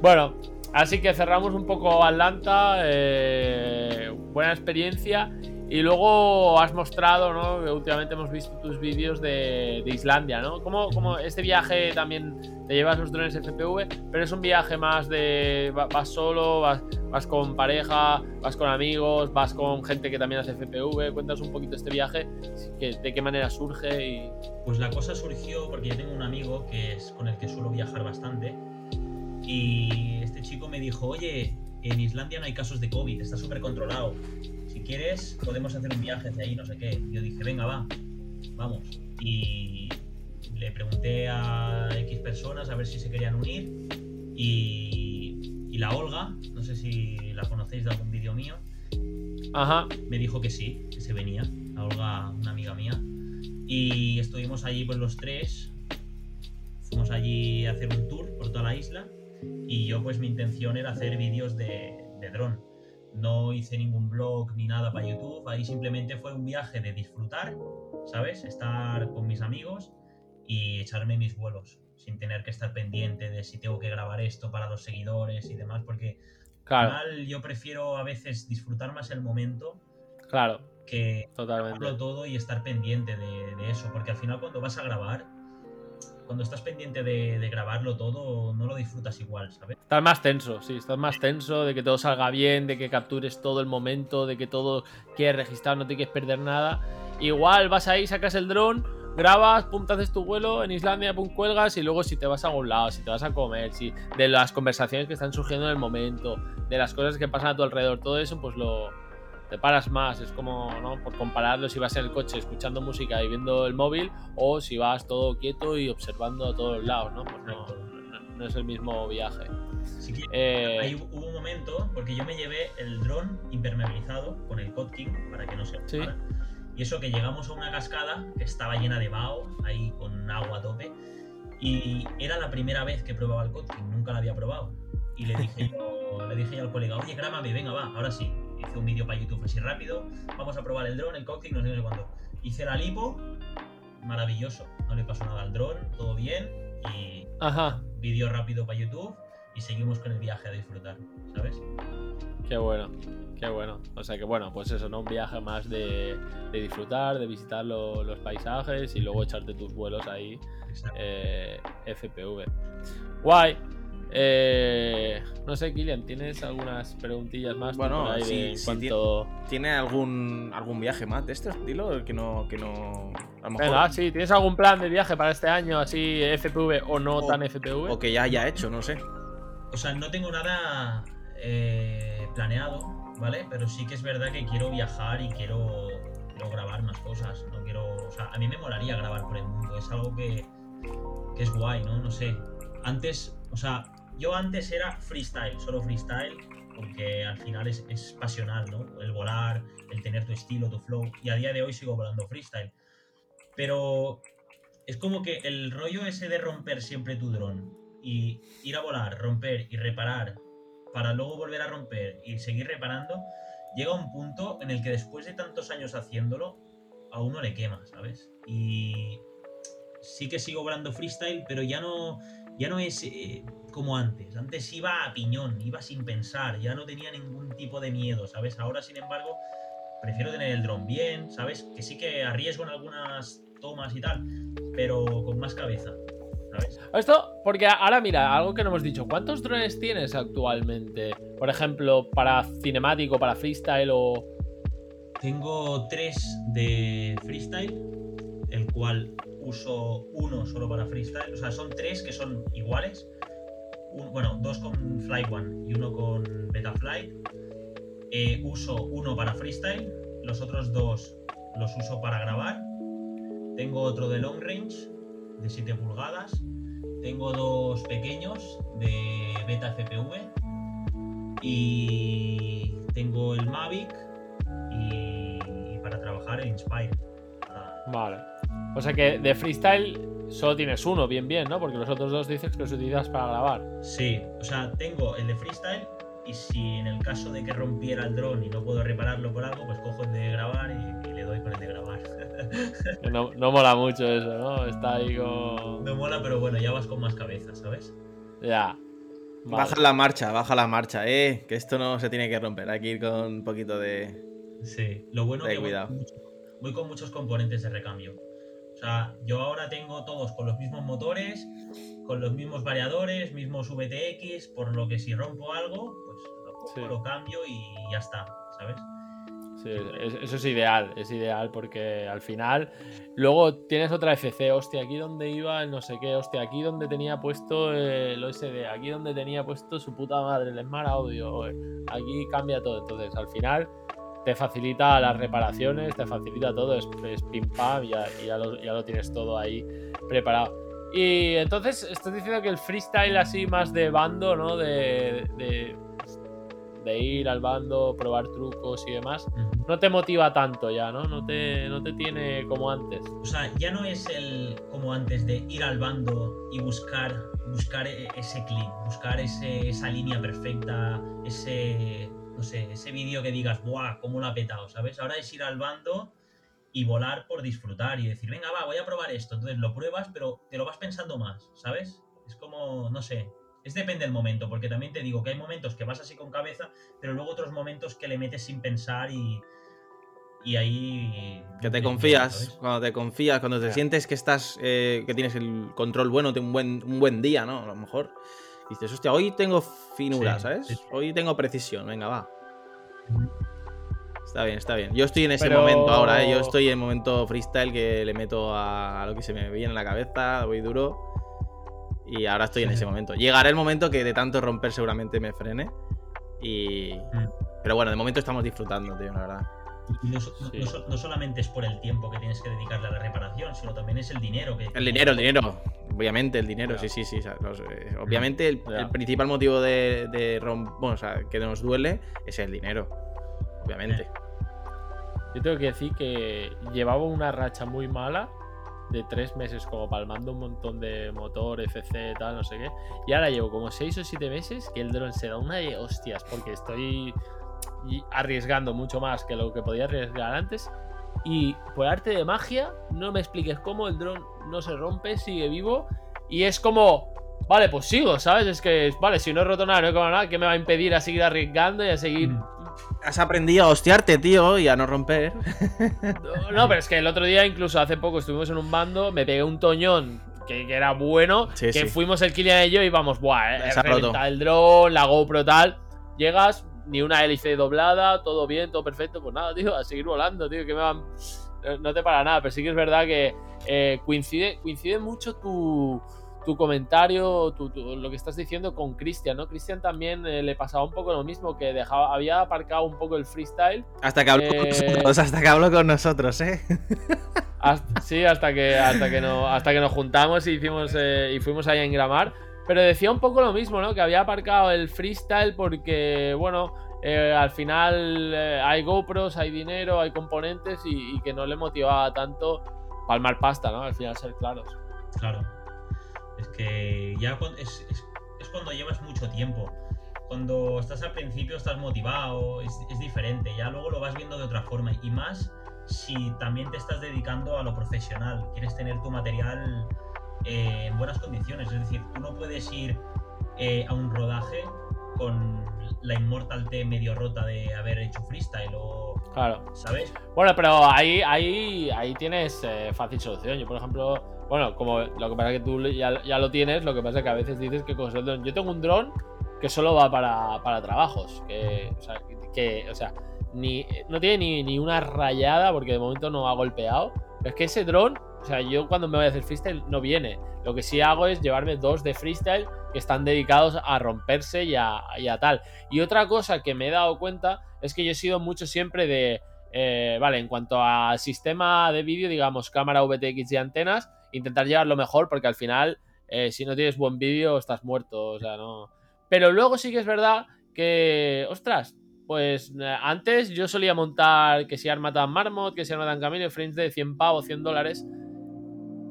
Bueno, así que cerramos un poco Atlanta. Eh, buena experiencia. Y luego has mostrado, ¿no? Que últimamente hemos visto tus vídeos de, Islandia, ¿no? ¿Cómo, este viaje también te llevas los drones FPV, pero es un viaje más de vas solo, vas, con pareja, vas con amigos, vas con gente que también hace FPV. Cuéntanos un poquito este viaje, de qué manera surge y... Pues la cosa surgió porque yo tengo un amigo que es con el que suelo viajar bastante y este chico me dijo, oye, en Islandia no hay casos de COVID, está súper controlado quieres, podemos hacer un viaje hacia ahí, no sé qué. Yo dije, venga, va, vamos. Y le pregunté a X personas a ver si se querían unir. Y, la Olga, no sé si la conocéis de algún vídeo mío. Ajá. me dijo que sí, que se venía, a Olga, una amiga mía. Y estuvimos allí pues los tres. Fuimos allí a hacer un tour por toda la isla. Y yo pues mi intención era hacer vídeos de, de dron. No hice ningún blog ni nada para YouTube. Ahí simplemente fue un viaje de disfrutar, ¿sabes? Estar con mis amigos y echarme mis vuelos. Sin tener que estar pendiente de si tengo que grabar esto para los seguidores y demás. Porque Claro, al final yo prefiero a veces disfrutar más el momento claro, que totalmente. todo y estar pendiente de, de eso, porque al final cuando vas a grabar, cuando estás pendiente de, de grabarlo todo, no lo disfrutas igual, ¿sabes? Estás más tenso, sí, estás más tenso de que todo salga bien, de que captures todo el momento, de que todo quieres registrar, no te quieres perder nada. Igual vas ahí, sacas el dron, grabas, pum, te haces tu vuelo, en Islandia, pum, cuelgas y luego si te vas a algún lado, si te vas a comer, si de las conversaciones que están surgiendo en el momento, de las cosas que pasan a tu alrededor, todo eso, pues lo te paras más. Es como, ¿no? Por compararlo si vas en el coche escuchando música y viendo el móvil o si vas todo quieto y observando a todos lados, ¿no? Pues no, no- no es el mismo viaje. Sí que Eh, ahí hubo un momento, porque yo me llevé el dron impermeabilizado con el Kotkin para que no se Sí. Y eso que llegamos a una cascada que estaba llena de vaho, ahí con agua a tope. Y era la primera vez que probaba el Kotkin, nunca lo había probado. Y le dije yo, le dije yo al colega, oye, grábame, venga, va, ahora sí. Hice un vídeo para YouTube así rápido, vamos a probar el dron, el Kotkin, no sé no sé cuándo. Hice la lipo, maravilloso, no le pasó nada al dron, todo bien. Y Ajá, vídeo rápido para YouTube y seguimos con el viaje a disfrutar, ¿sabes? qué bueno, qué bueno. O sea que bueno, pues eso, ¿no? Un viaje más de, de disfrutar, de visitar lo- los paisajes y luego echarte tus vuelos ahí, eh, FPV. Guay. Eh, no sé, Kilian, ¿tienes algunas preguntillas más Bueno, por ahí sí, de sí, cuanto... ¿Tiene algún, algún viaje más de este estilo? Que no, que no. A lo mejor. Venga, sí, ¿tienes algún plan de viaje para este año, así FPV o no O- tan FPV? O que ya haya hecho, no sé. O sea, no tengo nada eh, planeado, ¿vale? Pero sí que es verdad que quiero viajar y quiero, quiero grabar más cosas. No quiero. O sea, a mí me molaría grabar por el mundo. Es algo que, que es guay, ¿no? No sé. Antes, o sea, yo antes era freestyle, solo freestyle, porque al final es, es pasional, ¿no? El volar, el tener tu estilo, tu flow. Y a día de hoy sigo volando freestyle. Pero es como que el rollo ese de romper siempre tu dron y ir a volar, romper y reparar para luego volver a romper y seguir reparando, llega un punto en el que después de tantos años haciéndolo, a uno le quema, ¿sabes? Y sí que sigo volando freestyle, pero ya no, ya no es eh, como antes. Antes iba a piñón, iba sin pensar, ya no tenía ningún tipo de miedo, ¿sabes? Ahora, sin embargo, prefiero tener el dron bien, ¿sabes? Que sí que arriesgo en algunas tomas y tal, pero con más cabeza, ¿sabes? Esto, porque ahora mira, algo que no hemos dicho, ¿cuántos drones tienes actualmente? Por ejemplo, para cinemático, para freestyle o... Tengo tres de freestyle, el cual uso uno solo para freestyle. O sea, son tres que son iguales. Bueno, dos con Fly One y uno con Betafly. Eh, uso uno para freestyle, los otros dos los uso para grabar. Tengo otro de long range de 7 pulgadas. Tengo dos pequeños de Beta FPV. Y tengo el Mavic y, para trabajar el Inspire. Vale. O sea que de freestyle solo tienes uno, bien, bien, ¿no? Porque los otros dos dices que los utilizas para grabar. Sí, o sea, tengo el de freestyle y si en el caso de que rompiera el dron y no puedo repararlo por algo, pues cojo el de grabar y, y le doy con el de grabar. No, no mola mucho eso, ¿no? Está ahí con... Me mola, pero bueno, ya vas con más cabeza, ¿sabes? Ya. Vale. Baja la marcha, baja la marcha, eh. Que esto no se tiene que romper. Hay que ir con un poquito de. Sí, lo bueno Ten que voy cuidado. con, mucho- voy con muchos componentes de recambio. O sea, yo ahora tengo todos con los mismos motores, con los mismos variadores, mismos VTX, por lo que si rompo algo, pues lo cojo, Sí. lo cambio y ya está, ¿sabes? Sí, es- eso es ideal, es ideal porque al final luego tienes otra FC, hostia, aquí donde iba el no sé qué, hostia, aquí donde tenía puesto el OSD, aquí donde tenía puesto su puta madre, el Smart Audio, aquí cambia todo, entonces al final te facilita las reparaciones, te facilita todo, es, es pim pam y ya, y ya lo, ya lo tienes todo ahí preparado. Y entonces estás diciendo que el freestyle así más de bando, ¿no? De, de, de ir al bando, probar trucos y demás, no te motiva tanto ya, ¿no? No te, no te tiene como antes. O sea, ya no es el como antes de ir al bando y buscar, buscar e- ese clip, buscar ese, esa línea perfecta, ese, no sé, ese vídeo que digas, ¡buah! ¿Cómo lo ha petado? ¿Sabes? Ahora es ir al bando y volar por disfrutar y decir, venga, va, voy a probar esto. Entonces lo pruebas, pero te lo vas pensando más, ¿sabes? Es como, no sé. Es depende del momento, porque también te digo que hay momentos que vas así con cabeza, pero luego otros momentos que le metes sin pensar y, y ahí... Que te confías, cuando te confías, cuando te sientes que estás, eh, que tienes el control bueno, de un buen, un buen día, ¿no? A lo mejor dices, hostia, hoy tengo finura, Sí, ¿sabes? sí. Hoy tengo precisión, venga, va. Está bien, está bien. Yo estoy en ese Pero- momento ahora, ¿eh? yo estoy en el momento freestyle que le meto a, a lo que se me viene en la cabeza, voy duro. Y ahora estoy en ese momento. Llegará el momento que de tanto romper seguramente me frene. Y. Mm. Pero bueno, de momento estamos disfrutando, tío, la verdad. Y no, no- Sí. no so- no solamente es por el tiempo que tienes que dedicarle a la reparación, sino también es el dinero que... El dinero, el dinero. Obviamente, el dinero, sí, sí, sí. o sea, los- eh, obviamente, el, principal motivo de, de rom- bueno, o sea, que nos duele es el dinero. Obviamente. Yo tengo que decir que llevaba una racha muy mala de tres meses como palmando un montón de motor, FC, tal, no sé qué. Y ahora llevo como seis o siete meses que el dron se da una de hostias porque estoy y- arriesgando mucho más que lo que podía arriesgar antes. Y por arte de magia, no me expliques cómo el dron no se rompe, sigue vivo. Y es como, vale, pues sigo, ¿sabes? Es que, vale, si no he roto nada, no he nada, ¿qué me va a impedir a seguir arriesgando y a seguir Mm. Has aprendido a hostiarte, tío, y a no romper. No, no, pero es que el otro día, incluso hace poco, estuvimos en un bando, me pegué un toñón que, que era bueno, Sí, que sí. fuimos el Kilian y yo y vamos, buah, eh, el dron, la GoPro tal. Llegas, ni una hélice doblada, todo bien, todo perfecto, pues nada, tío, a seguir volando, tío, que me van... no- te para nada, pero sí que es verdad que eh, coincide, coincide mucho tu, tu comentario, tu- tu- lo que estás diciendo con Cristian, ¿no? Cristian también eh, le pasaba un poco lo mismo, que dejaba, había aparcado un poco el freestyle Hasta que habló con Eh, nosotros, hasta que habló con nosotros, ¿eh? Hasta- sí, hasta que, hasta que, no, hasta que nos juntamos y, hicimos, eh, y fuimos ahí a engramar. Pero decía un poco lo mismo, ¿no? Que había aparcado el freestyle porque, bueno, eh, al final eh, hay GoPros, hay dinero, hay componentes y, que no le motivaba tanto palmar pasta, ¿no? Al final ser claros. Claro. Es que ya es, cuando llevas mucho tiempo. Cuando estás al principio estás motivado, es diferente. Ya luego lo vas viendo de otra forma. Y más si también te estás dedicando a lo profesional. Quieres tener tu material eh, en buenas condiciones. Es decir, tú no puedes ir eh, a un rodaje con la Immortal T medio rota de haber hecho freestyle o... Claro. ¿Sabes? Bueno, pero ahí, ahí, ahí tienes eh, fácil solución. Yo, por ejemplo, bueno, como lo que pasa es que tú ya, ya lo tienes, lo que pasa es que a veces dices que con el dron. Yo tengo un dron que solo va para, para trabajos. Que, o sea, que, o sea, ni, no tiene ni, ni una rayada porque de momento no ha golpeado. Es que ese dron, o sea, yo cuando me voy a hacer freestyle no viene. Lo que sí hago es llevarme dos de freestyle que están dedicados a romperse y a, y a tal. Y otra cosa que me he dado cuenta es que yo he sido mucho siempre de. eh, vale, en cuanto a sistema de vídeo, digamos, cámara VTX y antenas, intentar llevarlo mejor porque al final, eh, si no tienes buen vídeo, estás muerto. O sea, no. Pero luego sí que es verdad que, ostras, pues eh, antes yo solía montar que si Armatan Marmot, que si Armatan Camino, frames de 100 pavos, 100 dólares.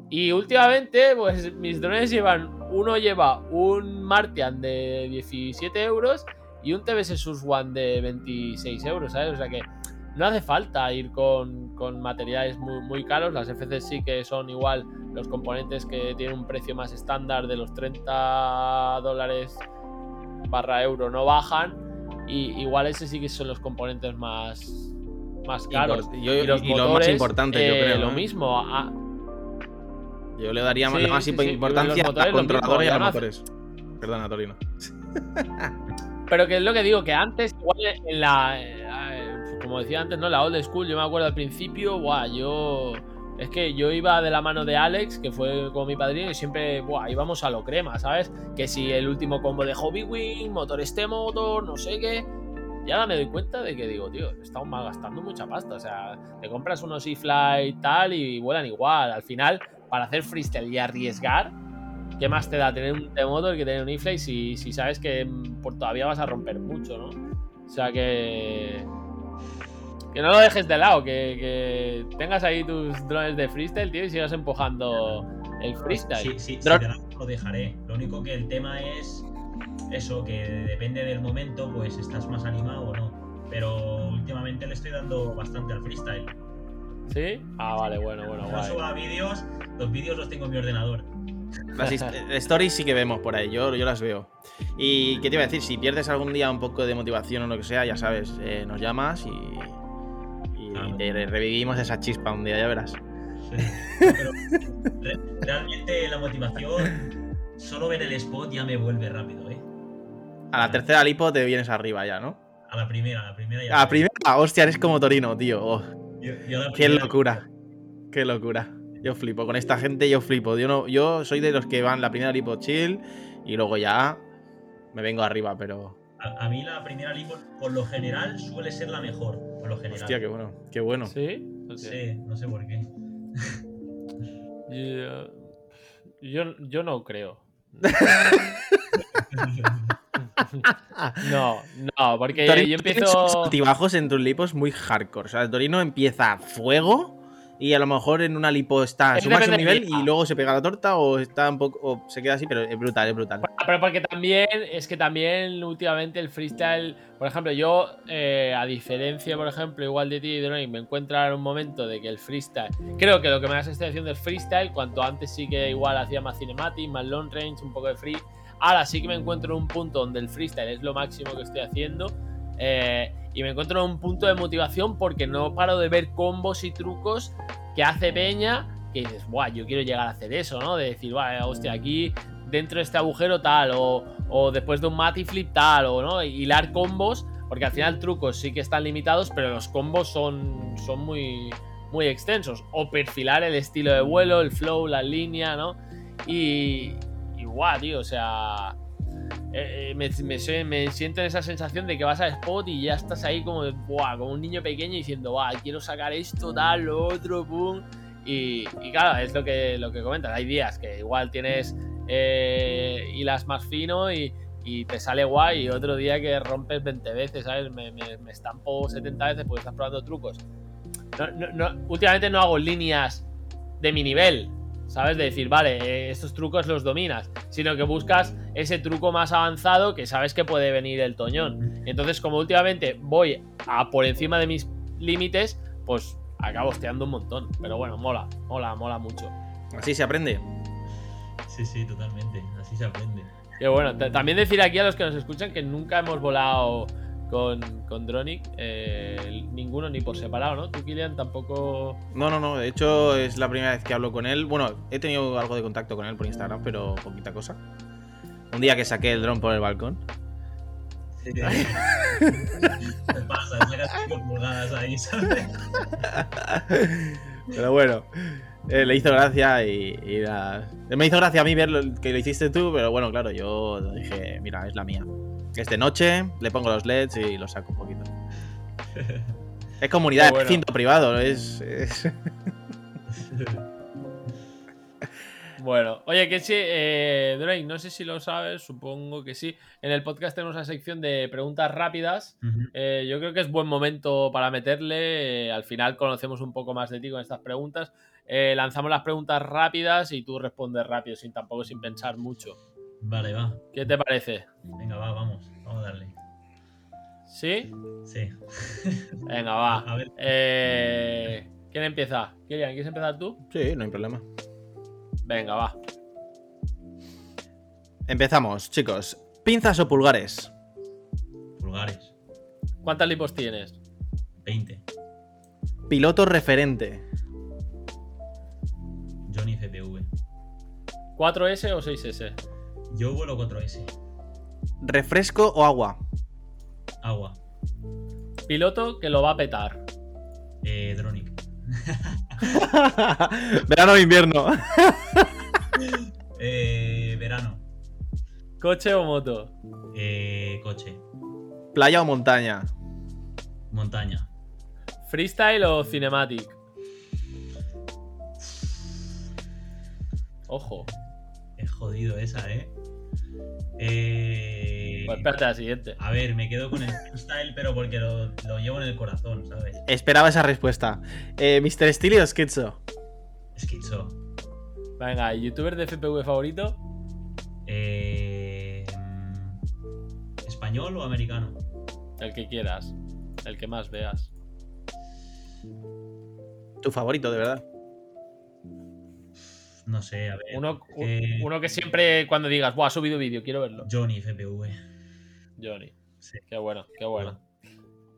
Y últimamente, pues mis drones llevan, uno lleva un Martian de 17 euros y un TBS Sus One de 26 euros, ¿sabes? O sea que no hace falta ir con, con materiales muy, muy caros. Las FC sí que son igual los componentes que tienen un precio más estándar de los 30 dólares barra euro no bajan. Y igual ese sí que son los componentes más, más caros. Yo- y los y lo más importante, yo eh, creo, Lo mismo. ah, Yo le daría Sí, la más sí, imp- sí, importancia los motores, y a los motores. Perdona, Torino. Pero que es lo que digo, que antes, igual en la. eh, Como decía antes, ¿no? La old school, yo me acuerdo al principio, buah, yo. Es que yo iba de la mano de Alex, que fue como mi padrino, y siempre, buah, íbamos a lo crema, ¿sabes? Que si el último combo de Hobby Wing, motor este motor, no sé qué. Y ahora me doy cuenta de que digo, tío, estamos malgastando mucha pasta. O sea, te compras unos e-fly y tal y vuelan igual. Al final, para hacer freestyle y arriesgar, ¿qué más te da tener un T-Motor que tener un e-fly si, si sabes que mm, por todavía vas a romper mucho, ¿no? O sea que. Que no lo dejes de lado, que, que tengas ahí tus drones de freestyle, tío, y sigas empujando el freestyle. Sí, sí, sí, lo dejaré. Lo único que el tema es eso, que depende del momento, pues estás más animado o no. Pero últimamente le estoy dando bastante al freestyle. ¿Sí? Ah, vale, bueno, bueno, No guay. suba vídeos, los vídeos los tengo en mi ordenador. Las stories sí que vemos por ahí, yo, yo las veo. Y qué te iba a decir, si pierdes algún día un poco de motivación o lo que sea, ya sabes, eh, nos llamas y, y te revivimos esa chispa un día, ya verás. Sí. Pero re- realmente la motivación, solo ver el spot ya me vuelve rápido, ¿eh? A la tercera lipo te vienes arriba ya, ¿no? A la primera, a la primera ya. A la primera, hostia, eres como Torino, tío. Oh, Yo- yo a la qué locura. Qué locura. Yo flipo. Con esta gente yo flipo. Yo, no, yo soy de los que van la primera lipo chill y luego ya me vengo arriba, pero... A, a mí la primera lipo, por lo general, suele ser la mejor. Por lo general. Hostia, qué bueno. Qué bueno. ¿Sí? Sí, no sé por qué. Yo, yo, yo no creo. No, no, porque Torino yo tiene sus empiezo. altibajos en tus lipos muy hardcore. O sea, Torino empieza a fuego y a lo mejor en una lipo está a Es su máximo depende del nivel y luego se pega la torta o está un poco o se queda así, pero es brutal, es brutal. Pero porque también, es que también últimamente el freestyle, por ejemplo, yo, eh, a diferencia, por ejemplo, igual de ti y de me encuentro ahora en un momento de que el freestyle, creo que lo que me da sensación del freestyle, cuanto antes sí que igual hacía más cinematic, más long range, un poco de free, ahora sí que me encuentro en un punto donde el freestyle es lo máximo que estoy haciendo. Eh, y me encuentro en un punto de motivación porque no paro de ver combos y trucos que hace Peña que dices, guau, yo quiero llegar a hacer eso, ¿no? De decir, guau, hostia, aquí dentro de este agujero tal, o, o después de un mati flip tal, o no, hilar combos, porque al final trucos sí que están limitados, pero los combos son, son muy, muy extensos. O perfilar el estilo de vuelo, el flow, la línea, ¿no? Y, y guau, tío, o sea, eh, eh, me, siento en esa sensación de que vas a spot y ya estás ahí como, buah, como un niño pequeño diciendo, buah, quiero sacar esto, tal, lo otro, pum. Y, y claro, es lo que, lo que comentas. Hay días que igual tienes eh, hilas más fino y, te sale guay, y otro día que rompes 20 veces, ¿sabes? Me, me- estampo 70 veces porque estás probando trucos. No- últimamente no hago líneas de mi nivel, ¿sabes? De decir, vale, eh, estos trucos los dominas, sino que buscas ese truco más avanzado que sabes que puede venir el toñón. Entonces, como últimamente voy a por encima de mis límites, pues acabo hosteando un montón. Pero bueno, mola, mola, mola mucho. Así se aprende. Sí, sí, totalmente. Así se aprende. Que bueno, ta- también decir aquí a los que nos escuchan que nunca hemos volado con, con Dronic, eh, ninguno ni por separado, ¿no? Tú, Kilian, tampoco. No, no, no. De hecho, es la primera vez que hablo con él. Bueno, he tenido algo de contacto con él por Instagram, pero poquita cosa. Un día que saqué el dron por el balcón. ¿Qué pasa? Sacas 5 pulgadas ahí, ¿sabes? Pero bueno, eh, le hizo gracia y, y la- Me hizo gracia a mí ver lo que lo hiciste tú, pero bueno, claro, yo dije, mira, es la mía. Es de noche, le pongo los LEDs y lo saco un poquito. Es comunidad, bueno. es recinto privado, es... es- Bueno, oye, que sí, eh, Drake, no sé si lo sabes, supongo que sí. En el podcast tenemos una sección de preguntas rápidas. Eh, yo creo que es buen momento para meterle. eh, al final conocemos un poco más de ti con estas preguntas. Eh, lanzamos las preguntas rápidas y tú respondes rápido, sin tampoco sin pensar mucho. Vale, va. ¿Qué te parece? Venga, va, vamos. Vamos a darle. ¿Sí? Sí. Venga, va. A ver. Eh, ¿Quién empieza? Kilian, ¿quieres empezar tú? Sí, no hay problema. Venga, va. Empezamos, chicos. ¿Pinzas o pulgares? Pulgares. ¿Cuántas lipos tienes? 20. Piloto referente. Johnny CPV. ¿4S o 6S? Yo vuelo 4S. ¿Refresco o agua? Agua. Piloto que lo va a petar. Eh, Dronic. Verano o invierno. Eh, verano. ¿Coche o moto? Eh, coche. Playa o montaña. Montaña. ¿Freestyle o cinematic? Ojo. Es jodido esa, ¿eh? Eh. Pues espérate a la siguiente. A ver, me quedo con el freestyle, pero porque lo, lo llevo en el corazón, ¿sabes? Esperaba esa respuesta. Eh, ¿Mr. Steely o Sketcho? Esquizo. Venga, ¿youtuber de FPV favorito? Eh, ¿Español o americano? El que quieras. El que más veas. Tu favorito, de verdad. No sé, a ver. Uno, que- uno que siempre cuando digas, Buah, ha subido vídeo, quiero verlo. Johnny FPV. Johnny. Sí. Qué bueno, qué bueno.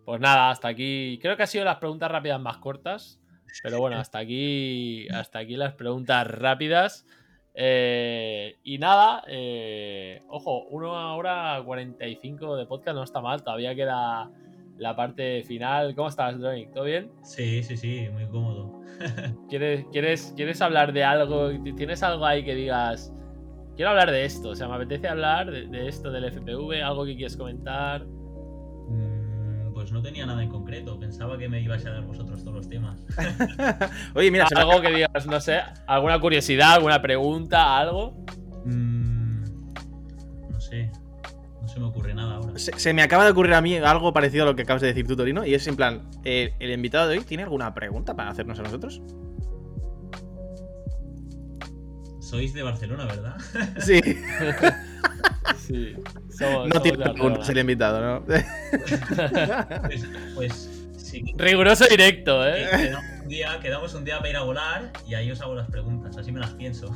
Pues nada, hasta aquí. Creo que han sido las preguntas rápidas más cortas. Pero bueno, hasta aquí. Hasta aquí las preguntas rápidas. Eh, y nada, eh, ojo, una hora 45 de podcast no está mal. Todavía queda la parte final. ¿Cómo estás, Dronic? ¿Todo bien? Sí, sí, sí, muy cómodo. ¿Quieres, quieres, ¿Quieres hablar de algo? ¿Tienes algo ahí que digas? Quiero hablar de esto. O sea, me apetece hablar de, de esto del FPV. ¿Algo que quieres comentar? Mm, Pues no tenía nada en concreto. Pensaba que me ibais a dar vosotros todos los temas. Oye, mira, algo que digas, no sé, alguna curiosidad, alguna pregunta, algo. Se me ocurre nada ahora. se- se me acaba de ocurrir a mí algo parecido a lo que acabas de decir tú, Torino. Y es en plan, eh, ¿el invitado de hoy tiene alguna pregunta para hacernos a nosotros? Sois de Barcelona, ¿verdad? Sí. Sí, somos, No somos tiene preguntas el Barcelona. invitado, ¿no? Pues, pues sí. Riguroso directo, ¿eh? Quedamos un, día, quedamos un día para ir a volar y ahí os hago las preguntas. Así me las pienso.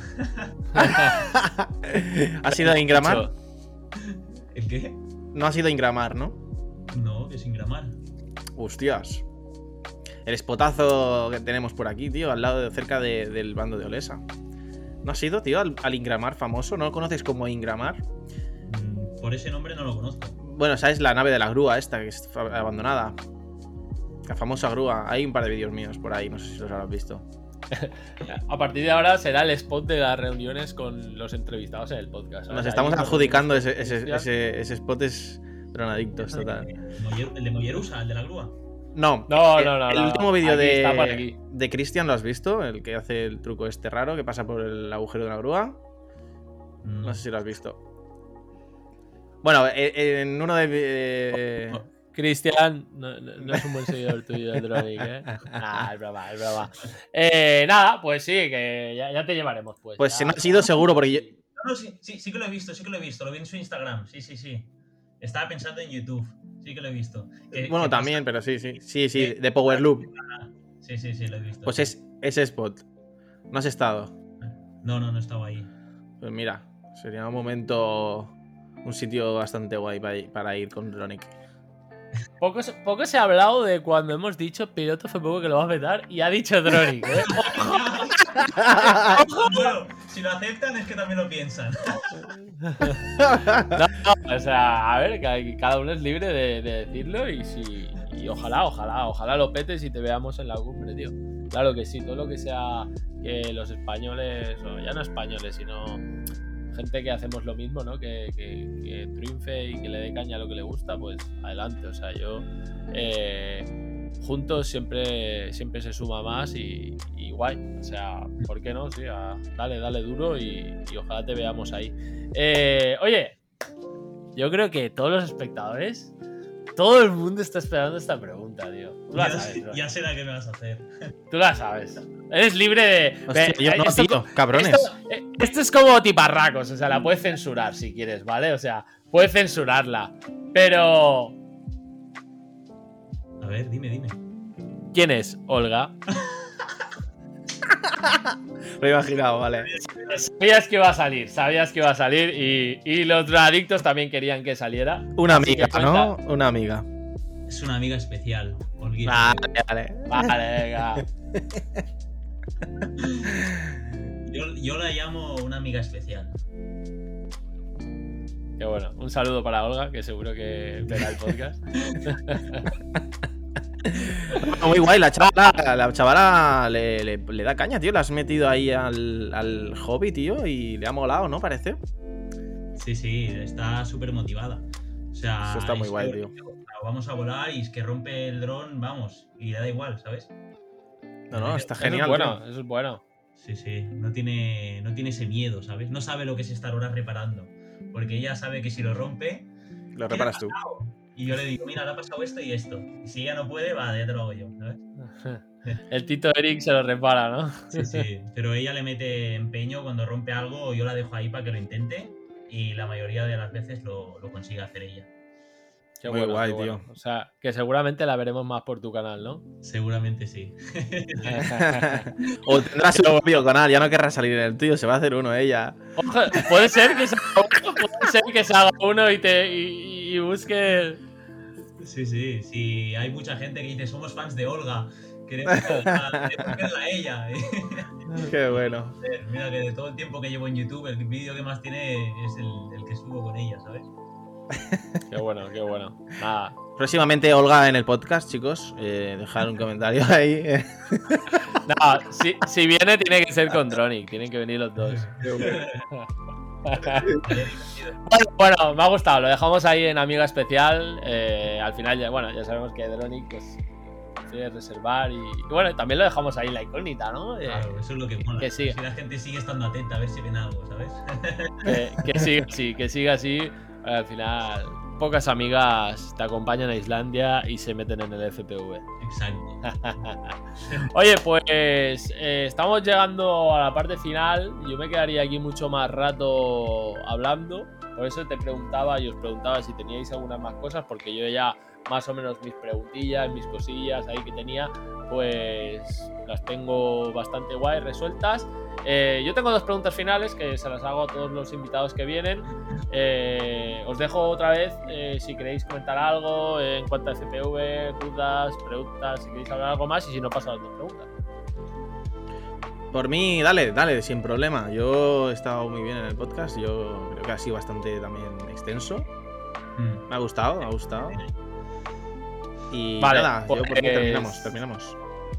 ¿Ha sido a Ingramar? ¿El qué? No ha sido a Ingramar, ¿no? No, que sin gramar. Hostias. El spotazo que tenemos por aquí, tío, al lado de cerca de- del bando de Olesa. ¿No has ido, tío, al, al Ingramar famoso? ¿No lo conoces como Ingramar? Mm, Por ese nombre no lo conozco. Bueno, sabes la nave de la grúa esta que está abandonada. La famosa grúa. Hay un par de vídeos míos por ahí, no sé si los habrás visto. A partir de ahora será el spot de las reuniones con los entrevistados en el podcast. Nos estamos adjudicando ese, ese, Cristian. ese, ese spot es dronadictos, total. El de Mollerusa, el de la grúa. No, No, no, no, El no. último vídeo está por de, de Christian, ¿lo has visto? El que hace el truco este raro que pasa por el agujero de la grúa. Mm, No sé si lo has visto. Bueno, eh, en uno de. eh, Cristian, no, no- no es un buen seguidor tuyo de Dronic, ¿eh? Nah, es broma, es broma. Eh, nada, pues sí, que ya, ya te llevaremos, pues. Pues ya. si no ha sido seguro, porque yo. No, no, sí, sí, sí que lo he visto, sí que lo he visto. Lo vi en su Instagram. Sí, sí, sí. Estaba pensando en YouTube. Sí que lo he visto. Que- Bueno, que también, pero sí, sí. Sí, sí, de Power Loop. Sí, sí, sí, lo he visto. Pues es ese spot. No has estado. No, no, no estaba ahí. Pues mira, sería un momento. Un sitio bastante guay para ir, con Ronic. Poco, se- poco se ha hablado de cuando hemos dicho piloto FPV que lo va a petar y ha dicho Dronic, ¿eh? Bueno, si lo aceptan es que también lo piensan. O sea, a ver, ca- cada uno es libre de, de decirlo y si. Y ojalá, ojalá, ojalá lo petes y te veamos en la cumbre, tío. Claro que sí, todo lo que sea que los españoles, o ya no españoles, sino gente que hacemos lo mismo, ¿no? Que, que, triunfe y que le dé caña a lo que le gusta, pues adelante. O sea, yo. eh, juntos siempre, siempre se suma más y, y guay. O sea, ¿por qué no? Sí, dale, dale duro y, y ojalá te veamos ahí. Eh, oye, yo creo que todos los espectadores, todo el mundo está esperando esta pregunta, tío. Tú la Ya, sabes, ya la que me vas a hacer. Tú la sabes. Eres libre de. Hostia, ve- yo no, esto- tío, cabrones. Esto, eh, esto es como tiparracos, o sea, la puedes censurar si quieres, ¿vale? O sea, puedes censurarla. Pero. A ver, dime, dime. ¿Quién es Olga? Lo he imaginado, vale. Sabías que iba a salir, sabías que iba a salir y, y los adictos también querían que saliera. Una amiga, ¿no? Una amiga. Es una amiga especial. Olguita. Vale, vale. Vale, venga. Yo, yo la llamo una amiga especial. Qué bueno. Un saludo para Olga, que seguro que verá el podcast. Muy guay, la chavala, la chavala le, le- le da caña, tío. La has metido ahí al, al hobby, tío, y le ha molado, ¿no? Parece. Sí, sí, está súper motivada. O sea, Eso está muy es guay, tío. Vamos a volar y es que rompe el dron, vamos, y le da igual, ¿sabes? No, no, está Eso genial. es bueno, tío. eso es bueno. Sí, sí, no tiene, no tiene ese miedo, ¿sabes? No sabe lo que es estar horas reparando. Porque ella sabe que si lo rompe, lo reparas tú. Y yo le digo, mira, le ha pasado esto y esto. Y si ella no puede, va, ya te lo hago yo, ¿sabes? El Tito Eric se lo repara, ¿no? Sí, sí. Pero ella le mete empeño cuando rompe algo, yo la dejo ahí para que lo intente. Y la mayoría de las veces lo, lo consigue hacer ella. Qué Muy bueno, guay, qué bueno. tío. O sea, que seguramente la veremos más por tu canal, ¿no? Seguramente sí. o tendrá su propio canal, ya no querrá salir en el tuyo, se va a hacer uno ella. Ojo, puede ser que se haga uno, puede ser que se haga uno y te y, y busque. Sí, sí, sí. Hay mucha gente que dice, somos fans de Olga. Queremos verla, queremos verla a ella. Qué bueno. Mira que de todo el tiempo que llevo en YouTube, el vídeo que más tiene es el, el que subo con ella, ¿sabes? Qué bueno, qué bueno. Nada. Próximamente Olga en el podcast, chicos. Eh, dejar un comentario ahí. Nada, si, si viene tiene que ser con Dronic, tienen que venir los dos. Bueno, bueno, me ha gustado, lo dejamos ahí en amiga especial. eh, al final, ya, bueno, ya sabemos que Dronic pues quiere reservar y, y bueno, también lo dejamos ahí en la incógnita, ¿no? Eh, Claro, eso es lo que mola. que siga. Si la gente sigue estando atenta a ver si ven algo, ¿sabes? que, que siga así, que siga así. Al final, pocas amigas te acompañan a Islandia y se meten en el FPV. Exacto. Oye, pues eh, estamos llegando a la parte final. Yo me quedaría aquí mucho más rato hablando. Por eso te preguntaba y os preguntaba si teníais algunas más cosas, porque yo ya más o menos mis preguntillas, mis cosillas ahí que tenía, pues las tengo bastante guay resueltas. Eh, yo tengo dos preguntas finales que se las hago a todos los invitados que vienen. Eh, os dejo otra vez eh, si queréis comentar algo en cuanto a CPV, dudas, preguntas, si queréis hablar algo más y si no paso a las dos preguntas. Por mí, dale, dale, sin problema. Yo he estado muy bien en el podcast. Yo creo que ha sido bastante también extenso. Mm. Me ha gustado, me ha gustado. Y Vale, nada, yo por mí pues- terminamos, terminamos.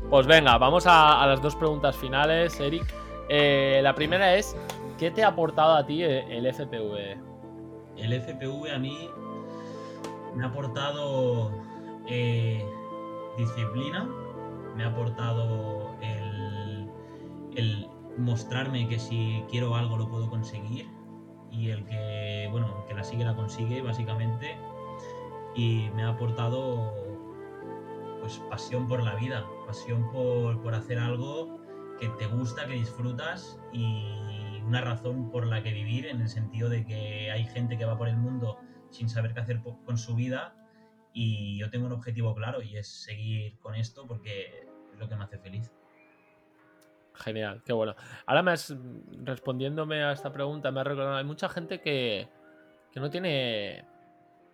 Pues venga, vamos a, a las dos preguntas finales, Eric. Eh, la primera es, ¿qué te ha aportado a ti eh, el FPV? El FPV a mí me ha aportado eh, disciplina, me ha aportado el, el mostrarme que si quiero algo lo puedo conseguir y el que, bueno, el que la sigue la consigue básicamente y me ha aportado pues pasión por la vida, pasión por, por hacer algo que te gusta, que disfrutas y una razón por la que vivir en el sentido de que hay gente que va por el mundo sin saber qué hacer con su vida y yo tengo un objetivo claro y es seguir con esto porque es lo que me hace feliz. Genial, qué bueno. Ahora me has, respondiéndome a esta pregunta, me ha recordado, hay mucha gente que, que no tiene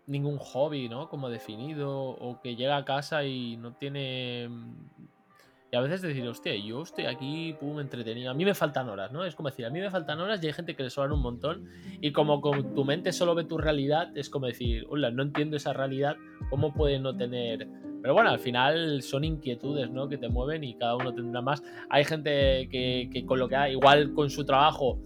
ningún hobby, ¿no? Como definido, o que llega a casa y no tiene... Y a veces decir, hostia, yo estoy aquí, pum, entretenido. A mí me faltan horas, ¿no? Es como decir, a mí me faltan horas y hay gente que le sobran un montón. Y como con tu mente solo ve tu realidad, es como decir, hola, no entiendo esa realidad, ¿cómo puede no tener...? Pero bueno, al final son inquietudes, ¿no? Que te mueven y cada uno tendrá más. Hay gente que, con lo que hay, igual con su trabajo,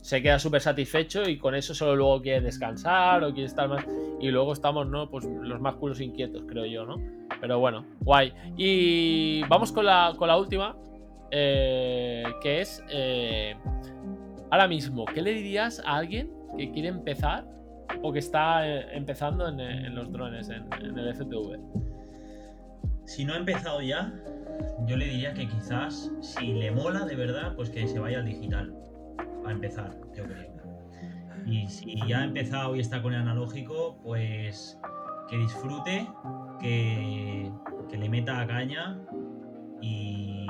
se queda súper satisfecho y con eso solo luego quiere descansar o quiere estar más. Y luego estamos, ¿no? Pues los más culos inquietos, creo yo, ¿no? Pero bueno, guay. Y vamos con la, con la última, eh, que es, eh, ahora mismo, ¿qué le dirías a alguien que quiere empezar o que está eh, empezando en, en los drones, en, en el FPV? Si no ha empezado ya, yo le diría que quizás si le mola de verdad, pues que se vaya al digital. A empezar, yo creo. Y si ya ha empezado y está con el analógico, pues que disfrute, que, que le meta a caña y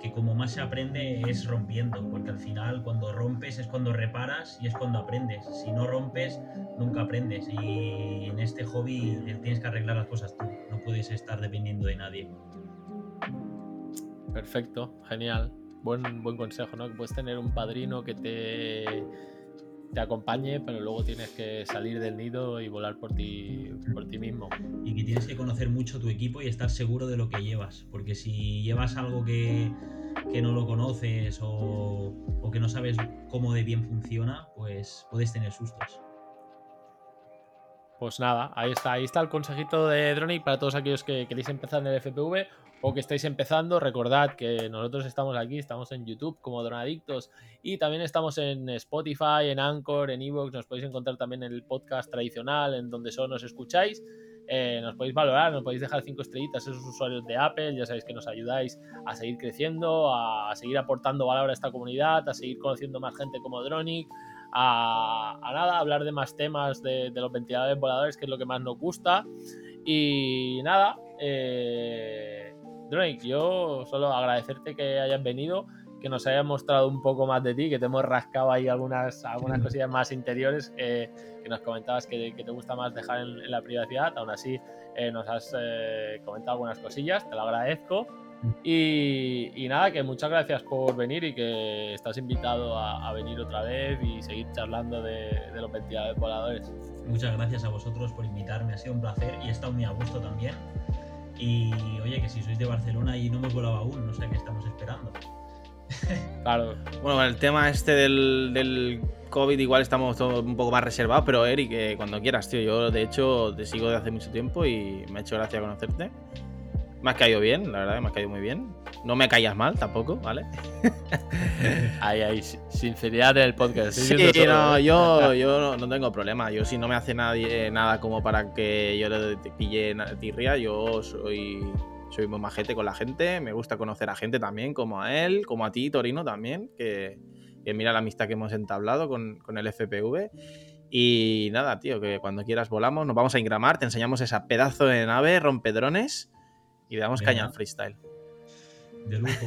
que como más se aprende es rompiendo, porque al final cuando rompes es cuando reparas y es cuando aprendes. Si no rompes, nunca aprendes. Y en este hobby tienes que arreglar las cosas tú, no puedes estar dependiendo de nadie. Perfecto, genial. Buen, buen consejo, ¿no? Que puedes tener un padrino que te, te acompañe, pero luego tienes que salir del nido y volar por ti, por ti mismo. Y que tienes que conocer mucho tu equipo y estar seguro de lo que llevas, porque si llevas algo que, que no lo conoces o, o que no sabes cómo de bien funciona, pues puedes tener sustos. Pues nada, ahí está, ahí está el consejito de Dronic para todos aquellos que queréis empezar en el FPV o que estáis empezando. Recordad que nosotros estamos aquí, estamos en YouTube como Dronadictos y también estamos en Spotify, en Anchor, en Evox. Nos podéis encontrar también en el podcast tradicional, en donde solo nos escucháis. Eh, nos podéis valorar, nos podéis dejar cinco estrellitas esos usuarios de Apple, ya sabéis que nos ayudáis a seguir creciendo, a seguir aportando valor a esta comunidad, a seguir conociendo más gente como Dronic, a, nada, hablar de más temas de, los ventiladores voladores, que es lo que más nos gusta. Y nada, eh, Dronic, yo solo agradecerte que hayas venido que nos hayas mostrado un poco más de ti, que te hemos rascado ahí algunas, algunas cosillas más interiores que nos comentabas que, te gusta más dejar en, la privacidad. Aún así, eh, nos has eh, comentado algunas cosillas, te lo agradezco. Mm. Y, nada, que muchas gracias por venir y que estás invitado a, venir otra vez y seguir charlando de, los ventiladores voladores. Muchas gracias a vosotros por invitarme, ha sido un placer y he estado muy a gusto también. Y oye, que si sois de Barcelona y no hemos volado aún, no sé qué estamos esperando. Claro. Bueno, el tema este del, COVID igual estamos un poco más reservados, pero Eric, eh, cuando quieras, tío. Yo de hecho te sigo de hace mucho tiempo y me ha hecho gracia conocerte. Me has caído bien, la verdad, me has caído muy bien. No me caías mal tampoco, ¿vale? Ahí, ahí, sinceridad en el podcast. Sí, no, ¿eh? yo, yo no tengo problema. Yo si no me hace nadie nada como para que yo le pille tirria, yo soy soy muy majete con la gente, me gusta conocer a gente también, como a él, como a ti, Torino también, que, mira la amistad que hemos entablado con, el FPV. Y nada, tío, que cuando quieras volamos, nos vamos a ingramar, te enseñamos esa pedazo de nave, rompedrones y damos caña al freestyle. De lujo.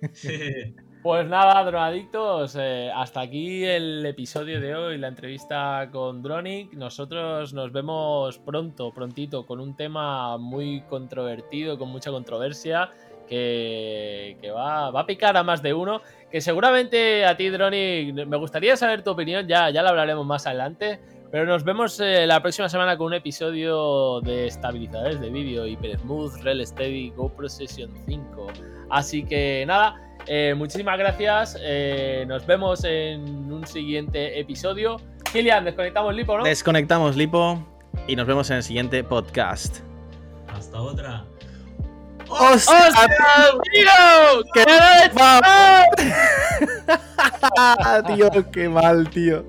Pues nada, drogadictos, eh, hasta aquí el episodio de hoy, la entrevista con Dronic. Nosotros nos vemos pronto, prontito, con un tema muy controvertido, con mucha controversia, que, va, a picar a más de uno. Que seguramente a ti, Dronic, me gustaría saber tu opinión, ya, ya lo hablaremos más adelante. Pero nos vemos eh, la próxima semana con un episodio de estabilizadores de vídeo, Hyper Smooth, Real Steady, GoPro Session 5. Así que nada. Eh, muchísimas gracias. Eh, nos vemos en un siguiente episodio. Kilian, desconectamos Lipo, ¿no? Desconectamos Lipo y nos vemos en el siguiente podcast. Hasta otra. ¡Hostia, tío! ¡Qué tío, qué mal, tío!